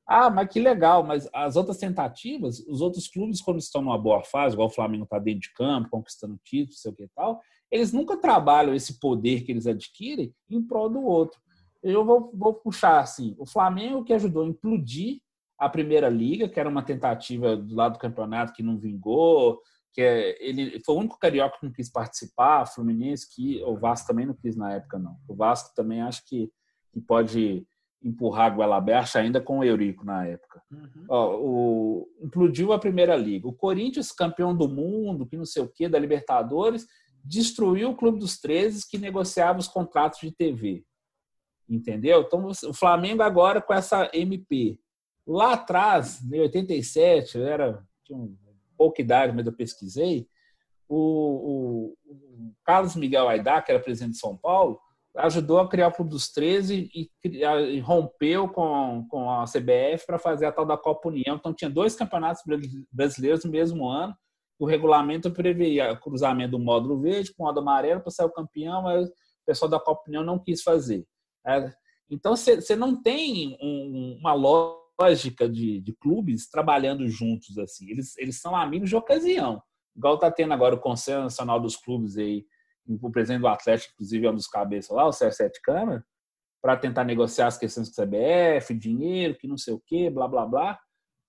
ah, mas que legal, mas as outras tentativas, os outros clubes, quando estão numa boa fase, igual o Flamengo está dentro de campo, conquistando títulos, sei o que e tal, eles nunca trabalham esse poder que eles adquirem em prol do outro. Eu vou, vou puxar assim: o Flamengo que ajudou a implodir a primeira liga, que era uma tentativa do lado do campeonato que não vingou, que é, ele foi o único carioca que não quis participar, Fluminense que o Vasco também não quis na época não. O Vasco também acho que, que pode empurrar a goela aberta ainda com o Eurico na época. Uhum. Ó, o, implodiu a primeira liga. O Corinthians, campeão do mundo, que não sei o quê, da Libertadores, destruiu o Clube dos 13 que negociava os contratos de TV. Entendeu? Então, o Flamengo agora com essa MP. Lá atrás, em 87, eu era, tinha um, pouca idade, mas eu pesquisei, o, o, o Carlos Miguel Aidá, que era presidente de São Paulo, ajudou a criar o Clube dos 13 e, e rompeu com, com a CBF para fazer a tal da Copa União. Então, tinha dois campeonatos brasileiros no mesmo ano. O regulamento previa cruzamento do módulo verde com o módulo amarelo para sair o campeão, mas o pessoal da Copa União não quis fazer. É, então, você não tem um, uma lógica de, de, clubes trabalhando juntos assim. Eles, eles são amigos de ocasião. Igual está tendo agora o Conselho Nacional dos Clubes aí, o presidente do Atlético, inclusive, é um dos cabeças lá, o Sérgio Sete Câmara, para tentar negociar as questões com o CBF, dinheiro, que não sei o quê, blá, blá, blá.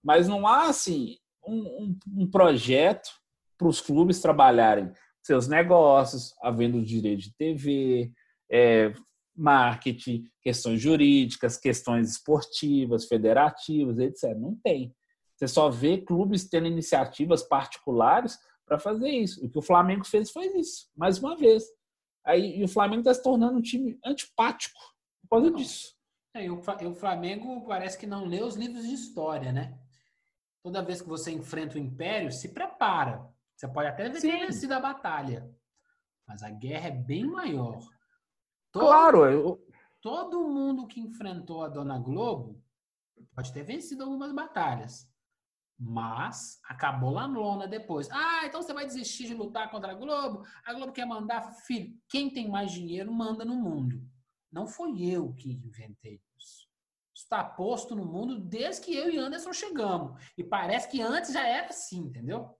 Mas não há, assim, um, um, um projeto para os clubes trabalharem seus negócios, havendo direito de TV, é, marketing, questões jurídicas, questões esportivas, federativas, etc. Não tem. Você só vê clubes tendo iniciativas particulares para fazer isso. O que o Flamengo fez foi isso, mais uma vez. Aí, e o Flamengo está se tornando um time antipático por causa disso. É, e o Flamengo parece que não lê os livros de história, né? Toda vez que você enfrenta o Império, se prepara. Você pode até ter Sim. vencido a batalha, mas a guerra é bem maior. Todo, Claro, eu- todo mundo que enfrentou a Dona Globo pode ter vencido algumas batalhas, mas acabou lá no lona depois. Ah, então você vai desistir de lutar contra a Globo? A Globo quer mandar, filho, quem tem mais dinheiro manda no mundo. Não foi eu que inventei isso. Está posto no mundo desde que eu e Anderson chegamos. E parece que antes já era assim, entendeu?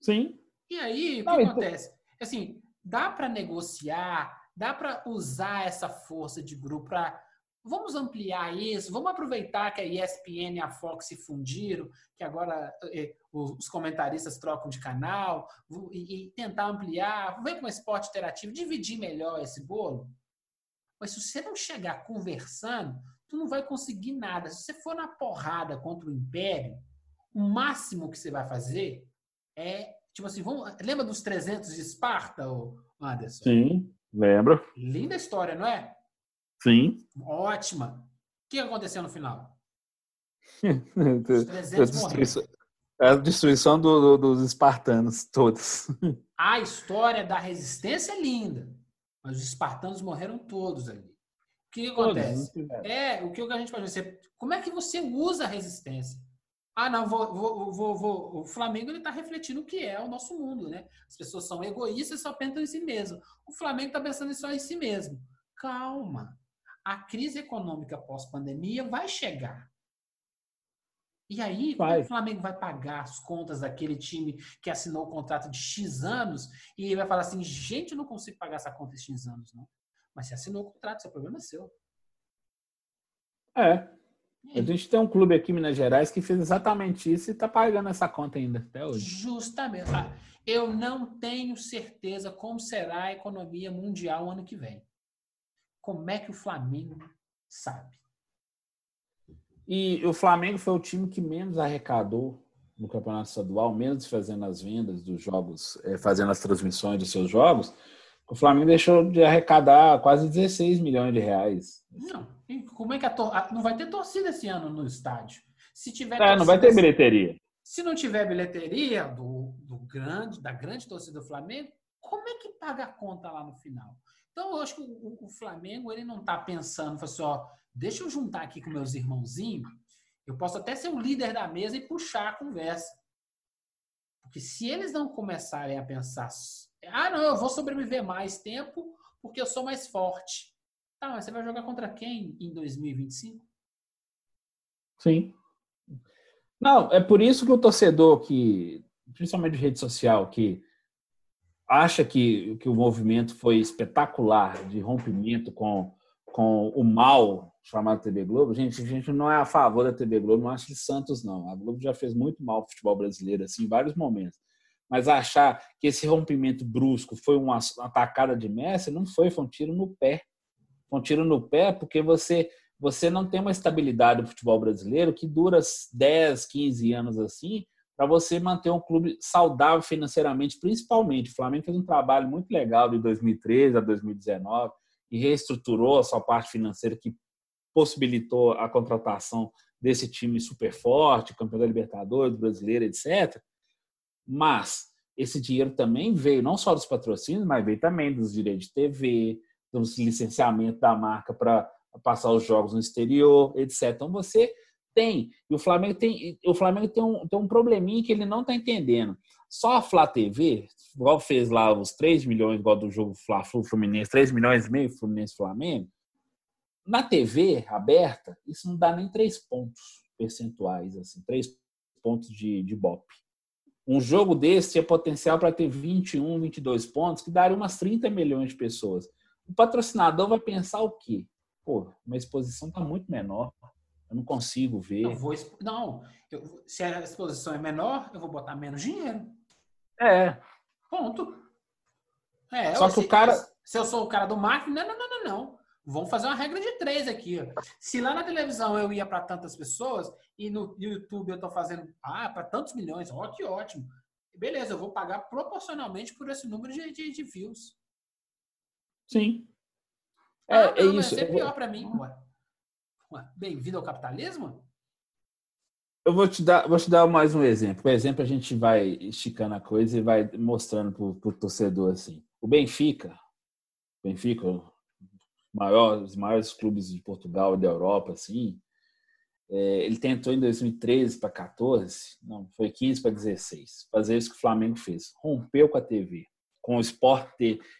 sim. E aí, o que Não, então- acontece? Assim, dá para negociar, dá para usar essa força de grupo para vamos ampliar isso, vamos aproveitar que a ESPN e a Fox se fundiram, que agora eh, os comentaristas trocam de canal, e, tentar ampliar, ver com o esporte interativo, dividir melhor esse bolo. Mas se você não chegar conversando, tu não vai conseguir nada. Se você for na porrada contra o Império, o máximo que você vai fazer é, tipo assim, vamos, lembra dos 300 de Esparta, Anderson? Sim, lembro. Linda história, não é? Sim. Ótima. O que aconteceu no final? Os a 300 morreram. destruição, a destruição do- do- dos espartanos, todos. A história da resistência é linda, mas os espartanos morreram todos ali. O que acontece? É, o que a gente pode dizer? Como é que você usa a resistência? Ah, não, vou, vou, vou, vou- o Flamengo está refletindo o que é o nosso mundo, né? As pessoas são egoístas e só pensam em si mesmo. O Flamengo está pensando só em si mesmo. Calma. A crise econômica pós-pandemia vai chegar. E aí, Vai. o Flamengo vai pagar as contas daquele time que assinou o contrato de X anos e vai falar assim, gente, eu não consigo pagar essa conta em X anos, não. Mas você assinou o contrato, seu problema é seu. É. A gente tem um clube aqui em Minas Gerais que fez exatamente isso e está pagando essa conta ainda, até hoje. Justamente. Ah, Eu não tenho certeza como será a economia mundial ano que vem. Como é que o Flamengo sabe? E o Flamengo foi o time que menos arrecadou no Campeonato Estadual, menos fazendo as vendas dos jogos, eh, fazendo as transmissões dos seus jogos. O Flamengo deixou de arrecadar quase 16 milhões de reais. Não. E como é que a tor- não vai ter torcida esse ano no estádio? Se tiver É, não vai ter bilheteria. Se não tiver bilheteria do, do grande, da grande torcida do Flamengo, como é que paga a conta lá no final? Então, eu acho que o, o Flamengo ele não está pensando, assim, ó, deixa eu juntar aqui com meus irmãozinhos, eu posso até ser o líder da mesa e puxar a conversa. Porque se eles não começarem a pensar, ah, não, eu vou sobreviver mais tempo porque eu sou mais forte. Tá, mas você vai jogar contra quem em 2025? Sim. Não, é por isso que o torcedor que, principalmente de rede social, que acha que, que o movimento foi espetacular de rompimento com, com o mal chamado TV Globo, gente, a gente não é a favor da TV Globo, não acha de Santos, não. A Globo já fez muito mal ao futebol brasileiro, assim, em vários momentos. Mas achar que esse rompimento brusco foi uma atacada de Messi, não foi, foi um tiro no pé. Foi um tiro no pé porque você você não tem uma estabilidade do futebol brasileiro que dura 10, 15 anos assim, para você manter um clube saudável financeiramente, principalmente. O Flamengo fez um trabalho muito legal de 2013 a 2019 e reestruturou a sua parte financeira que possibilitou a contratação desse time super forte, campeão da Libertadores, brasileiro, etc. Mas esse dinheiro também veio não só dos patrocínios, mas veio também dos direitos de TV, dos licenciamentos da marca para passar os jogos no exterior, etc. Então você tem, e o Flamengo tem, o Flamengo tem um, tem um probleminha que ele não está entendendo. Só a Flá TV, igual fez lá os 3 milhões, igual do jogo Fla Fluminense, 3 milhões e meio Fluminense Flamengo, na TV aberta, isso não dá nem 3 pontos percentuais, assim, 3 pontos de, de BOP. Um jogo desse tinha potencial para ter 21, 22 pontos, que daria umas 30 milhões de pessoas. O patrocinador vai pensar o quê? Pô, minha exposição está muito menor. Eu não consigo ver. Eu vou, não, eu- se a exposição é menor, eu vou botar menos dinheiro. É, Ponto. É, Só eu- que o se- cara- Se eu sou o cara do marketing, não, não, não, não, não. Vamos fazer uma regra de três aqui. ó. Se lá na televisão eu ia para tantas pessoas e no YouTube eu tô fazendo ah, para tantos milhões, ó, que ótimo. Beleza, eu vou pagar proporcionalmente por esse número de, de, de views. sim. É, ah, é não, mas isso. Vai ser Eu vou- pior para mim. Ué. Bem-vindo ao capitalismo? eu vou te dar, vou te dar mais um exemplo. Por exemplo, a gente vai esticando a coisa e vai mostrando para o torcedor assim. O Benfica, Benfica, maior, os maiores clubes de Portugal e da Europa, assim, é, ele tentou em 2013 para 14, não, foi 15 para 16, fazer isso que o Flamengo fez. Rompeu com a TV, com o Sport,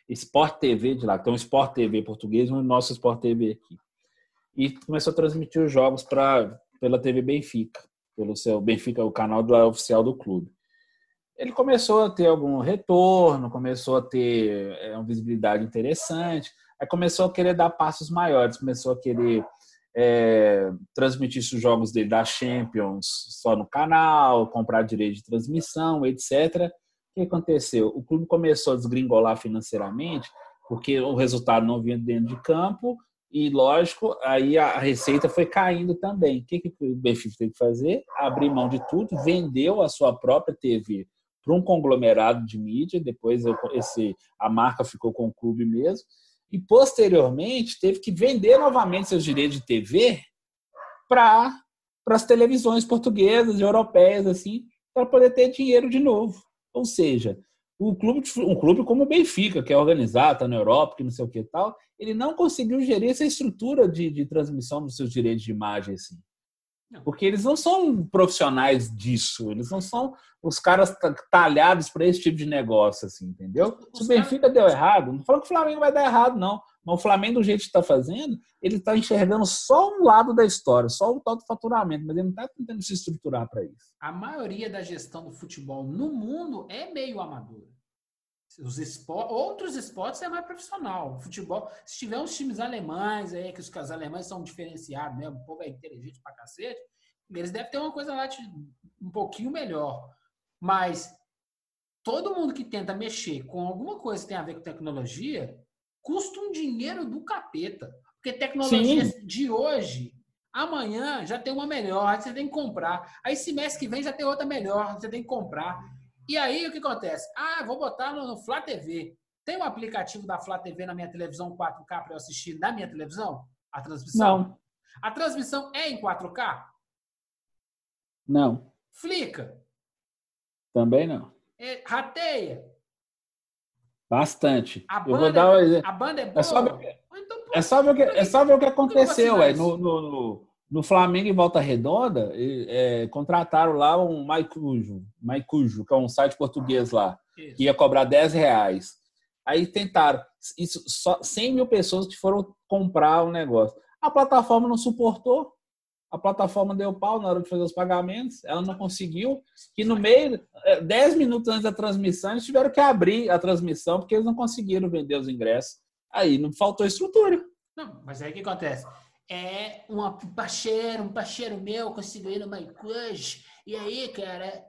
Sport TV de lá, então o Sport TV português e o nosso Sport TV aqui. E começou a transmitir os jogos pra, pela TV Benfica, pelo seu Benfica, o canal do, oficial do clube. Ele começou a ter algum retorno, começou a ter é, uma visibilidade interessante, aí começou a querer dar passos maiores, começou a querer é, transmitir os jogos dele da Champions só no canal, comprar direito de transmissão, etc. O que aconteceu? O clube começou a desgringolar financeiramente, porque o resultado não vinha dentro de campo, e lógico, aí a receita foi caindo também. O que, que o Benfica teve que fazer? Abrir mão de tudo, vendeu a sua própria TV para um conglomerado de mídia, depois esse, a marca ficou com o clube mesmo, e posteriormente teve que vender novamente seus direitos de TV para as televisões portuguesas, europeias, assim, para poder ter dinheiro de novo. Ou seja, o clube, um clube como o Benfica, que é organizado, está na Europa, que não sei o que tal, ele não conseguiu gerir essa estrutura de, de transmissão dos seus direitos de imagem assim. Porque eles não são profissionais disso, eles não são os caras talhados para esse tipo de negócio, assim, entendeu? Se o Benfica deu errado, não falo que o Flamengo vai dar errado, não. Mas o Flamengo, do jeito que está fazendo, ele está enxergando só um lado da história, só o tal do faturamento, mas ele não está tentando se estruturar para isso. A maioria da gestão do futebol no mundo é meio amadora. Os. Outros esportes é mais profissional. Futebol, se tiver uns times alemães aí, que os, os alemães são diferenciados mesmo, o povo é inteligente pra cacete, eles devem ter uma coisa lá de, um pouquinho melhor. Mas todo mundo que tenta mexer com alguma coisa que tem a ver com tecnologia custa um dinheiro do capeta. Porque tecnologia Sim. de hoje, amanhã já tem uma melhor, você tem que comprar. Aí semestre que vem já tem outra melhor, você tem que comprar. E aí o que acontece? Ah, vou botar no, no Flá TV. Tem um aplicativo da Flá TV na minha televisão 4K para eu assistir na minha televisão? A transmissão? Não. A transmissão é em 4K? Não. Flica? Também não. É, rateia? Bastante. A banda, eu vou dar um... a banda é boa? É só ver, então, é só ver, o, que, é só ver o que aconteceu. É, no, no, no, no Flamengo em Volta Redonda, é, contrataram lá um Maicujo, Maicujo, que é um site português lá, isso. que ia cobrar 10 reais. Aí tentaram, isso, só 100 mil pessoas que foram comprar o negócio. A plataforma não suportou, a plataforma deu pau na hora de fazer os pagamentos, ela não conseguiu, e no meio, 10 é, minutos antes da transmissão, eles tiveram que abrir a transmissão, porque eles não conseguiram vender os ingressos. Aí não faltou estrutura. Não, mas aí o que acontece? É um parceiro, um parceiro meu conseguiu ir no MyCrush, e aí, cara,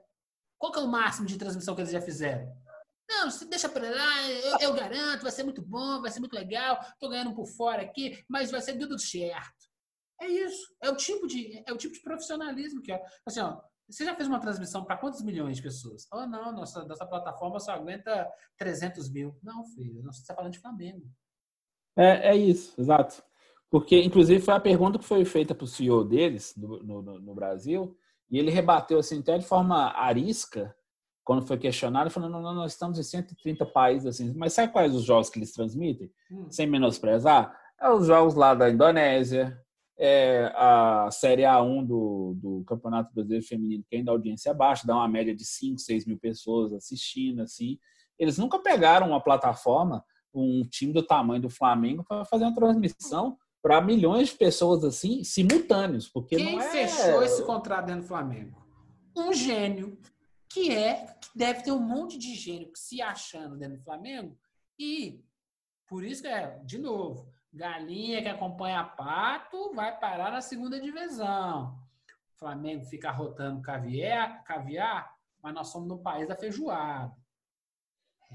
qual que é o máximo de transmissão que eles já fizeram? Não, deixa para lá, eu, eu, garanto, vai ser muito bom, vai ser muito legal, tô ganhando por fora aqui, mas vai ser tudo certo. É isso. É o tipo de, é o tipo de profissionalismo que é. Assim, ó, você já fez uma transmissão para quantos milhões de pessoas? Oh, não, nossa, nossa plataforma só aguenta 300 mil. Não, filho, você está falando de Flamengo. É, é isso, exato. Porque, inclusive, foi a pergunta que foi feita para o CEO deles no, no, no, Brasil, e ele rebateu assim, até de forma arisca, quando foi questionado, falando: não, não, nós estamos em 130 países, assim, mas sabe quais os jogos que eles transmitem? Hum. Sem menosprezar? É os jogos lá da Indonésia, é, a Série A1 do, do Campeonato Brasileiro Feminino, que ainda a audiência é baixa, dá uma média de 5, 6 mil pessoas assistindo, assim. Eles nunca pegaram uma plataforma, um time do tamanho do Flamengo, para fazer uma transmissão para milhões de pessoas assim, simultâneos. Porque Quem não é... fechou esse contrato dentro do Flamengo? Um gênio, que é, que deve ter um monte de gênio se achando dentro do Flamengo, e por isso que é, de novo, Galinha que acompanha pato vai parar na segunda divisão. O Flamengo fica rotando caviar, caviar, mas nós somos no país da feijoada.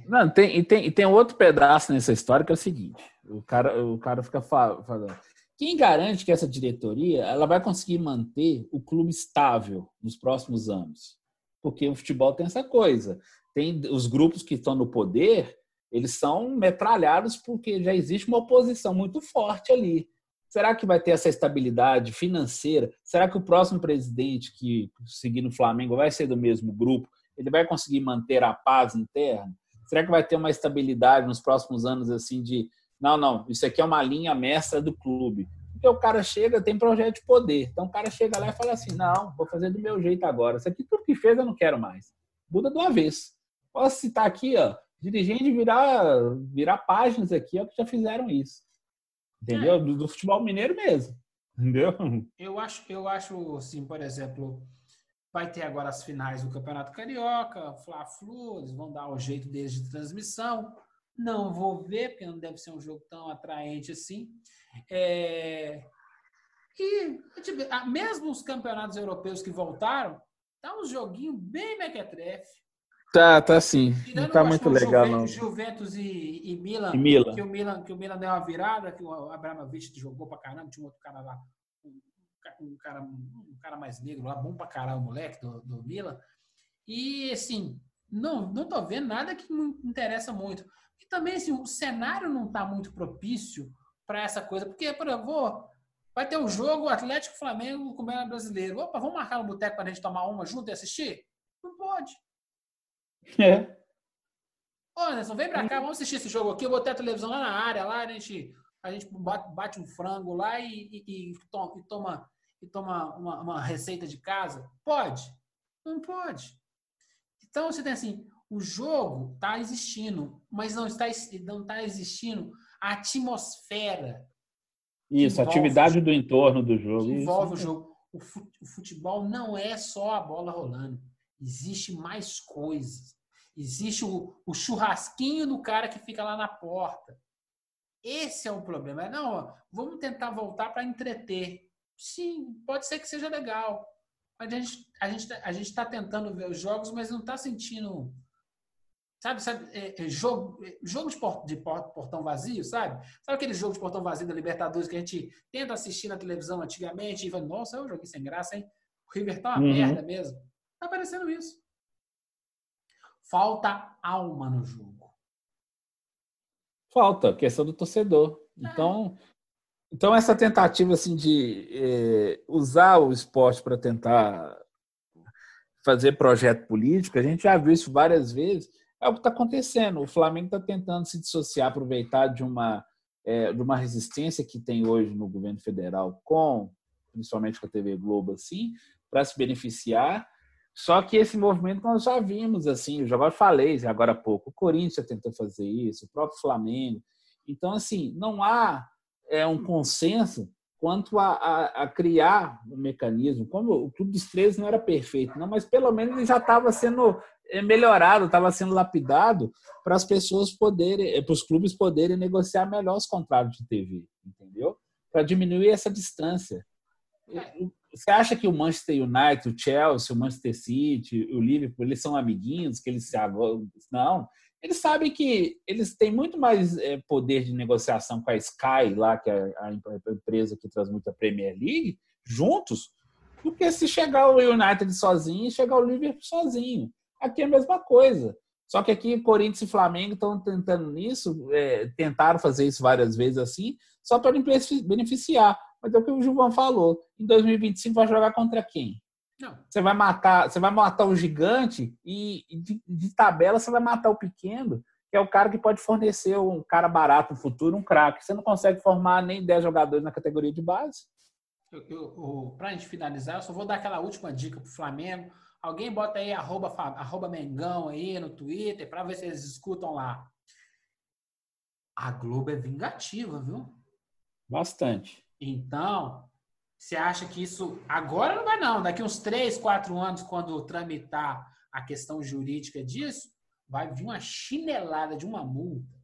Não, tem, e, tem, e tem outro pedaço nessa história que é o seguinte: o cara, o cara fica falando. Quem garante que essa diretoria ela vai conseguir manter o clube estável nos próximos anos? Porque o futebol tem essa coisa. Tem os grupos que estão no poder, eles são metralhados porque já existe uma oposição muito forte ali. Será que vai ter essa estabilidade financeira? Será que o próximo presidente que seguir no Flamengo vai ser do mesmo grupo? Ele vai conseguir manter a paz interna? Será que vai ter uma estabilidade nos próximos anos assim de não, não, isso aqui é uma linha mestra do clube. Porque o cara chega, tem projeto de poder. Então o cara chega lá e fala assim: não, vou fazer do meu jeito agora. Isso aqui tudo que fez eu não quero mais. Muda de uma vez. Posso citar aqui, ó, dirigente virar, virar páginas aqui, ó, que já fizeram isso. Entendeu? É. Do, do, futebol mineiro mesmo. Entendeu? Eu acho, eu acho, assim, por exemplo, vai ter agora as finais do Campeonato Carioca, Fla-Flu, eles vão dar o jeito deles de transmissão. Não vou ver, porque não deve ser um jogo tão atraente assim. É... E mesmo os campeonatos europeus que voltaram, tá um joguinho bem mequetrefe. Tá, tá sim. Não tá muito legal, Juventus, não. Juventus e, e, Milan, e Milan. Que o Milan. Que o Milan deu uma virada, que o Abramovich jogou pra caramba, tinha um outro cara lá, um cara, um cara mais negro lá, bom pra caralho, o moleque do, do Milan. E, assim, não, não tô vendo nada que me interessa muito. E também, assim, o cenário não tá muito propício para essa coisa, porque, por exemplo, vai ter o um jogo Atlético Flamengo com o brasileiro. Opa, vamos marcar um boteco pra gente tomar uma junto e assistir? Não pode. É. Ô, Anderson, vem pra cá, vamos assistir esse jogo aqui. Eu botei a televisão lá na área, lá a gente, a gente bate um frango lá e, e, e toma, e toma, e toma uma, uma, receita de casa. Pode? Não pode. Então, você tem assim, o jogo está existindo, mas não está, não está existindo a atmosfera. Isso, a atividade do entorno do jogo. envolve Isso. o jogo. O futebol não é só a bola rolando. Existe mais coisas. Existe o, o churrasquinho do cara que fica lá na porta. Esse é o problema. Não, vamos tentar voltar para entreter. Sim, pode ser que seja legal. Mas a gente a gente a gente está tentando ver os jogos, mas não está sentindo sabe, sabe é, é, jogo é, jogo de, port, de portão vazio, sabe? Sabe aquele jogo de portão vazio da Libertadores que a gente tenta assistir na televisão antigamente e vai, nossa, é um joguinho sem graça, hein? O River tá uma uhum. merda mesmo. Tá aparecendo isso. Falta alma no jogo. Falta, questão do torcedor. É. Então, então essa tentativa assim de é, usar o esporte para tentar fazer projeto político, a gente já viu isso várias vezes. É o que está acontecendo. O Flamengo está tentando se dissociar, aproveitar de uma é, de uma resistência que tem hoje no governo federal com, principalmente com a TV Globo, assim, para se beneficiar só que esse movimento nós já vimos, assim, eu já falei agora há pouco, o Corinthians tentou fazer isso, o próprio Flamengo. Então, assim, não há é, um consenso quanto a, a, a, criar um mecanismo. Como o Clube dos Três não era perfeito, não, mas pelo menos ele já estava sendo é, melhorado, estava sendo lapidado para as pessoas poderem, é, para os clubes poderem negociar melhor os contratos de TV, entendeu? Para diminuir essa distância. Você acha que o Manchester United, o Chelsea, o Manchester City, o Liverpool, eles são amiguinhos, que eles se Não. Eles sabem que eles têm muito mais é, poder de negociação com a Sky, lá, que é a, empresa que transmite a Premier League, juntos, do que se chegar o United sozinho e chegar o Liverpool sozinho. Aqui é a mesma coisa. Só que aqui Corinthians e Flamengo estão tentando nisso, é, tentaram fazer isso várias vezes assim, só para beneficiar. Mas é o que o Gilvan falou. Em 2025 vai jogar contra quem? Não. Você vai matar, você vai matar o gigante e de, de, tabela você vai matar o pequeno, que é o cara que pode fornecer um cara barato no futuro, um craque. Você não consegue formar nem 10 jogadores na categoria de base. Para a gente finalizar, eu só vou dar aquela última dica para o Flamengo. Alguém bota aí arroba, arroba Mengão aí no Twitter para ver se eles escutam lá. A Globo é vingativa, viu? Bastante. Então, você acha que isso agora não vai não, daqui uns três, quatro anos, quando tramitar a questão jurídica disso, vai vir uma chinelada de uma multa.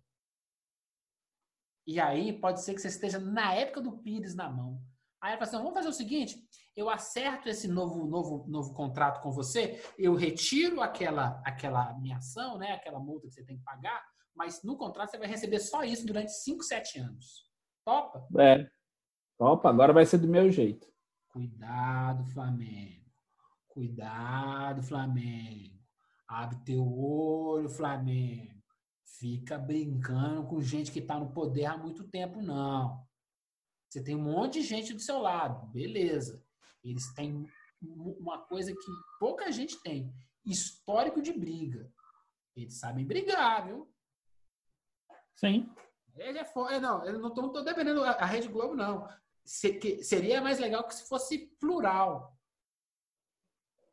E aí pode ser que você esteja na época do Pires na mão. Aí ela fala assim, vamos fazer o seguinte, eu acerto esse novo, novo, novo contrato com você, eu retiro aquela, aquela minha ação, né, aquela multa que você tem que pagar, mas no contrato você vai receber só isso durante 5, 7 anos. Topa? É. Opa, agora vai ser do meu jeito. Cuidado, Flamengo. Cuidado, Flamengo. Abre teu olho, Flamengo. Fica brincando com gente que está no poder há muito tempo, não. Você tem um monte de gente do seu lado, beleza. Eles têm uma coisa que pouca gente tem: histórico de briga. Eles sabem brigar, viu? Sim. Ele é foda. É, não, eu não estou dependendo a Rede Globo, não. Seria mais legal que se fosse plural.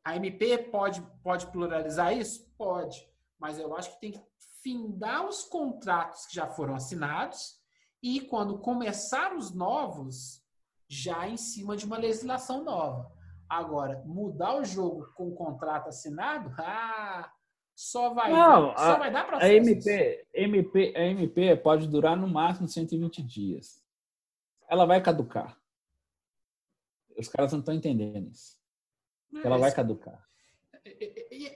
A MP pode, pode pluralizar isso? Pode. Mas eu acho que tem que findar os contratos que já foram assinados e, quando começar os novos, já em cima de uma legislação nova. Agora, mudar o jogo com o contrato assinado, ah, só vai, Não, dar, só a, vai dar processo. A MP, MP, a MP pode durar no máximo 120 dias. Ela vai caducar. Os caras não estão entendendo isso. Ela vai caducar.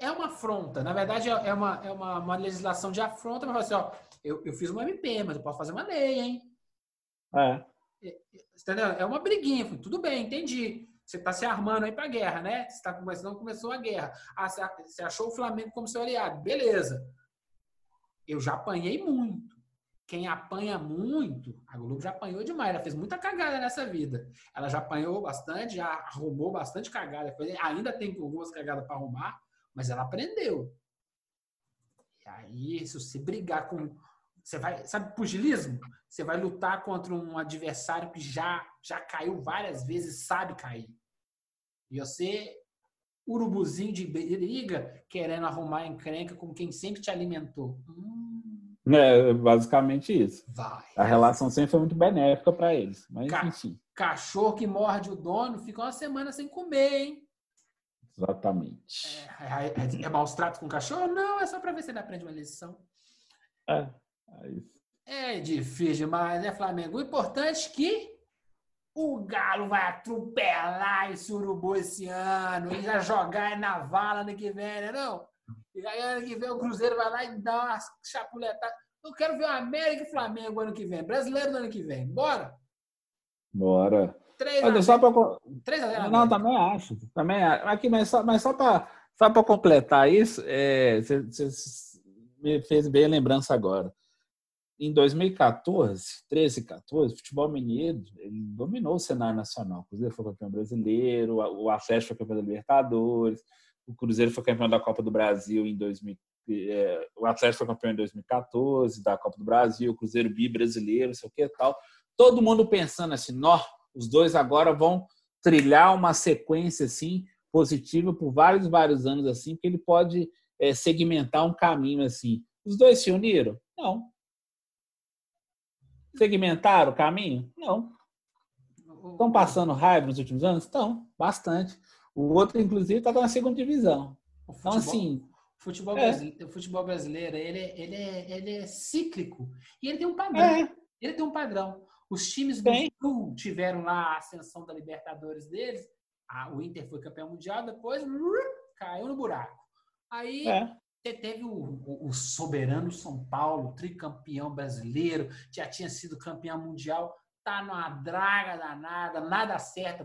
É uma afronta. Na verdade, é uma, é uma, uma legislação de afronta para assim, ó, eu, eu fiz uma MP, mas eu posso fazer uma lei, hein? É. Entendeu? É uma briguinha. Tudo bem, entendi. Você está se armando aí para a guerra, né? Você tá começando, começou a guerra. Ah, você achou o Flamengo como seu aliado. Beleza. Eu já apanhei muito. Quem apanha muito, a Globo já apanhou demais. Ela fez muita cagada nessa vida. Ela já apanhou bastante, já arrumou bastante cagada. Ainda tem algumas cagadas para arrumar, mas ela aprendeu. E aí, se você brigar com. Você vai. Sabe pugilismo? Você vai lutar contra um adversário que já, já caiu várias vezes, sabe cair. E você, urubuzinho de briga, querendo arrumar encrenca com quem sempre te alimentou. Hum. É basicamente isso. Vai. A relação sempre foi muito benéfica para eles. Mas, Ca enfim. Cachorro que morde o dono fica uma semana sem comer, hein? Exatamente. É, é, é, é maus tratos com o cachorro? Não, é só para ver se ele aprende uma lição. É, é. É difícil demais, né, Flamengo? O importante é que o Galo vai atropelar esse urubu esse ano e vai jogar na vala ano que vem, né? Não? E aí ano que vem o Cruzeiro vai lá e dá uma chapuletada. Eu quero ver o América e Flamengo ano que vem. Brasileiro no ano que vem. Bora? Bora. 3 Olha, só pra... 3 a 0 Não, também acho. Também acho. Aqui, mas só, mas só para só completar isso, é, você, você me fez bem a lembrança agora em 2014, 13, 14, o futebol mineiro ele dominou o cenário nacional. O Cruzeiro foi campeão brasileiro, o Atlético foi campeão da Libertadores, o Cruzeiro foi campeão da Copa do Brasil em 2000, é, o Atlético foi campeão em 2014 da Copa do Brasil, o Cruzeiro bi brasileiro, sei o que tal. Todo mundo pensando assim, nó, os dois agora vão trilhar uma sequência assim positiva por vários vários anos assim, que ele pode é, segmentar um caminho assim. Os dois se uniram? Não, Segmentaram o caminho? Não. Estão passando raiva nos últimos anos? Estão, bastante. O outro, inclusive, está na segunda divisão. então, assim. Futebol, é. brasileiro, o futebol brasileiro ele, ele, é, ele é cíclico. E ele tem um padrão. É. Ele tem um padrão. Os times do Sul tiveram lá a ascensão da Libertadores deles. o Inter foi campeão mundial, depois caiu no buraco. Aí é. Teve o, o, o, soberano São Paulo, tricampeão brasileiro, já tinha sido campeão mundial, tá numa draga danada, nada certo.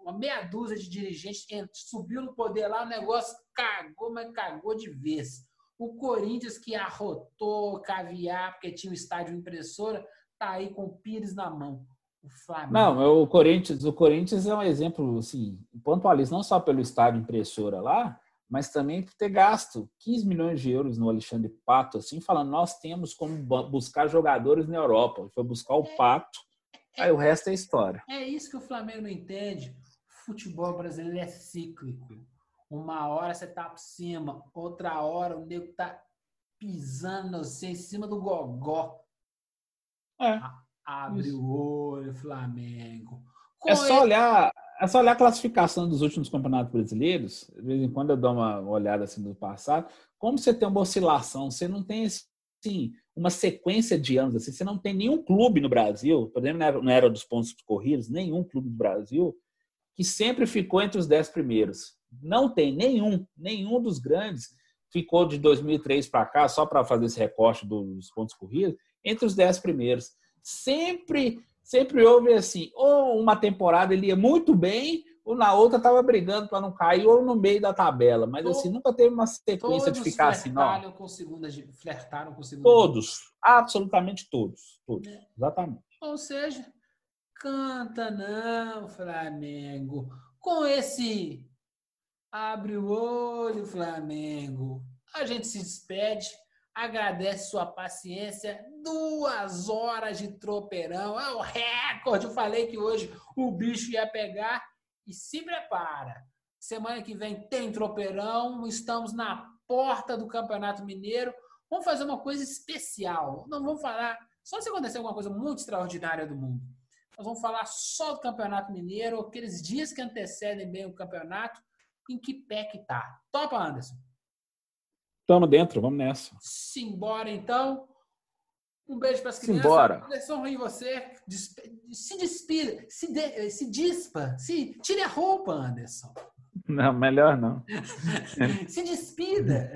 Uma meia dúzia de dirigentes subiu no poder lá, o negócio cagou, mas cagou de vez. O Corinthians, que arrotou caviar, porque tinha um estádio impressora, tá aí com o Pires na mão. O Flamengo. Não, o Corinthians, o Corinthians é um exemplo, assim, pontualista, não só pelo estádio impressora lá, mas também por ter gasto 15 milhões de euros no Alexandre Pato, assim, falando, nós temos como buscar jogadores na Europa. Foi buscar o é, Pato, é, aí o resto é história. É isso que o Flamengo não entende. O futebol brasileiro é cíclico. Uma hora você tá por cima, outra hora o nego tá pisando assim, em cima do gogó. É. Abre isso. o olho, Flamengo. Com é só olhar é só olhar a classificação dos últimos campeonatos brasileiros, de vez em quando eu dou uma olhada assim do passado, como você tem uma oscilação, você não tem assim, uma sequência de anos, assim, você não tem nenhum clube no Brasil, por exemplo, na era dos pontos corridos, nenhum clube do Brasil que sempre ficou entre os dez primeiros. Não tem nenhum, nenhum dos grandes ficou de 2003 para cá, só para fazer esse recorte dos pontos corridos, entre os dez primeiros. Sempre sempre houve assim, ou uma temporada ele ia muito bem, ou na outra estava brigando para não cair, ou no meio da tabela. Mas assim, nunca teve uma sequência de ficar assim, não. Com segunda, flertaram com segunda. Todos, absolutamente todos. Todos, é. exatamente. Ou seja, Canta não, Flamengo. Com esse abre o olho, Flamengo. A gente se despede, agradece sua paciência. Duas horas de tropeirão, é o recorde. Eu falei que hoje o bicho ia pegar e se prepara. Semana que vem tem tropeirão, estamos na porta do Campeonato Mineiro. Vamos fazer uma coisa especial. Não vamos falar só se acontecer alguma coisa muito extraordinária do mundo. Nós vamos falar só do Campeonato Mineiro, aqueles dias que antecedem bem o campeonato, em que pé que tá. Topa, Anderson? Tamo dentro, vamos nessa. Simbora, então. Um beijo para as crianças. Simbora. Anderson, e você? Se despida, se, de, se dispa, se tire a roupa, Anderson. Não, melhor não. se despida.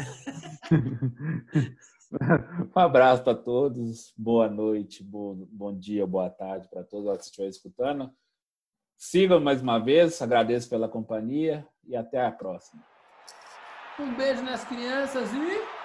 Um abraço para todos, boa noite, bom, bom dia, boa tarde para todos que estiverem escutando. Sigam mais uma vez, agradeço pela companhia e até a próxima. Um beijo nas crianças e